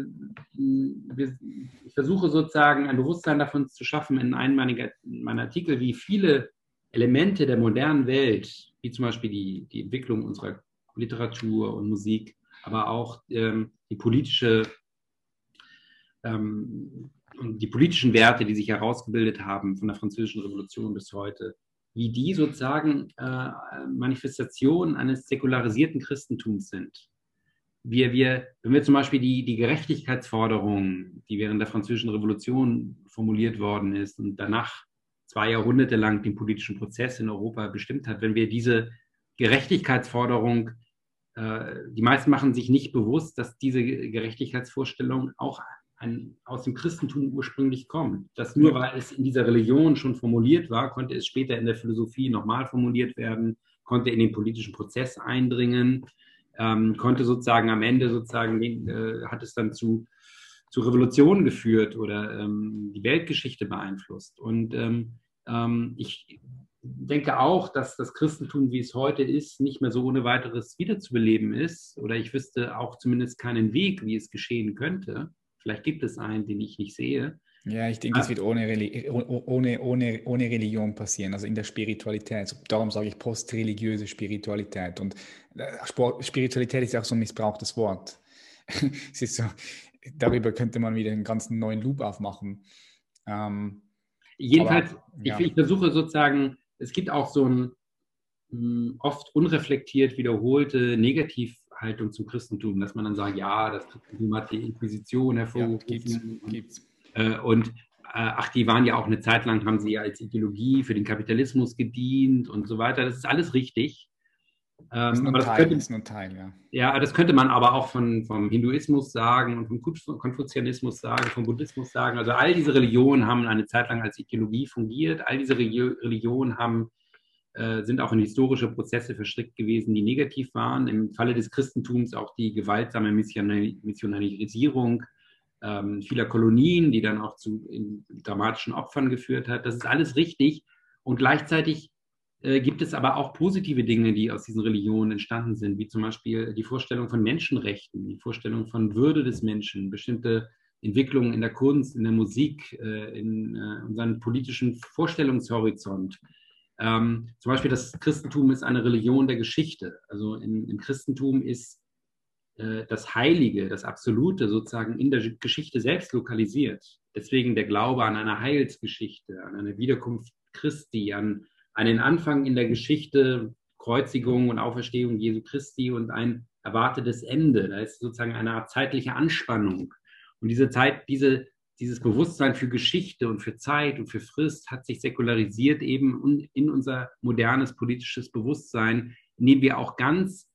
ich versuche sozusagen ein Bewusstsein davon zu schaffen in einem meiner, meiner Artikel, wie viele Elemente der modernen Welt, wie zum Beispiel die, die Entwicklung unserer Literatur und Musik, aber auch ähm, die politische ähm, die politischen Werte, die sich herausgebildet haben von der Französischen Revolution bis heute, wie die sozusagen äh, Manifestationen eines säkularisierten Christentums sind. Wir, wir, wenn wir zum Beispiel die, die Gerechtigkeitsforderung, die während der Französischen Revolution formuliert worden ist und danach zwei Jahrhunderte lang den politischen Prozess in Europa bestimmt hat, wenn wir diese Gerechtigkeitsforderung, äh, die meisten machen sich nicht bewusst, dass diese Gerechtigkeitsvorstellung auch ein, aus dem Christentum ursprünglich kommt. Dass nur weil es in dieser Religion schon formuliert war, konnte es später in der Philosophie nochmal formuliert werden, konnte in den politischen Prozess eindringen, ähm, konnte sozusagen am Ende sozusagen, äh, hat es dann zu, zu Revolutionen geführt oder ähm, die Weltgeschichte beeinflusst. Und ähm, ähm ich denke auch, dass das Christentum, wie es heute ist, nicht mehr so ohne weiteres wiederzubeleben ist. Oder ich wüsste auch zumindest keinen Weg, wie es geschehen könnte. Vielleicht gibt es einen, den ich nicht sehe.
Ja, ich denke, es ah. wird ohne, ohne, ohne, ohne Religion passieren, also in der Spiritualität. Darum sage ich postreligiöse Spiritualität. Und äh, Spiritualität ist auch so ein missbrauchtes Wort. es ist so, darüber könnte man wieder einen ganzen neuen Loop aufmachen.
Ähm, Jedenfalls, aber, ja. ich, ich, versuche sozusagen, es gibt auch so ein hm, oft unreflektiert wiederholte Negativ, Haltung zum Christentum, dass man dann sagt, ja, das Christentum hat die Inquisition hervorgerufen. Ja, gibt's, gibt's. Äh, und äh, ach, die waren ja auch eine Zeit lang, haben sie ja als Ideologie für den Kapitalismus gedient und so weiter. Das ist alles richtig.
Ähm, das ist nur ein, Teil, könnte, ist nur ein Teil, ja.
Ja, das könnte man aber auch von, vom Hinduismus sagen und vom Konfuzianismus sagen, vom Buddhismus sagen. Also all diese Religionen haben eine Zeit lang als Ideologie fungiert. All diese Religionen haben äh, sind auch in historische Prozesse verstrickt gewesen, die negativ waren. Im Falle des Christentums auch die gewaltsame Missionarisierung ähm, vieler Kolonien, die dann auch zu dramatischen Opfern geführt hat. Das ist alles richtig. Und gleichzeitig äh, gibt es aber auch positive Dinge, die aus diesen Religionen entstanden sind, wie zum Beispiel die Vorstellung von Menschenrechten, die Vorstellung von Würde des Menschen, bestimmte Entwicklungen in der Kunst, in der Musik, äh, in äh, unserem politischen Vorstellungshorizont. Ähm, zum Beispiel das Christentum ist eine Religion der Geschichte. Also im, im Christentum ist äh, das Heilige, das Absolute sozusagen in der Geschichte selbst lokalisiert. Deswegen der Glaube an eine Heilsgeschichte, an eine Wiederkunft Christi, an einen Anfang in der Geschichte, Kreuzigung und Auferstehung Jesu Christi und ein erwartetes Ende. Da ist sozusagen eine Art zeitliche Anspannung. Und diese Zeit, diese, dieses Bewusstsein für Geschichte und für Zeit und für Frist hat sich säkularisiert eben in unser modernes politisches Bewusstsein, in dem wir auch ganz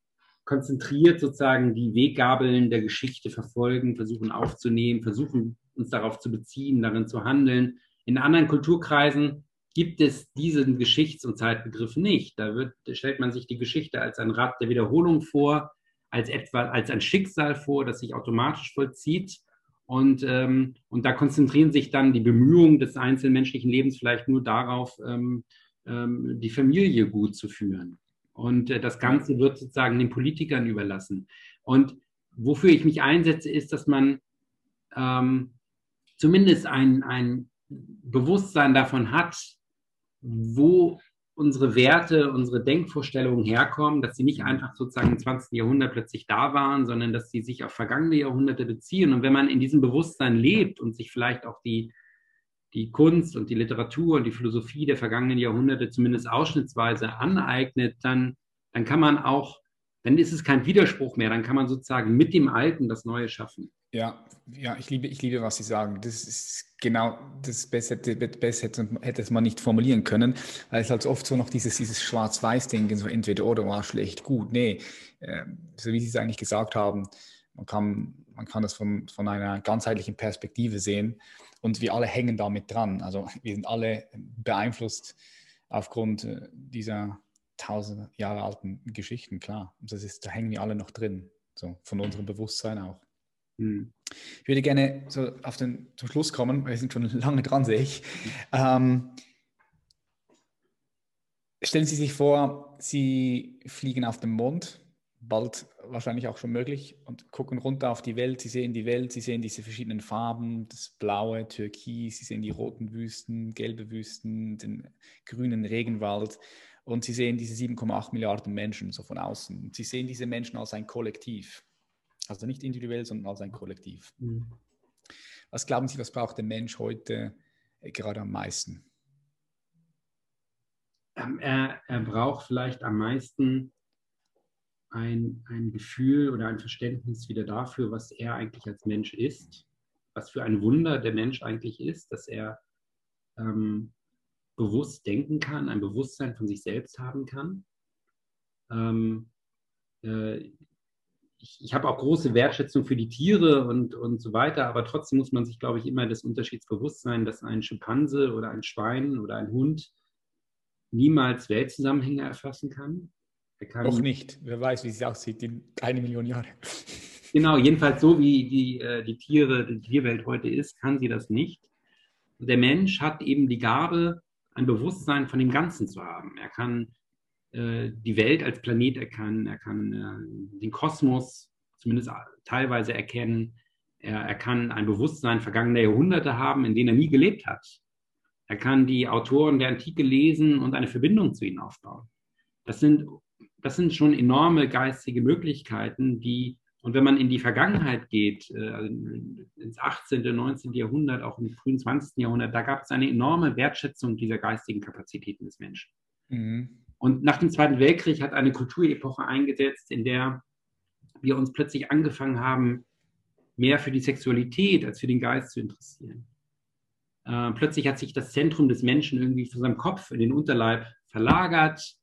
konzentriert sozusagen die Weggabeln der Geschichte verfolgen, versuchen aufzunehmen, versuchen uns darauf zu beziehen, darin zu handeln. In anderen Kulturkreisen gibt es diesen Geschichts- und Zeitbegriff nicht. Da wird, stellt man sich die Geschichte als ein Rad der Wiederholung vor, als etwa als ein Schicksal vor, das sich automatisch vollzieht. Und, ähm, und da konzentrieren sich dann die Bemühungen des einzelnen menschlichen Lebens vielleicht nur darauf, ähm, ähm, die Familie gut zu führen. Und äh, das Ganze wird sozusagen den Politikern überlassen. Und wofür ich mich einsetze, ist, dass man ähm, zumindest ein, ein Bewusstsein davon hat, wo unsere Werte, unsere Denkvorstellungen herkommen, dass sie nicht einfach sozusagen im 20. Jahrhundert plötzlich da waren, sondern dass sie sich auf vergangene Jahrhunderte beziehen. Und wenn man in diesem Bewusstsein lebt und sich vielleicht auch die, die Kunst und die Literatur und die Philosophie der vergangenen Jahrhunderte zumindest ausschnittsweise aneignet, dann, dann kann man auch, dann ist es kein Widerspruch mehr, dann kann man sozusagen mit dem Alten das Neue schaffen.
Ja, ja, ich liebe, ich liebe, was Sie sagen. Das ist genau das Beste, Beste hätte, es man nicht formulieren können, weil es halt oft so noch dieses, dieses Schwarz-Weiß-Denken, so entweder oder war schlecht, gut. Nee, äh, so wie Sie es eigentlich gesagt haben, man kann, man kann das von, von einer ganzheitlichen Perspektive sehen und wir alle hängen damit dran. Also wir sind alle beeinflusst aufgrund äh, dieser tausend Jahre alten Geschichten, klar. Das ist, da hängen wir alle noch drin, so von unserem Bewusstsein auch. Hm. Ich würde gerne so auf den, zum Schluss kommen, wir sind schon lange dran, sehe ich. Ähm, stellen Sie sich vor, Sie fliegen auf den Mond, bald wahrscheinlich auch schon möglich, und gucken runter auf die Welt. Sie sehen die Welt, Sie sehen diese verschiedenen Farben, das blaue, Türkis, Sie sehen die roten Wüsten, gelbe Wüsten, den grünen Regenwald. Und Sie sehen diese 7,8 Milliarden Menschen so von außen. Sie sehen diese Menschen als ein Kollektiv. Also nicht individuell, sondern als ein Kollektiv. Mhm. Was glauben Sie, was braucht der Mensch heute äh, gerade am meisten?
Ähm, er, er, braucht vielleicht am meisten ein, ein Gefühl oder ein Verständnis wieder dafür, was er eigentlich als Mensch ist, was für ein Wunder der Mensch eigentlich ist, dass er ähm, bewusst denken kann, ein Bewusstsein von sich selbst haben kann. Ähm, äh, ich, ich habe auch große Wertschätzung für die Tiere und, und so weiter, aber trotzdem muss man sich, glaube ich, immer des Unterschieds bewusst sein, dass ein Schimpanse oder ein Schwein oder ein Hund niemals Weltzusammenhänge erfassen kann.
kann Noch nicht. Wer weiß, wie es aussieht in eine Million Jahre.
Genau, jedenfalls so wie die, äh, die Tiere, die Tierwelt heute ist, kann sie das nicht. Der Mensch hat eben die Gabe, ein Bewusstsein von dem Ganzen zu haben. Er kann die Welt als Planet erkennen, er kann äh, den Kosmos zumindest teilweise erkennen, er, er kann ein Bewusstsein vergangener Jahrhunderte haben, in denen er nie gelebt hat. Er kann die Autoren der Antike lesen und eine Verbindung zu ihnen aufbauen. Das sind, das sind schon enorme geistige Möglichkeiten, die, und wenn man in die Vergangenheit geht, äh, also ins 18., 19. Jahrhundert, auch im frühen 20. Jahrhundert, da gab es eine enorme Wertschätzung dieser geistigen Kapazitäten des Menschen. Mhm. Und nach dem Zweiten Weltkrieg hat eine Kulturepoche eingesetzt, in der wir uns plötzlich angefangen haben, mehr für die Sexualität als für den Geist zu interessieren. Äh, plötzlich hat sich das Zentrum des Menschen irgendwie von seinem Kopf in den Unterleib verlagert.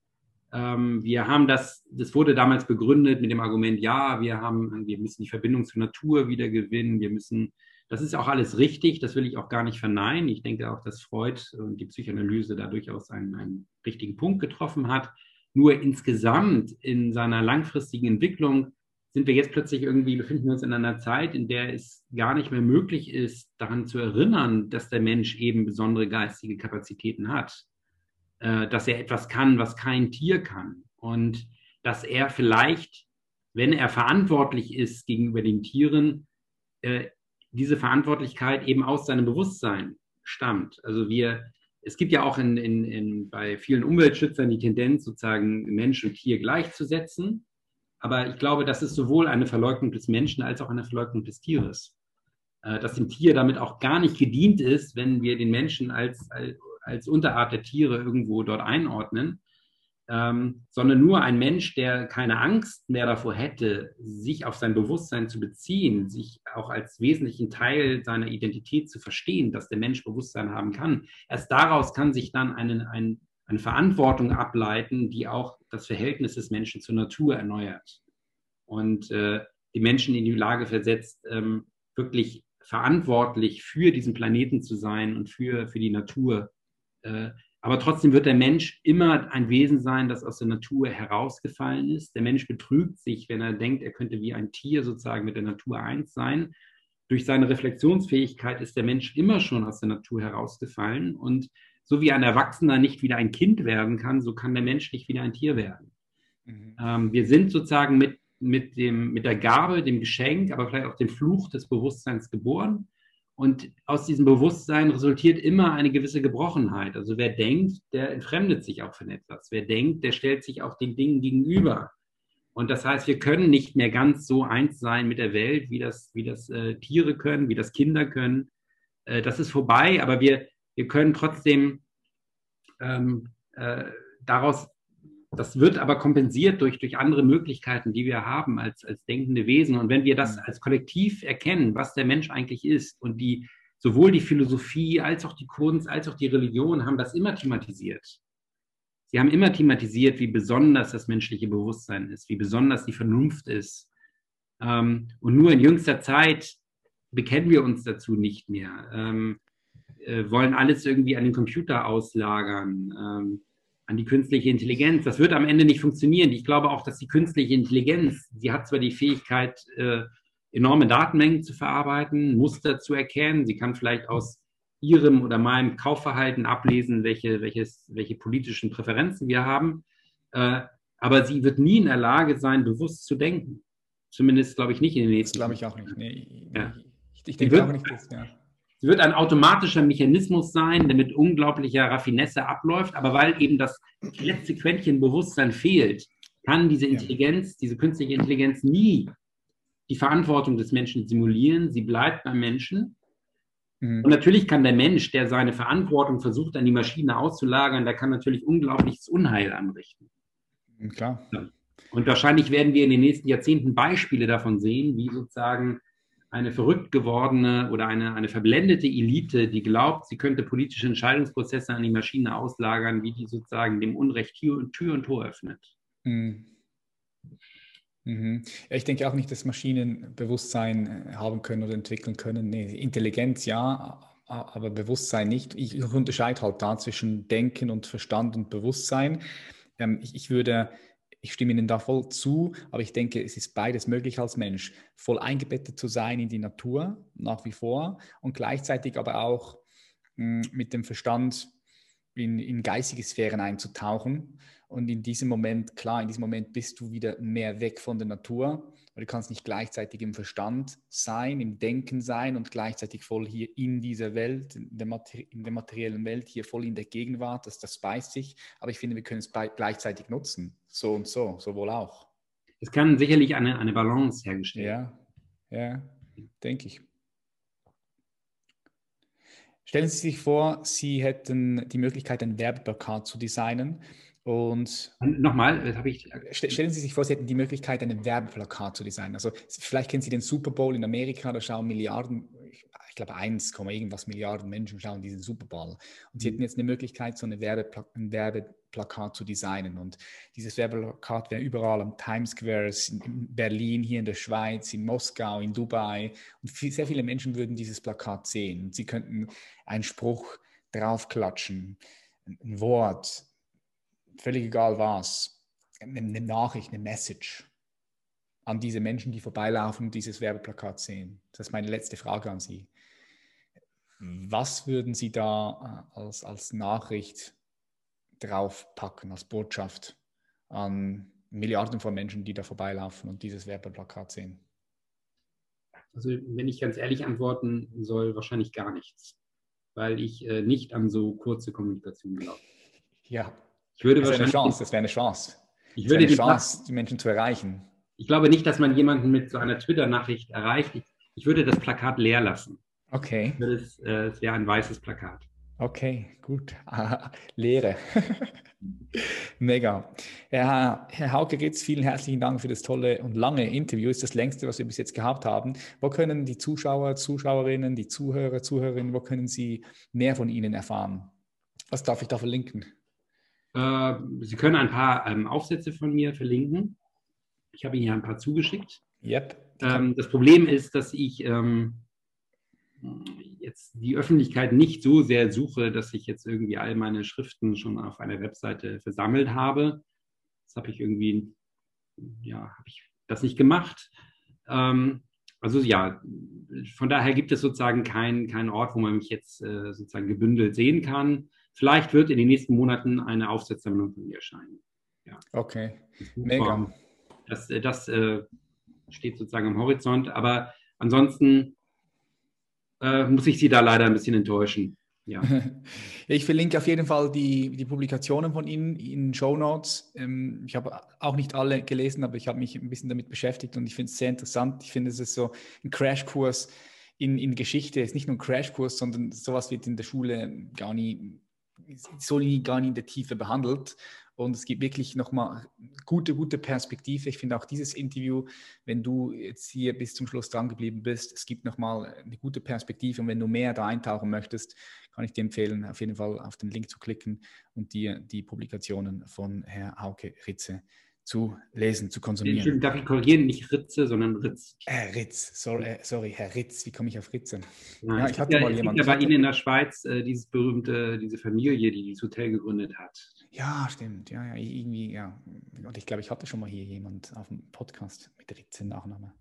Ähm, wir haben das, das wurde damals begründet mit dem Argument, ja, wir haben, wir müssen die Verbindung zur Natur wieder gewinnen, wir müssen das ist auch alles richtig, das will ich auch gar nicht verneinen. Ich denke auch, dass Freud und die Psychoanalyse da durchaus einen, einen richtigen Punkt getroffen hat. Nur insgesamt in seiner langfristigen Entwicklung sind wir jetzt plötzlich irgendwie, befinden wir uns in einer Zeit, in der es gar nicht mehr möglich ist, daran zu erinnern, dass der Mensch eben besondere geistige Kapazitäten hat. äh, dass er etwas kann, was kein Tier kann. Und dass er vielleicht, wenn er verantwortlich ist gegenüber den Tieren, äh, diese Verantwortlichkeit eben aus seinem Bewusstsein stammt. Also wir, es gibt ja auch in, in, in, bei vielen Umweltschützern die Tendenz, sozusagen Mensch und Tier gleichzusetzen. Aber ich glaube, das ist sowohl eine Verleugnung des Menschen als auch eine Verleugnung des Tieres. Äh, dass dem Tier damit auch gar nicht gedient ist, wenn wir den Menschen als, als, als Unterart der Tiere irgendwo dort einordnen, ähm, sondern nur ein Mensch, der keine Angst mehr davor hätte, sich auf sein Bewusstsein zu beziehen, sich auch als wesentlichen Teil seiner Identität zu verstehen, dass der Mensch Bewusstsein haben kann. Erst daraus kann sich dann eine, eine, eine Verantwortung ableiten, die auch das Verhältnis des Menschen zur Natur erneuert und äh, die Menschen in die Lage versetzt, ähm, wirklich verantwortlich für diesen Planeten zu sein und für, für die Natur. Äh, aber trotzdem wird der Mensch immer ein Wesen sein, das aus der Natur herausgefallen ist. Der Mensch betrügt sich, wenn er denkt, er könnte wie ein Tier sozusagen mit der Natur eins sein. Durch seine Reflexionsfähigkeit ist der Mensch immer schon aus der Natur herausgefallen. Und so wie ein Erwachsener nicht wieder ein Kind werden kann, so kann der Mensch nicht wieder ein Tier werden. Mhm. Ähm, wir sind sozusagen mit, mit, dem, mit der Gabe, dem Geschenk, aber vielleicht auch dem Fluch des Bewusstseins geboren. Und aus diesem Bewusstsein resultiert immer eine gewisse Gebrochenheit. Also wer denkt, der entfremdet sich auch von etwas. Wer denkt, der stellt sich auch den Dingen gegenüber. Und das heißt, wir können nicht mehr ganz so eins sein mit der Welt, wie das, wie das äh, Tiere können, wie das Kinder können. Äh, das ist vorbei, aber wir, wir können trotzdem ähm, äh, daraus das wird aber kompensiert durch, durch andere Möglichkeiten, die wir haben als, als denkende Wesen. Und wenn wir das mhm. als Kollektiv erkennen, was der Mensch eigentlich ist und die sowohl die Philosophie als auch die Kunst als auch die Religion haben das immer thematisiert. Sie haben immer thematisiert, wie besonders das menschliche Bewusstsein ist, wie besonders die Vernunft ist. Ähm, und nur in jüngster Zeit bekennen wir uns dazu nicht mehr, ähm, äh, wollen alles irgendwie an den Computer auslagern. An die künstliche Intelligenz. Das wird am Ende nicht funktionieren. Ich glaube auch, dass die künstliche Intelligenz, sie hat zwar die Fähigkeit, äh, enorme Datenmengen zu verarbeiten, Muster zu erkennen. Sie kann vielleicht aus ihrem oder meinem Kaufverhalten ablesen, welche, welches, welche politischen Präferenzen wir haben. Äh, aber sie wird nie in der Lage sein, bewusst zu denken. Zumindest glaube ich nicht in den nächsten.
Das glaube ich auch nicht. Nee,
ja. Ich, ich denke auch nicht, dass, ja. Es wird ein automatischer Mechanismus sein, der mit unglaublicher Raffinesse abläuft, aber weil eben das letzte Quäntchen Bewusstsein fehlt, kann diese Intelligenz, diese künstliche Intelligenz nie die Verantwortung des Menschen simulieren. Sie bleibt beim Menschen. Mhm. Und natürlich kann der Mensch, der seine Verantwortung versucht, an die Maschine auszulagern, der kann natürlich unglaubliches Unheil anrichten.
Mhm, klar.
Und wahrscheinlich werden wir in den nächsten Jahrzehnten Beispiele davon sehen, wie sozusagen eine verrückt gewordene oder eine, eine verblendete Elite, die glaubt, sie könnte politische Entscheidungsprozesse an die Maschine auslagern, wie die sozusagen dem Unrecht Tür und, Tür und Tor öffnet.
Mhm. Mhm. Ich denke auch nicht, dass Maschinen Bewusstsein äh, haben können oder entwickeln können. Nee, Intelligenz ja, aber Bewusstsein nicht. Ich unterscheide halt da zwischen Denken und Verstand und Bewusstsein. Ähm, ich, ich würde ich stimme Ihnen da voll zu, aber ich denke, es ist beides möglich als Mensch, voll eingebettet zu sein in die Natur nach wie vor und gleichzeitig aber auch mh, hm, mit dem Verstand in, in geistige Sphären einzutauchen. Und in diesem Moment, klar, in diesem Moment bist du wieder mehr weg von der Natur, weil du kannst nicht gleichzeitig im Verstand sein, im Denken sein und gleichzeitig voll hier in dieser Welt, in der, Materi in der materiellen Welt, hier voll in der Gegenwart, das, das beißt sich. Aber ich finde, wir können es gleichzeitig nutzen, so und so, sowohl auch.
Es kann sicherlich eine, eine Balance hergestellt
werden. Ja, ja, denke ich. Stellen Sie sich vor, Sie hätten die Möglichkeit, ein Werbeplakat zu designen und
nochmal, das habe ich.
Stellen Sie sich vor, Sie hätten die Möglichkeit, ein Werbeplakat zu designen. Also vielleicht kennen Sie den Super Bowl in Amerika, da schauen Milliarden, ich glaube 1, irgendwas Milliarden Menschen schauen diesen Super Bowl. Und Sie mhm. hätten jetzt eine Möglichkeit, so eine Werbepla ein Werbeplakat zu designen. Und dieses Werbeplakat wäre überall am Times Square, in Berlin, hier in der Schweiz, in Moskau, in Dubai. Und viel, sehr viele Menschen würden dieses Plakat sehen. Und Sie könnten einen Spruch draufklatschen, ein Wort, völlig egal was, eine Nachricht, eine Message an diese Menschen, die vorbeilaufen und dieses Werbeplakat sehen. Das ist meine letzte Frage an Sie. Was würden Sie da äh, als, als Nachricht draufpacken als Botschaft an Milliarden von Menschen, die da vorbeilaufen und dieses Werbeplakat sehen?
Also wenn ich ganz ehrlich antworten soll, wahrscheinlich gar nichts, weil ich äh, nicht an so kurze Kommunikation glaube.
Ja,
ich würde
das wäre eine Chance. Das wäre eine Chance. Ich würde die Chance, die Menschen zu erreichen.
Ich glaube nicht, dass man jemanden mit so einer Twitter-Nachricht erreicht. Ich, ich, würde das Plakat leer lassen.
Okay.
Es äh, wäre ein weißes Plakat.
Okay, gut. Ah, Lehre. Mega. Herr, Herr Hauke Ritz, vielen herzlichen Dank für das tolle und lange Interview. Das ist das längste, was wir bis jetzt gehabt haben. Wo können die Zuschauer, Zuschauerinnen, die Zuhörer, Zuhörerinnen, wo können sie mehr von Ihnen erfahren? Was darf ich da verlinken?
Äh, Sie können ein paar ähm, Aufsätze von mir verlinken. Ich habe Ihnen hier ein paar zugeschickt.
Yep.
Ähm, das Problem ist, dass ich ähm, jetzt die Öffentlichkeit nicht so sehr suche, dass ich jetzt irgendwie all meine Schriften schon auf einer Webseite versammelt habe. Das habe ich irgendwie, ja, habe ich das nicht gemacht. Ähm, also ja, von daher gibt es sozusagen keinen kein Ort, wo man mich jetzt äh, sozusagen gebündelt sehen kann. Vielleicht wird in den nächsten Monaten eine Aufsatzsammlung von mir erscheinen.
Ja. Okay, mega.
Das, das äh, steht sozusagen am Horizont. Aber ansonsten äh, muss ich Sie da leider ein bisschen enttäuschen. Ja.
Ich verlinke auf jeden Fall die, die Publikationen von Ihnen in Show Notes. Ähm, ich habe auch nicht alle gelesen, aber ich habe mich ein bisschen damit beschäftigt und ich finde es sehr interessant. Ich finde, es ist so ein Crashkurs in, in Geschichte. Es ist nicht nur ein Crashkurs, sondern sowas wird in der Schule gar nie, so gar nie in der Tiefe behandelt. Und es gibt wirklich nochmal gute, gute Perspektive. Ich finde auch dieses Interview, wenn du jetzt hier bis zum Schluss dran geblieben bist, es gibt nochmal eine gute Perspektive. Und wenn du mehr da eintauchen möchtest, kann ich dir empfehlen, auf jeden Fall auf den Link zu klicken und dir die Publikationen von Herr Hauke Ritze zu lesen, zu konsumieren.
Darf ich korrigieren? Nicht Ritze, sondern Ritz.
Äh, Ritz, sorry, äh, sorry, Herr Ritz, wie komme ich auf Ritze?
Ja, ja ich hatte ja, mal jemanden. Ja bei Ihnen in der Schweiz äh, dieses berühmte, diese Familie, die dieses Hotel gegründet hat.
Ja, stimmt. Ja, ja, irgendwie, ja. Und ich glaube, ich hatte schon mal hier jemand auf dem Podcast mit Ritze Nachname.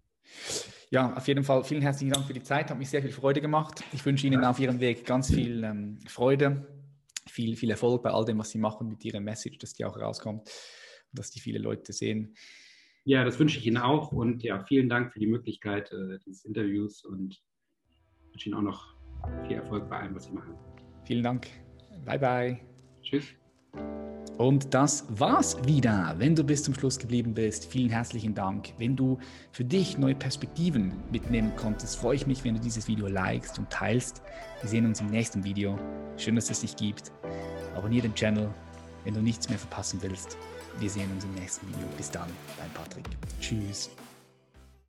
Ja, auf jeden Fall vielen herzlichen Dank für die Zeit. Hat mich sehr viel Freude gemacht. Ich wünsche Ihnen auf Ihrem Weg ganz viel ähm, Freude, viel, viel Erfolg bei all dem, was Sie machen mit Ihrer Message, dass die auch rauskommt dass die viele Leute sehen.
Ja, das wünsche ich Ihnen auch und ja, vielen Dank für die Möglichkeit äh, dieses Interviews und wünsche Ihnen auch noch viel Erfolg bei allem, was Sie machen.
Vielen Dank. Bye bye.
Tschüss.
Und das war's wieder. Wenn du bis zum Schluss geblieben bist, vielen herzlichen Dank. Wenn du für dich neue Perspektiven mitnehmen konntest, freue ich mich, wenn du dieses Video likest und teilst. Wir sehen uns im nächsten Video. Schön, dass es dich gibt. Abonniere den Channel, wenn du nichts mehr verpassen willst. Wir sehen uns im nächsten Video. Bis dann, dein Patrick. Tschüss.